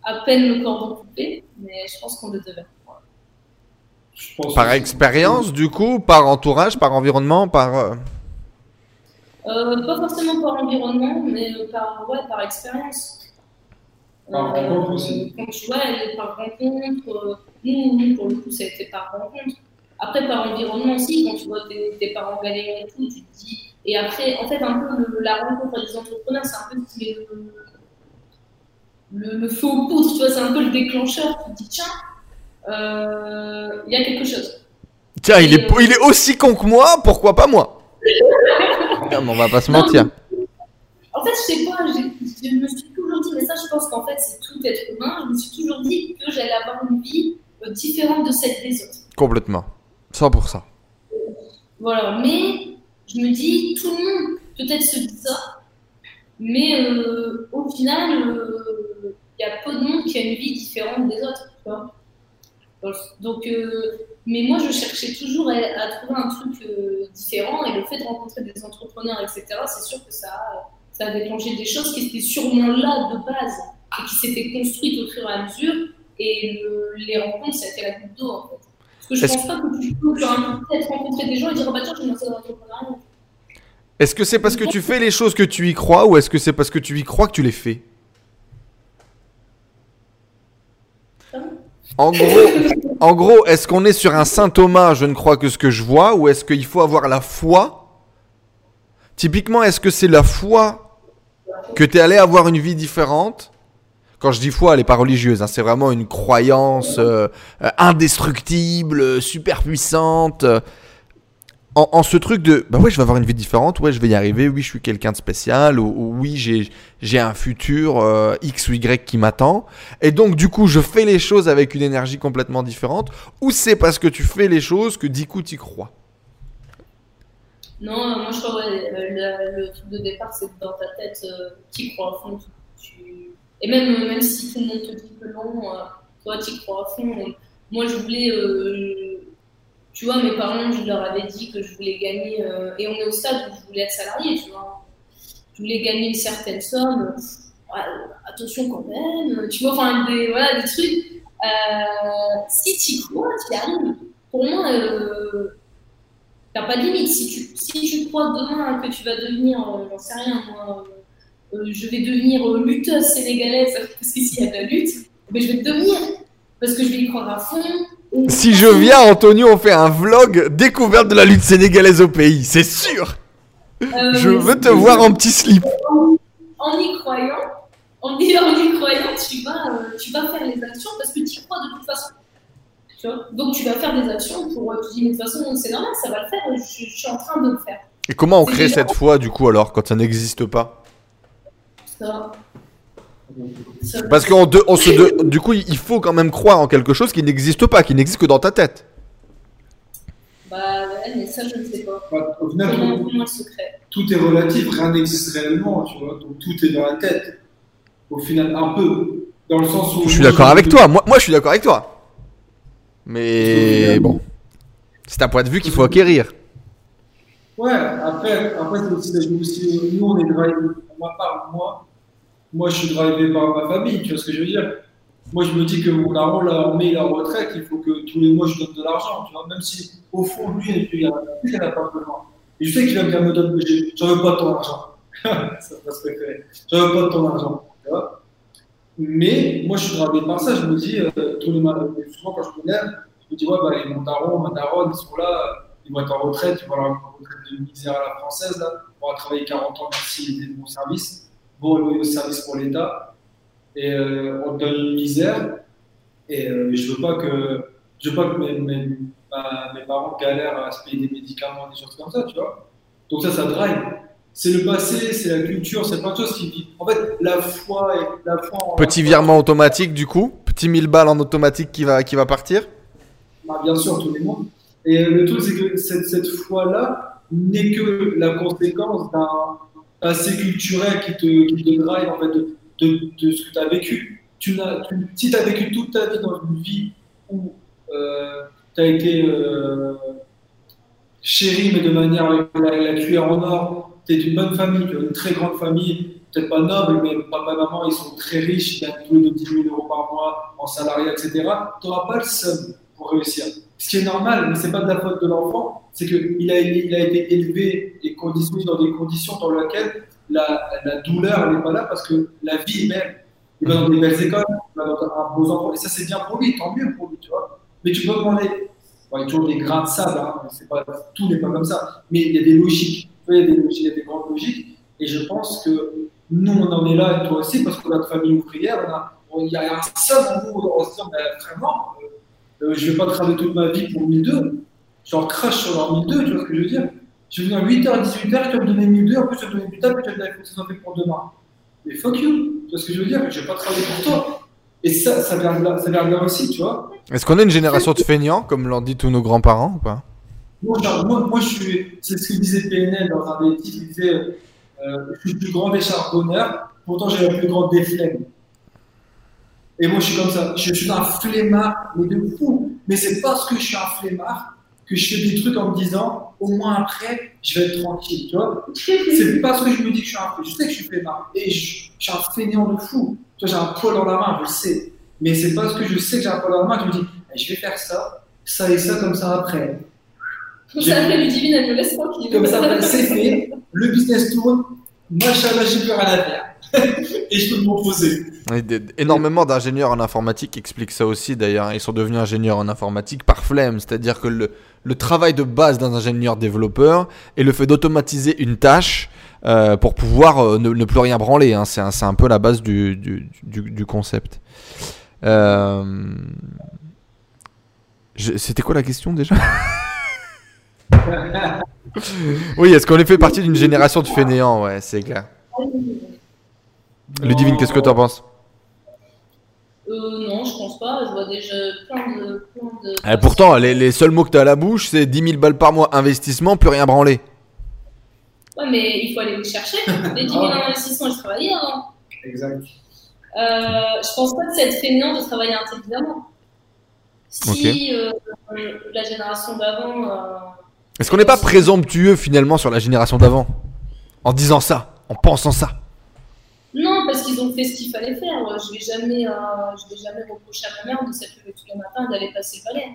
B: à peine le cordon coupé, mais je pense qu'on le
C: pense
A: Par expérience, du coup, par entourage, par environnement, par. euh,
B: Euh, pas forcément par environnement, mais par, ouais, par expérience.
C: Par rencontre aussi.
B: Quand tu vois, par rencontre. euh, nous, nous, pour le coup, ça a été par rencontre. Après, par environnement aussi, quand tu vois tes, tes parents galérer et tout, tu te dis. Et après, en fait, un peu le- la rencontre des entrepreneurs, c'est un peu qui le, le, feu aux poudres, tu vois, c'est un peu le déclencheur. Tu te dis, tiens, euh, il y a quelque chose.
A: Tiens, il est, il est aussi con que moi, pourquoi pas moi? Mais on va pas se mentir.
B: En fait, je sais pas, je me suis toujours dit, mais ça, je pense qu'en fait, c'est tout être humain. Je me suis toujours dit que j'allais avoir une vie euh, différente de celle des autres.
A: Complètement. 100%.
B: Voilà, mais je me dis, tout le monde peut-être se dit ça, mais euh, au final, euh, il y a peu de monde qui a une vie différente des autres. tu vois. Donc, euh, mais moi, je cherchais toujours à, à trouver un truc différent et le fait de rencontrer des entrepreneurs, etc., c'est sûr que ça a, ça a déclenché des choses qui étaient sûrement là de base et qui s'étaient construites au fur et à mesure. Et le- les rencontres, ça a été la goutte d'eau en fait. Parce que je
A: Est-ce-
B: pense pas que tu peux peut-être rencontrer des gens et dire, oh, bah tiens, je vais lancer dans l'entrepreneuriat.
A: Est-ce que c'est parce que tu fais les choses que tu y crois ou est-ce que c'est parce que tu y crois que tu les fais? En gros, est-ce qu'on est sur un Saint Thomas, je ne crois que ce que je vois, ou est-ce qu'il faut avoir la foi? Typiquement, est-ce que c'est la foi que tu es allé avoir une vie différente? Quand je dis foi, elle n'est pas religieuse, hein, c'est vraiment une croyance euh, euh, indestructible, super puissante. En, ce truc de bah ouais je vais avoir une vie différente ouais je vais y arriver oui je suis quelqu'un de spécial ou, ou oui j'ai j'ai un futur euh, x ou y qui m'attend et donc du coup je fais les choses avec une énergie complètement différente ou c'est parce que tu fais les choses que du coup tu crois?
B: Non, euh, moi je crois ouais, euh, le, truc de départ, c'est que dans ta tête, euh, tu crois à fond. Et même, même si tout le monde te dit que toi tu crois à fond. Moi je voulais, tu vois, mes parents, je leur avais dit que je voulais gagner, euh, et on est au stade où je voulais être salarié, tu vois. Je voulais gagner une certaine somme, attention quand même, tu vois, enfin des, voilà, des trucs. Euh, si tu crois, tu y arrives. Pour moi, euh, T'as pas de limite. Si tu, si tu crois demain que tu vas devenir, euh, j'en sais rien, moi, je vais devenir lutteuse sénégalaise, parce qu'ici il y a de la lutte, mais je vais devenir. Parce que je vais y croire à fond.
A: Si je viens Antonio on fait un vlog découverte de la lutte sénégalaise au pays c'est sûr
B: Euh,
A: je veux te voir en petit slip
B: En y croyant, en y, en y croyant, tu vas, euh, tu vas faire les actions parce que tu y crois de toute façon. Tu vois? Donc tu vas faire des actions pour. euh, dis, mais de toute façon, c'est normal, ça va le faire, je, je suis en train de le faire.
A: et comment on crée cette foi du coup alors quand ça n'existe pas?
B: Ça-
A: parce qu'on de- on se de- du coup il faut quand même croire en quelque chose qui n'existe pas qui n'existe que dans ta tête
B: Bah ouais, mais ça, je ne sais pas.
C: Enfin, Au final,
B: Comment,
C: tout,
B: comment le secret
C: tout est relatif, rien n'existe réellement, tu vois. Donc tout est dans la tête. Au final, un peu. Dans le sens où.
A: Je suis d'accord avec toi. Moi, moi, je suis d'accord avec toi. Mais bon, c'est un point de vue qu'il faut acquérir.
C: Ouais, après, après c'est aussi, aussi- nous, on est drivé, pour ma part, moi, moi, je suis drivé par ma famille, tu vois ce que je veux dire Moi, je me dis que mon daron, là, on met la retraite, il faut que tous les mois, je donne de l'argent, tu vois, même si, au fond, lui, il n'a pas besoin. Et je sais qu'il va bien me donner, j'ai- j'en veux pas de ton argent. ça va se préférer. J'en veux pas de ton argent, tu vois Mais, moi, je suis drivé par ça, je me dis, euh, tous les matins, souvent, quand je me lève, je me dis, ouais, bah, mon daron, ma daronne, ils sont là, ils vont être en retraite, ils vont avoir une retraite de misère à la française, là. On va travailler 40 ans, merci, ils étaient de bons services, bon loyer au service pour l'État, et euh, on te donne une misère, et euh, je veux pas que, je veux pas que mes, mes, ma- mes parents galèrent à se payer des médicaments, des choses comme ça, tu vois. Donc ça, ça drive. C'est le passé, c'est la culture, c'est plein de choses qui vivent. En fait, la foi et la foi en-
A: Petit virement automatique, du coup. Petit 1000 balles en automatique qui va, qui va partir.
C: Bah, bien sûr, tous les mois. Et le truc, c'est que cette, cette foi-là n'est que la conséquence d'un passé culturel qui te, qui te en fait, de, de, de ce que tu as vécu. Tu tu- si tu as vécu toute ta vie dans une vie où tu as été euh, chéri, mais de manière avec la, cuillère en or, tu es d'une bonne famille, tu as une très grande famille, peut-être pas noble, mais papa et maman, ils sont très riches, ils gagnent les deux 10 000 euros par mois en salarié, etc. Tu n'auras pas le seum pour réussir. Ce qui est normal, mais c'est pas de la faute de l'enfant, c'est qu'il a, il a été élevé et conditionné dans des conditions dans lesquelles la, douleur n'est pas là parce que la vie belle. Il va dans des belles écoles, il va dans un beau endroit, et ça c'est bien pour lui, tant mieux pour lui, tu vois. Mais tu peux demander, bon, il y a toujours des grains de sable, hein, tout n'est pas comme ça, mais il y a des logiques, il y a des grandes logiques, et je pense que nous on en est là, et toi aussi, parce qu'on a une famille ouvrière, on a, on- il y a un seul en nous, on se dit, mais vraiment, euh, je vais pas travailler toute ma vie pour 1002. Genre crash sur leur 1002, tu vois ce que je veux dire Je venir 8h, 18h, tu vas me donner 1002, en plus tu vas me donner du table, tu vas me que ça fait pour demain. Mais fuck you, tu vois ce que je veux dire Je vais pas travailler pour toi. Et ça, ça vient de là, ça vient de là aussi, tu vois
A: Est-ce qu'on est une génération de feignants, comme l'ont dit tous nos grands-parents ou pas?
C: Moi, genre, moi, moi, je suis, c'est ce que disait PNL dans un des titres, il disait, euh, je suis le plus grand des charbonneurs, pourtant j'ai la plus grande des flemmes. Et moi, je suis comme ça. Je, je suis un flemmard, mais de fou. Mais c'est parce que je suis un flemmard que je fais des trucs en me disant, au moins après, je vais être tranquille, tu vois. C'est parce que je me dis que je suis un Je sais que je suis flemmard. Et je, je suis un fainéant de fou. Tu vois, j'ai un poil dans la main, je le sais. Mais c'est parce que je sais que j'ai un poil dans la main que je me dis, eh, je vais faire ça, ça et ça comme ça après.
B: Comme ça, après, Ludivine, elle me laisse tranquille.
C: Comme ça, après, c'est fait. Le business tourne. Machallah, j'ai plus rien à faire. Et je peux
A: d- Énormément d'ingénieurs en informatique expliquent ça aussi d'ailleurs. Ils sont devenus ingénieurs en informatique par flemme. C'est-à-dire que le, travail de base d'un ingénieur développeur est le fait d'automatiser une tâche euh, pour pouvoir euh, ne, plus rien branler. hein. C'est un, peu la base du, concept. Euh, C'était quoi la question déjà? Oui, est-ce qu'on est fait partie d'une génération de fainéants? Ouais, c'est clair. Ludivine, qu'est-ce que tu en penses?
B: Euh, non, je pense pas. Je vois déjà plein de. Plein de
A: Eh, pourtant, les, les seuls mots que tu as à la bouche, c'est 10 000 balles par mois investissement, plus rien branler.
B: Ouais, mais il faut aller les chercher. Les 10 000 investissements, je travaillais avant.
C: Exact.
B: Euh, je pense pas que c'est être fainéant de travailler intelligemment. Si euh, la génération d'avant. euh,
A: Est-ce qu'on n'est pas présomptueux finalement sur la génération d'avant? En disant ça, en pensant ça
B: Non, parce qu'ils ont fait ce qu'il fallait faire. Je vais jamais, euh, je vais jamais reprocher à ma mère de s'être levée tous les matins et d'aller passer le balai.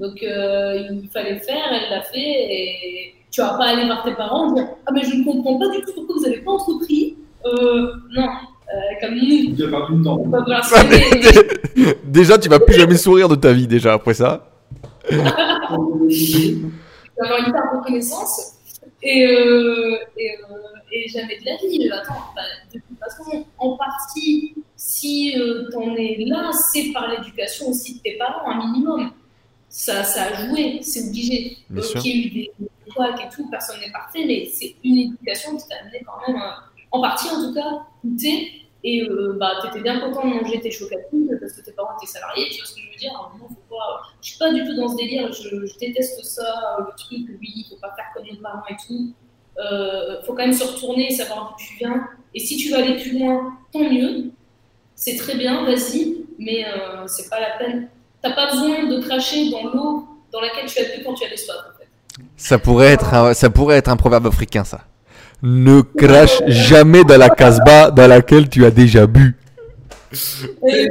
B: Donc euh, il fallait le faire, elle l'a fait, et tu vas pas aller voir tes parents et dire ah mais je ne comprends pas du tout pourquoi vous n'avez pas entrepris. Euh, non, euh, comme nous,
C: le temps.
B: on va vouloir se lever.
A: Déjà, tu vas plus jamais sourire de ta vie déjà après ça.
B: d'avoir une part de reconnaissance et, euh, et, euh, et jamais de la vie. Attends, bah, de toute façon, en partie, si euh, t'en es là, c'est par l'éducation aussi de tes parents, un minimum. Ça, ça a joué, c'est obligé.
A: Bien sûr.
B: Qu'il y ait eu des des couacs et tout, personne n'est parfait, mais c'est une éducation qui t'a amené quand même, euh, en partie en tout cas, goûter. Et euh, bah, t'étais bien content de manger tes chocolatines parce que tes parents étaient salariés, tu vois ce que je veux dire? Moment, faut pas, je suis pas du tout dans ce délire, je, je déteste ça, le truc, oui, il faut pas faire comme nos parents et tout. Euh, faut quand même se retourner et savoir d'où tu viens. Et si tu veux aller plus loin, tant mieux. C'est très bien, vas-y, mais euh, c'est pas la peine. T'as pas besoin de cracher dans l'eau dans laquelle tu as bu quand tu avais soif, en fait.
A: Ça pourrait être un, ça pourrait être un proverbe africain ça. Ne crache jamais dans la casbah dans laquelle tu as déjà bu.
C: Et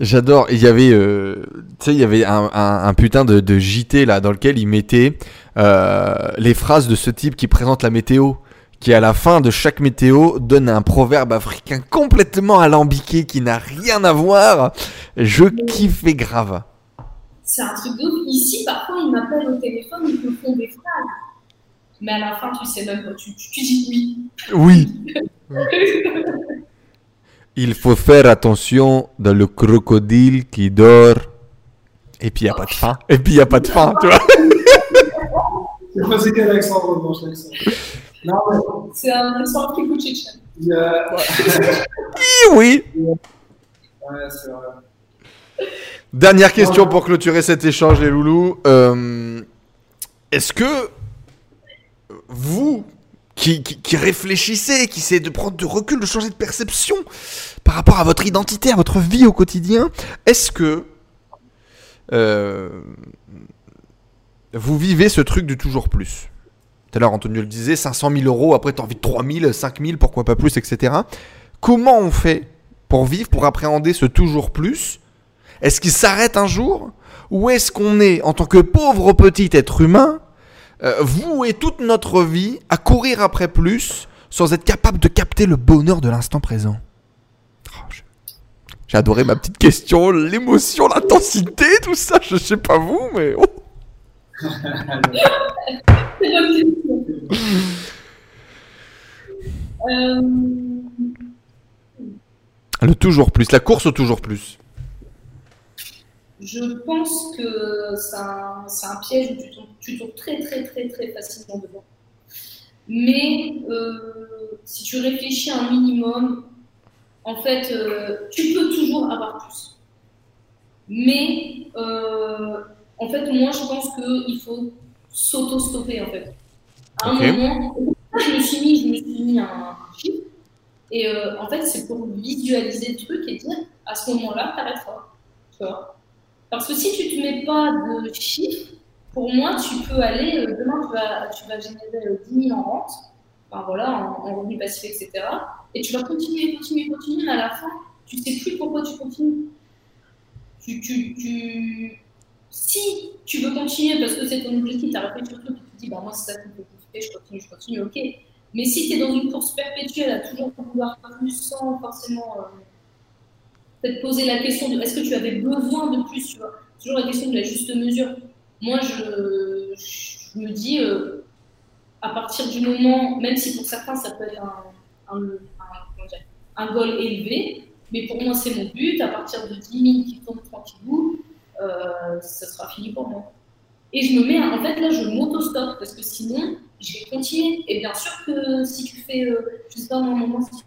A: J'adore. Il y avait, euh, tu sais, il y avait un, un- un putain de, de JT là dans lequel il mettait euh, les phrases de ce type qui présente la météo, qui à la fin de chaque météo donne un proverbe africain complètement alambiqué qui n'a rien à voir. Je kiffais grave.
B: C'est un truc de ouf. Ici, parfois, ils m'appellent au téléphone, ils me font des phrases. Mais à la fin, tu sais même pas, tu, tu, tu dis oui.
A: Oui. Il faut faire attention dans le crocodile qui dort. Et puis il n'y a pas de faim. Et puis il n'y a pas de faim, tu vois.
C: C'est pas c'est quel accent en revanche, l'accent. Non, mais
B: C'est un accent africo-tchétchène.
C: il y a.
A: Oui.
C: Ouais, c'est vrai.
A: Dernière question pour clôturer cet échange, les loulous. Euh, Est-ce que vous, qui, qui, qui réfléchissez, de prendre du recul, de changer de perception par rapport à votre identité, à votre vie au quotidien, est-ce que euh, vous vivez ce truc du toujours plus? Tout à l'heure, Antonio le disait, 500 000 euros, après tu as envie de 3 000, 5 000, pourquoi pas plus, etc. Comment on fait pour vivre, pour appréhender ce toujours plus? Est-ce qu'il s'arrête un jour? Ou est-ce qu'on est, en tant que pauvre petit être humain, euh, voué toute notre vie à courir après plus sans être capable de capter le bonheur de l'instant présent Oh, je- J'ai adoré ma petite question, l'émotion, l'intensité, tout ça. Je sais pas vous, mais. oh.
B: Euh,
A: Le toujours plus, la course au toujours plus.
B: Je pense que c'est un, piège où tu tombes, tu tombes très très très très facilement dedans. Mais euh, si tu réfléchis un minimum, en fait, euh, tu peux toujours avoir plus. Mais euh, en fait, moi, je pense qu'il faut s'auto-stopper en fait. À un
A: Ok.
B: moment, je me suis mis, je me suis mis un, chiffre. Et en fait, c'est pour visualiser le truc et dire à ce moment-là, t'arrêteras. Tu vois? Parce que si tu te mets pas de chiffre, pour moi, tu peux aller, euh, demain, tu vas, tu vas générer euh, 10 000 en rente, en, en revenu passif, etc. Et tu vas continuer, continuer, continuer, mais à la fin, tu sais plus pourquoi tu continues. Si tu veux continuer parce que c'est ton objectif, tu as réfléchi sur tout, tu te dis, bah, moi, c'est ça qui me fait je continue, je continue, ok. Mais si tu es dans une course perpétuelle à toujours vouloir plus sans forcément euh, peut-être poser la question de est-ce que tu avais besoin de plus, tu vois, toujours la question de la juste mesure. Moi, je, me dis, euh, à partir du moment, même si pour certains ça peut être un, un goal élevé, mais pour moi c'est mon but, à partir de 10 000 qui tombent tranquillou, euh, ça sera fini pour moi. Et je me mets, en fait là je m'auto-stop parce que sinon je vais continuer. Et bien sûr que si tu fais, euh, je sais pas, un moment, si tu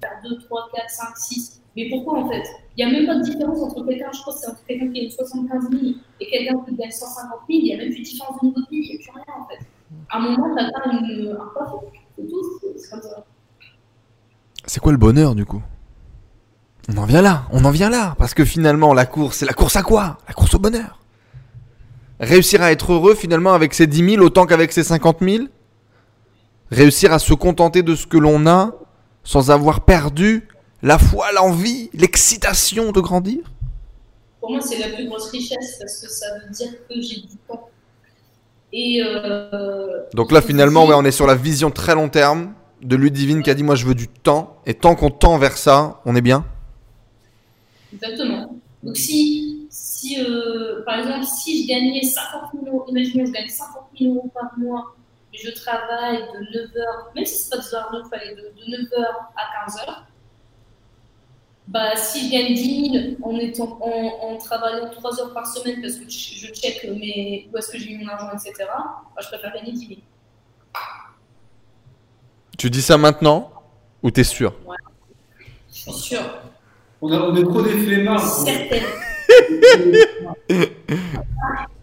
B: fais 2, 3, 4, 5, 6, mais pourquoi en fait? Il n'y a même pas de différence entre quelqu'un, je c'est entre quelqu'un qui gagne 75 000 et quelqu'un qui gagne 150 000, il n'y a même plus de différence de niveau de vie, il n'y a plus rien en fait. À un moment, tu atteins un plafond, c'est tout, c'est comme ça.
A: C'est quoi le bonheur du coup? On en vient là, on en vient là, parce que finalement la course, c'est la course à quoi? La course au bonheur. Réussir à être heureux finalement avec ses 10 000 autant qu'avec ses 50 000 Réussir à se contenter de ce que l'on a sans avoir perdu la foi, l'envie, l'excitation de grandir?
B: Pour moi, c'est la plus grosse richesse parce que ça veut dire que j'ai du temps. Et euh,
A: Donc là, finalement, ouais, on est sur la vision très long terme de Ludivine qui a dit Moi, je veux du temps. Et tant qu'on tend vers ça, on est bien?
B: Exactement. Donc, si, si euh, par exemple, si je gagnais 50 000 euros, imaginons, je gagne 50 000 euros par mois, je travaille de 9h, même si c'est pas 2 heures de travail, de, de 9h à 15h, bah, si je gagne 10 000 en, étant, en, en travaillant 3 heures par semaine parce que je check mes, où est-ce que j'ai mis mon argent, etc., bah, je préfère gagner 10 000.
A: Tu dis ça maintenant ou t'es sûr?
B: Je suis sûre.
C: On, a, on est trop des flemmards.
B: Certaine.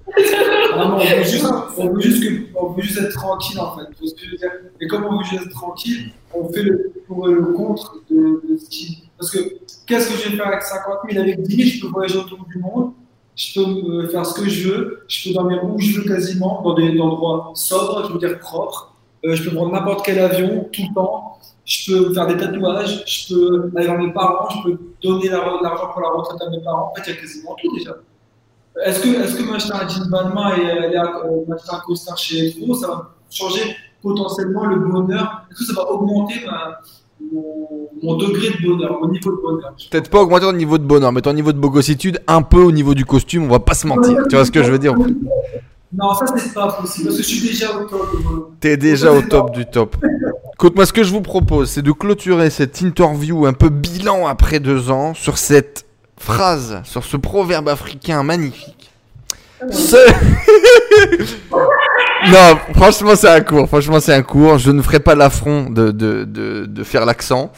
C: Ah on veut juste, on veut juste, que- on veut juste être tranquille en fait. Tu vois ce que je veux dire Et comme on veut juste être tranquille, on fait le pour et le contre de, de ce qui. Parce que qu'est-ce que je vais faire avec 50 000 Avec 10 000, je peux voyager autour du monde, je peux euh, faire ce que je veux, je peux dormir où je veux quasiment, dans des endroits sobres, je veux dire propres. Euh, je peux prendre n'importe quel avion tout le temps. Je peux faire des tatouages, je peux aller voir mes parents, je peux donner la- l'argent pour la retraite à mes parents. En fait, il y a quasiment tout déjà. Est-ce que, est-ce que jean Balmain et euh, m'acheter un costard chez Etro, ça va changer potentiellement le bonheur? Est-ce que ça va augmenter ma- mon, mon degré de bonheur, mon niveau de bonheur?
A: Peut-être pas augmenter ton niveau de bonheur, mais ton niveau de bogossitude un peu au niveau du costume, on va pas se mentir. Tu vois ce que je veux dire?
C: Non, ça c'est pas possible parce que je suis déjà au top. euh.
A: T'es déjà au top du top. Écoute, moi, ce que je vous propose, c'est de clôturer cette interview un peu bilan après deux ans sur cette phrase, sur ce proverbe africain magnifique. Seul... non, franchement, c'est un cours. Franchement, c'est un cours. Je ne ferai pas l'affront de, de, faire l'accent.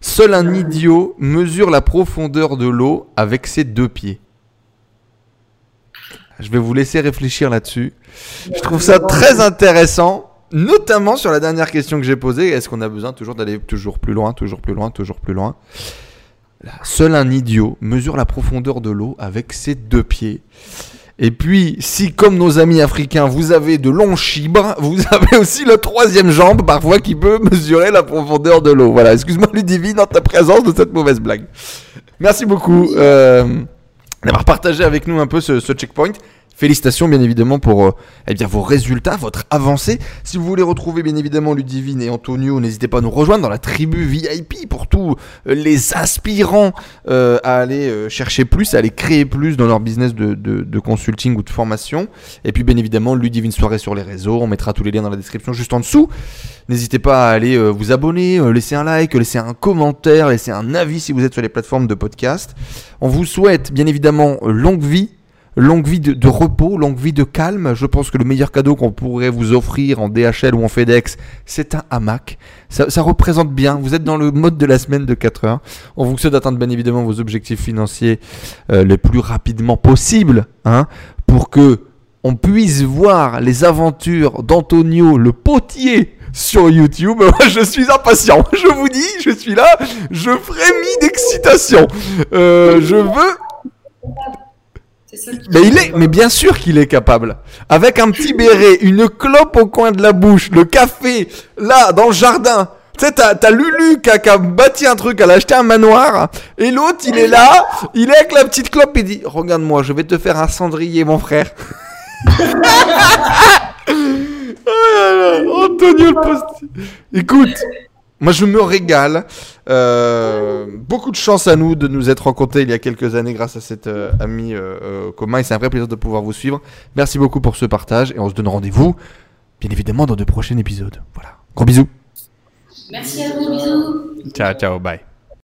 A: Seul un idiot mesure la profondeur de l'eau avec ses deux pieds. Je vais vous laisser réfléchir là-dessus. Je trouve ça très intéressant, notamment sur la dernière question que j'ai posée. Est-ce qu'on a besoin toujours d'aller toujours plus loin, toujours plus loin, toujours plus loin? Seul un idiot mesure la profondeur de l'eau avec ses deux pieds. Et puis, si comme nos amis africains, vous avez de longs chibres, vous avez aussi la troisième jambe parfois qui peut mesurer la profondeur de l'eau. Voilà, excuse-moi Ludivine en ta présence de cette mauvaise blague. Merci beaucoup euh, d'avoir partagé avec nous un peu ce, ce checkpoint. Félicitations bien évidemment pour euh, eh bien, vos résultats, votre avancée. Si vous voulez retrouver bien évidemment Ludivine et Antonio, n'hésitez pas à nous rejoindre dans la tribu VIP pour tous euh, les aspirants euh, à aller euh, chercher plus, à aller créer plus dans leur business de, de- de consulting ou de formation. Et puis bien évidemment Ludivine Soirée sur les réseaux, on mettra tous les liens dans la description juste en dessous. N'hésitez pas à aller euh, vous abonner, euh, laisser un like, laisser un commentaire, laisser un avis si vous êtes sur les plateformes de podcast. On vous souhaite bien évidemment longue vie, longue vie de, repos, longue vie de calme. Je pense que le meilleur cadeau qu'on pourrait vous offrir en DHL ou en FedEx, c'est un hamac. Ça, représente bien. Vous êtes dans le mode de la semaine de 4 heures. On vous souhaite d'atteindre bien évidemment vos objectifs financiers euh, les plus rapidement possible, hein, pour que on puisse voir les aventures d'Antonio le potier sur YouTube. Je suis impatient. Je vous dis, je suis là, je frémis d'excitation. Euh, je veux mais il est, mais bien sûr qu'il est capable. Avec un petit béret, une clope au coin de la bouche, le café, là, dans le jardin, Tu sais, t'as, Lulu qui a, bâti un truc, elle a acheté un manoir, et l'autre, il est là, il est avec la petite clope, il dit Regarde-moi, je vais te faire un cendrier, mon frère. Oh Antonio le. Écoute, moi je me régale. Euh, beaucoup de chance à nous de nous être rencontrés il y a quelques années grâce à cet euh, ami euh, euh, commun, et c'est un vrai plaisir de pouvoir vous suivre. Merci beaucoup pour ce partage, et on se donne rendez-vous, bien évidemment, dans de prochains épisodes. Voilà. Gros bisous.
B: Merci à vous, bisous.
A: Ciao, ciao, bye.